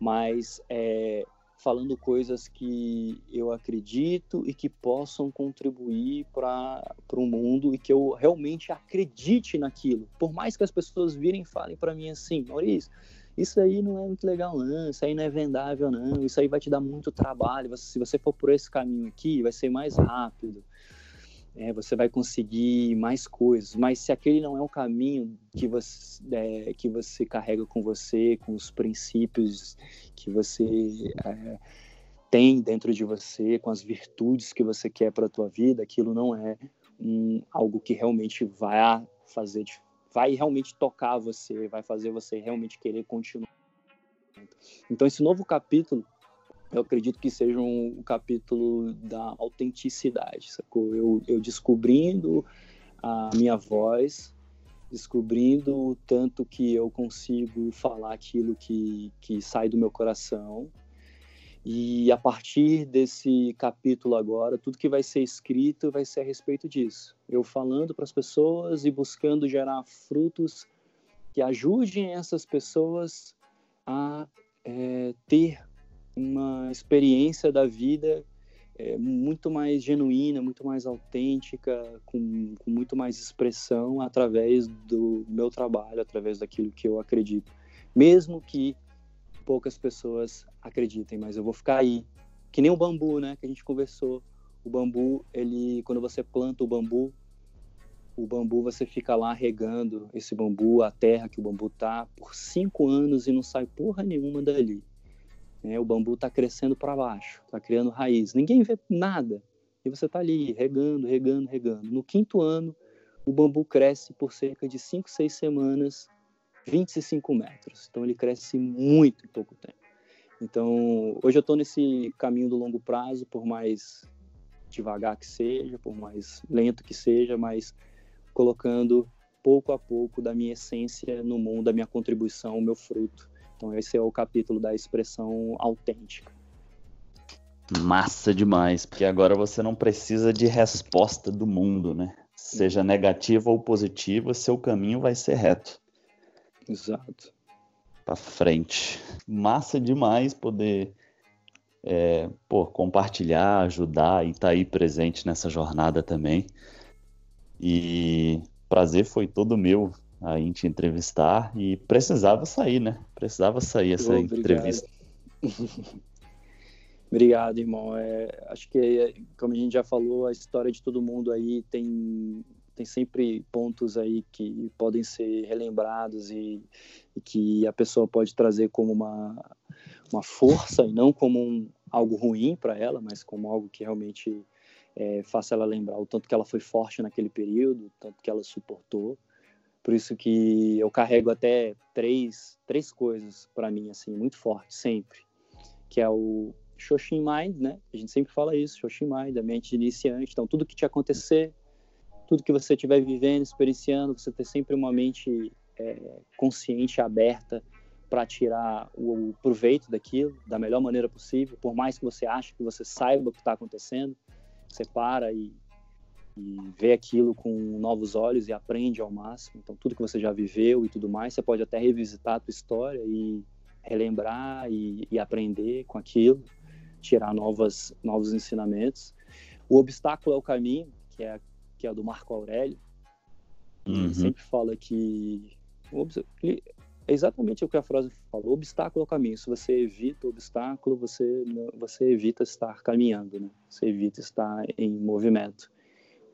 mas é, falando coisas que eu acredito e que possam contribuir para o mundo e que eu realmente acredite naquilo. Por mais que as pessoas virem e falem para mim assim, Maurício, isso aí não é muito legal não, isso aí não é vendável não, isso aí vai te dar muito trabalho, se você for por esse caminho aqui, vai ser mais rápido, é, você vai conseguir mais coisas, mas se aquele não é o caminho que você, é, que você carrega com você, com os princípios que você é, tem dentro de você, com as virtudes que você quer para a tua vida, aquilo não é um, algo que realmente vai fazer diferença vai realmente tocar você, vai fazer você realmente querer continuar. Então, esse novo capítulo, eu acredito que seja um capítulo da autenticidade, sacou? Eu, eu descobrindo a minha voz, descobrindo o tanto que eu consigo falar aquilo que, que sai do meu coração, e a partir desse capítulo agora, tudo que vai ser escrito vai ser a respeito disso. Eu falando para as pessoas e buscando gerar frutos que ajudem essas pessoas a é, ter uma experiência da vida é, muito mais genuína, muito mais autêntica, com, com muito mais expressão através do meu trabalho, através daquilo que eu acredito. Mesmo que poucas pessoas acreditem, mas eu vou ficar aí. Que nem o bambu, né? Que a gente conversou. O bambu, ele, quando você planta o bambu, o bambu você fica lá regando esse bambu, a terra que o bambu tá, por cinco anos e não sai porra nenhuma dali. É, o bambu tá crescendo para baixo, tá criando raiz. Ninguém vê nada. E você tá ali regando, regando, regando. No quinto ano, o bambu cresce por cerca de cinco, seis semanas 25 metros. Então ele cresce muito em pouco tempo. Então hoje eu estou nesse caminho do longo prazo, por mais devagar que seja, por mais lento que seja, mas colocando pouco a pouco da minha essência no mundo, da minha contribuição, o meu fruto. Então esse é o capítulo da expressão autêntica. Massa demais, porque agora você não precisa de resposta do mundo, né? Seja negativa ou positiva, seu caminho vai ser reto. Exato. Pra frente. Massa demais poder é, pô, compartilhar, ajudar e estar tá aí presente nessa jornada também. E prazer foi todo meu a te entrevistar e precisava sair, né? Precisava sair essa Obrigado. entrevista. *laughs* Obrigado, irmão. É, acho que, como a gente já falou, a história de todo mundo aí tem, tem sempre pontos aí que podem ser relembrados e, e que a pessoa pode trazer como uma, uma força e não como um, algo ruim para ela, mas como algo que realmente é, faça ela lembrar o tanto que ela foi forte naquele período, o tanto que ela suportou. Por isso que eu carrego até três, três coisas para mim assim muito fortes sempre, que é o Shoshin Mind, né? A gente sempre fala isso, Shoshin Mind, a mente iniciante. Então tudo que te acontecer, tudo que você estiver vivendo, experienciando, você ter sempre uma mente é, consciente, aberta para tirar o, o proveito daquilo da melhor maneira possível, por mais que você ache que você saiba o que está acontecendo, você para e, e vê aquilo com novos olhos e aprende ao máximo. Então, tudo que você já viveu e tudo mais, você pode até revisitar a tua história e relembrar e, e aprender com aquilo, tirar novas, novos ensinamentos. O obstáculo é o caminho, que é, que é do Marco Aurélio. Uhum. Ele sempre fala que é exatamente o que a frase falou, obstáculo é o caminho. Se você evita o obstáculo, você, você evita estar caminhando, né? Você evita estar em movimento.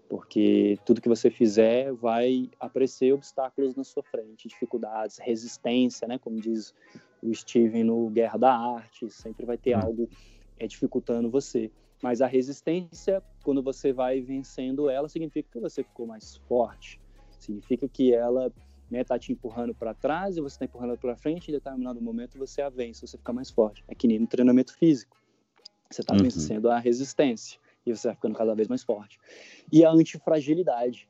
Porque tudo que você fizer vai aparecer obstáculos na sua frente, dificuldades, resistência, né? Como diz o Steven no Guerra da Arte, sempre vai ter hum. algo é, dificultando você. Mas a resistência, quando você vai vencendo ela, significa que você ficou mais forte. Significa que ela né, tá te empurrando para trás e você está empurrando para frente, e em determinado momento você a vence, você fica mais forte. É que nem no treinamento físico. Você está uhum. vencendo a resistência e você vai ficando cada vez mais forte. E a antifragilidade,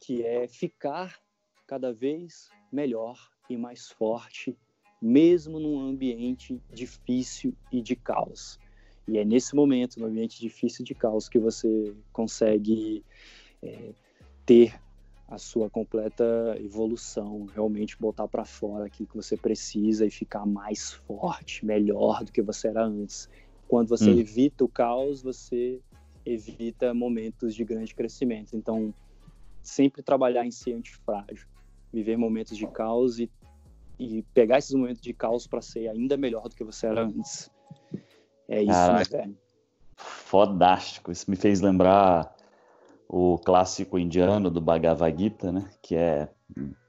que é ficar cada vez melhor e mais forte, mesmo num ambiente difícil e de caos. E é nesse momento, no ambiente difícil de caos, que você consegue é, ter a sua completa evolução, realmente botar para fora aquilo que você precisa e ficar mais forte, melhor do que você era antes. Quando você hum. evita o caos, você evita momentos de grande crescimento. Então, sempre trabalhar em ser antifrágil, viver momentos de caos e, e pegar esses momentos de caos para ser ainda melhor do que você era antes. É isso, Caraca. né, velho? Fodástico. Isso me fez lembrar o clássico indiano do Bhagavad Gita, né? Que é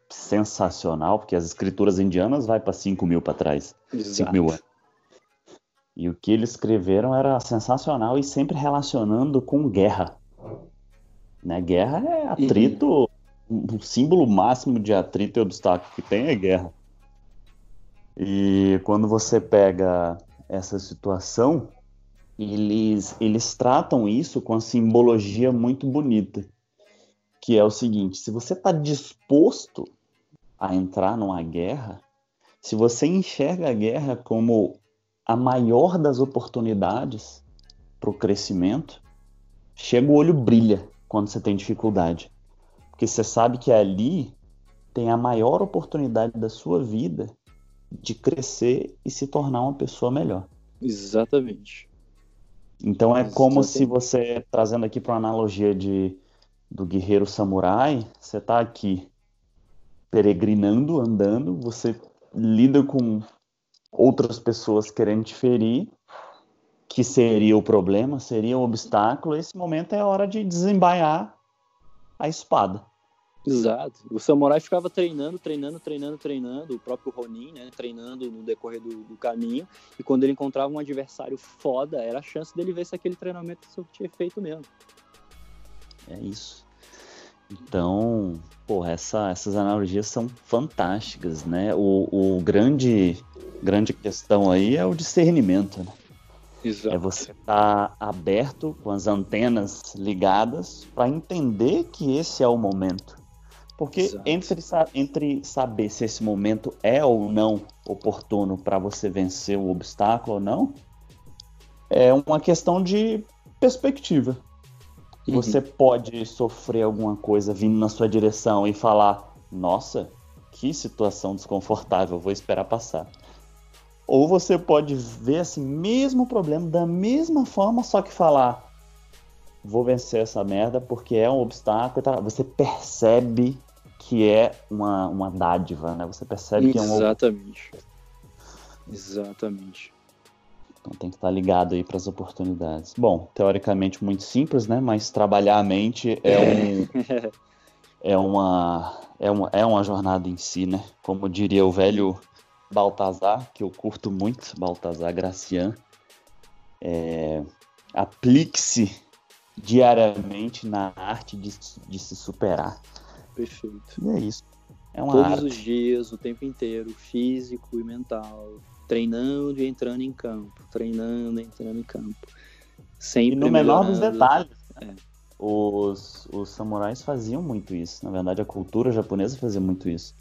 sensacional, porque as escrituras indianas vai para 5 mil para trás. 5 mil anos. E o que eles escreveram era sensacional e sempre relacionando com guerra. Né? Guerra é atrito, uhum. o símbolo máximo de atrito e obstáculo que tem é guerra. E quando você pega essa situação, eles, eles tratam isso com a simbologia muito bonita, que é o seguinte: se você está disposto a entrar numa guerra, se você enxerga a guerra como a maior das oportunidades para o crescimento, chega o olho brilha quando você tem dificuldade, porque você sabe que ali tem a maior oportunidade da sua vida de crescer e se tornar uma pessoa melhor. Exatamente. Então é como se você, trazendo aqui para uma analogia de, do guerreiro samurai, você está aqui peregrinando, andando, você lida com outras pessoas querendo te ferir, que seria o problema, seria o obstáculo, esse momento é a hora de desembaiar a espada. Exato. O samurai ficava treinando, treinando, treinando, treinando, o próprio Ronin, né, treinando no decorrer do, do, caminho, e quando ele encontrava um adversário foda, era a chance dele ver se aquele treinamento tinha feito mesmo. É isso. Então, pô, essa, essas analogias são fantásticas, né? O, o grande, grande questão aí é o discernimento, né? Exato. É você estar tá aberto com as antenas ligadas para entender que esse é o momento porque entre, entre saber se esse momento é ou não oportuno para você vencer o obstáculo ou não, é uma questão de perspectiva. Uhum. Você pode sofrer alguma coisa vindo na sua direção e falar: Nossa, que situação desconfortável, vou esperar passar. Ou você pode ver esse mesmo problema da mesma forma, só que falar: Vou vencer essa merda porque é um obstáculo. Tá? Você percebe que é uma, uma dádiva, né? Você percebe que é um. Exatamente. Exatamente. Então tem que estar ligado aí para as oportunidades. Bom, teoricamente muito simples, né? Mas trabalhar a mente é um *laughs* é uma é uma, é uma jornada em si, né? Como diria o velho Baltazar, que eu curto muito, Baltazar Gracian, é, aplique-se diariamente na arte de, de se superar. Perfeito. E é isso. É uma Todos arte. os dias, o tempo inteiro, físico e mental, treinando e entrando em campo, treinando e entrando em campo. Sempre E no menor dos detalhes. É. Os, os samurais faziam muito isso. Na verdade, a cultura japonesa fazia muito isso.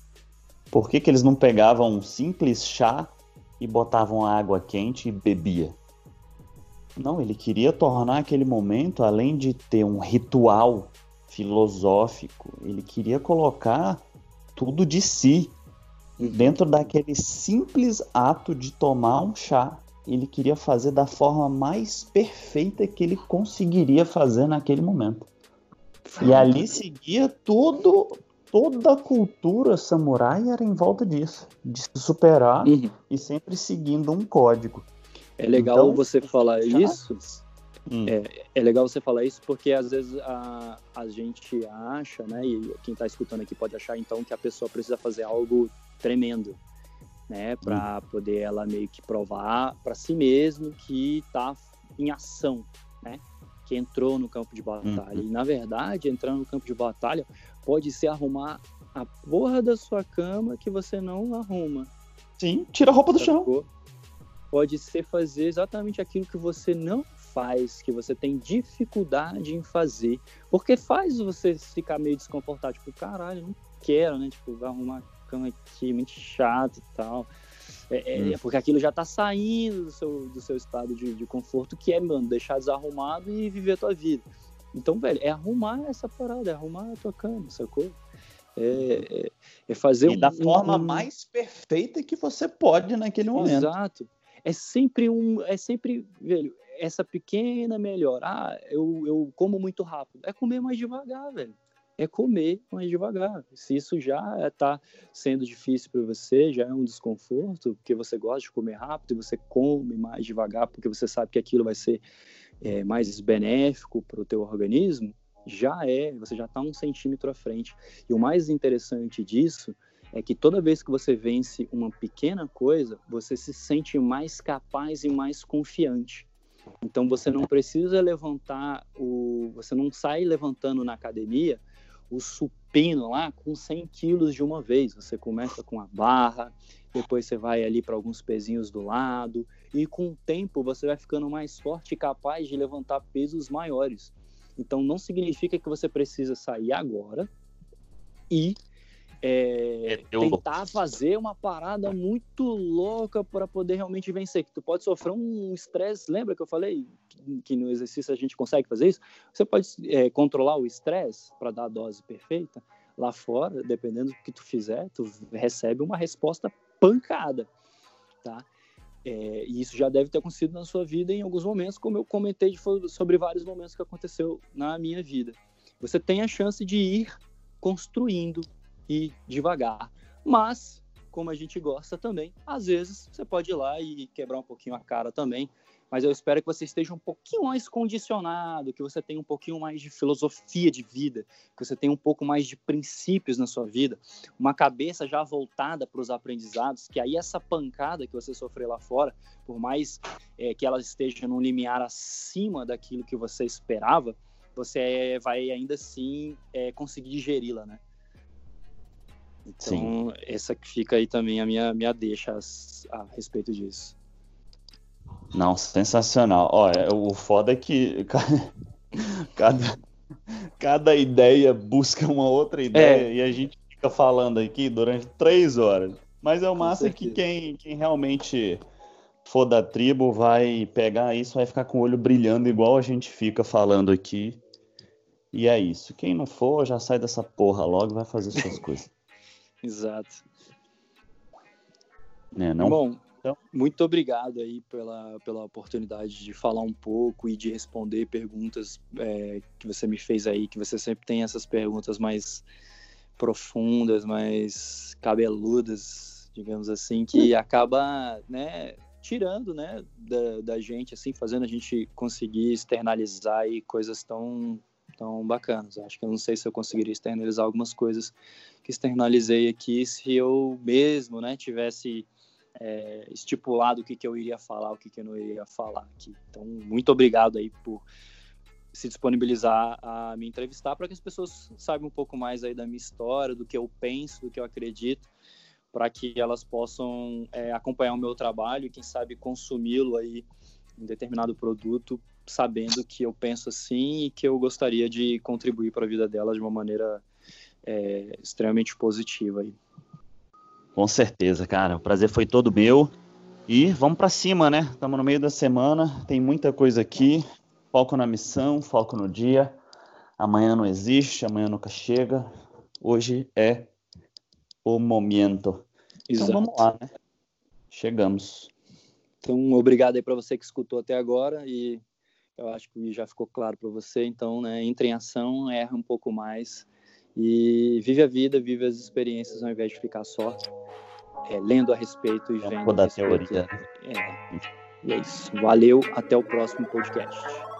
Por que, que eles não pegavam um simples chá e botavam água quente e bebia? Não, ele queria tornar aquele momento, além de ter um ritual filosófico, ele queria colocar tudo de si Uhum. dentro daquele simples ato de tomar um chá. Ele queria fazer da forma mais perfeita que ele conseguiria fazer naquele momento. E ali seguia tudo, toda a cultura samurai era em volta disso, de se superar Uhum. e sempre seguindo um código. É legal Então, você falar chá- isso. Hum. É legal você falar isso porque às vezes a, a gente acha, né? E quem está escutando aqui pode achar então que a pessoa precisa fazer algo tremendo, né? Para poder ela meio que provar para si mesmo que está em ação, né? Que entrou no campo de batalha. Uhum. E na verdade, entrar no campo de batalha pode ser arrumar a porra da sua cama que você não arruma. Sim, tira a roupa do chão. Sacou? Pode ser fazer exatamente aquilo que você não faz, que você tem dificuldade em fazer. Porque faz você ficar meio desconfortável. Tipo, caralho, não quero, né? Tipo, vai arrumar a cama aqui, muito chato e tal. É, é- Hum. é porque aquilo já tá saindo do seu, do seu estado de, de conforto, que é, mano, deixar desarrumado e viver a tua vida. Então, velho, é arrumar essa parada, é arrumar a tua cama, sacou? É, é, é fazer E da um- forma um- mais perfeita que você pode naquele momento. Exato. É sempre um, é sempre, velho, essa pequena melhora. Ah, eu, eu como muito rápido. É comer mais devagar, velho. É comer mais devagar. Se isso já está sendo difícil para você, já é um desconforto, porque você gosta de comer rápido e você come mais devagar, porque você sabe que aquilo vai ser é, mais benéfico para o teu organismo, já é, você já está um centímetro à frente. E o mais interessante disso é que toda vez que você vence uma pequena coisa, você se sente mais capaz e mais confiante. Então você não precisa levantar o, você não sai levantando na academia o supino lá com 100 quilos de uma vez. Você começa com a barra, depois você vai ali para alguns pezinhos do lado e com o tempo você vai ficando mais forte e capaz de levantar pesos maiores. Então não significa que você precisa sair agora e é, É, tentar fazer uma parada muito louca para poder realmente vencer. Que tu pode sofrer um estresse. Lembra que eu falei que, que no exercício a gente consegue fazer isso? Você pode é, controlar o estresse para dar a dose perfeita. Lá fora, dependendo do que tu fizer, tu recebe uma resposta pancada, tá? É, e isso já deve ter acontecido na sua vida em alguns momentos, como eu comentei sobre vários momentos que aconteceu na minha vida. Você tem a chance de ir construindo e devagar. Mas, como a gente gosta também, às vezes você pode ir lá e quebrar um pouquinho a cara também. Mas eu espero que você esteja um pouquinho mais condicionado, que você tenha um pouquinho mais de filosofia de vida, que você tenha um pouco mais de princípios na sua vida, uma cabeça já voltada para os aprendizados, que aí essa pancada que você sofreu lá fora, por mais é, que ela esteja num limiar acima daquilo que você esperava, você vai ainda assim é, conseguir digeri-la, né? Então, essa que fica aí também a minha, minha deixa a, respeito disso. Não, sensacional. Olha, o foda é que *laughs* ca- cada, cada ideia busca uma outra ideia e a gente fica falando aqui durante três horas. Mas é o massa que certeza. quem, quem realmente for da tribo vai pegar isso, vai ficar com o olho brilhando igual a gente fica falando aqui. E é isso. Quem não for, já sai dessa porra logo e vai fazer suas coisas. *laughs* Exato. Né, não? Bom, Então- muito obrigado aí pela, pela oportunidade de falar um pouco e de responder perguntas é, que você me fez aí, que você sempre tem essas perguntas mais profundas, mais cabeludas, digamos assim, que acaba, né, tirando, né, da, da gente, assim, fazendo a gente conseguir externalizar aí coisas tão tão bacanas. Acho que eu não sei se eu conseguiria externalizar algumas coisas que externalizei aqui se eu mesmo, né, tivesse é, estipulado o que, que eu iria falar, o que, que eu não iria falar aqui. Então, muito obrigado aí por se disponibilizar a me entrevistar para que as pessoas saibam um pouco mais aí da minha história, do que eu penso, do que eu acredito, para que elas possam é, acompanhar o meu trabalho e quem sabe consumi-lo aí um determinado produto, sabendo que eu penso assim e que eu gostaria de contribuir para a vida delas de uma maneira é, extremamente positiva aí. Com certeza, cara. O prazer foi todo meu. E vamos para cima, né? Estamos no meio da semana, tem muita coisa aqui. Foco na missão, foco no dia. Amanhã não existe, amanhã nunca chega. Hoje é o momento. Então vamos lá, né? Chegamos. Então, obrigado aí para você que escutou até agora e eu acho que já ficou claro para você. Então, né, entre em ação, erra um pouco mais e vive a vida, vive as experiências ao invés de ficar só é, lendo a respeito e vendo. Da teoria. É. E é isso. Valeu, até o próximo podcast.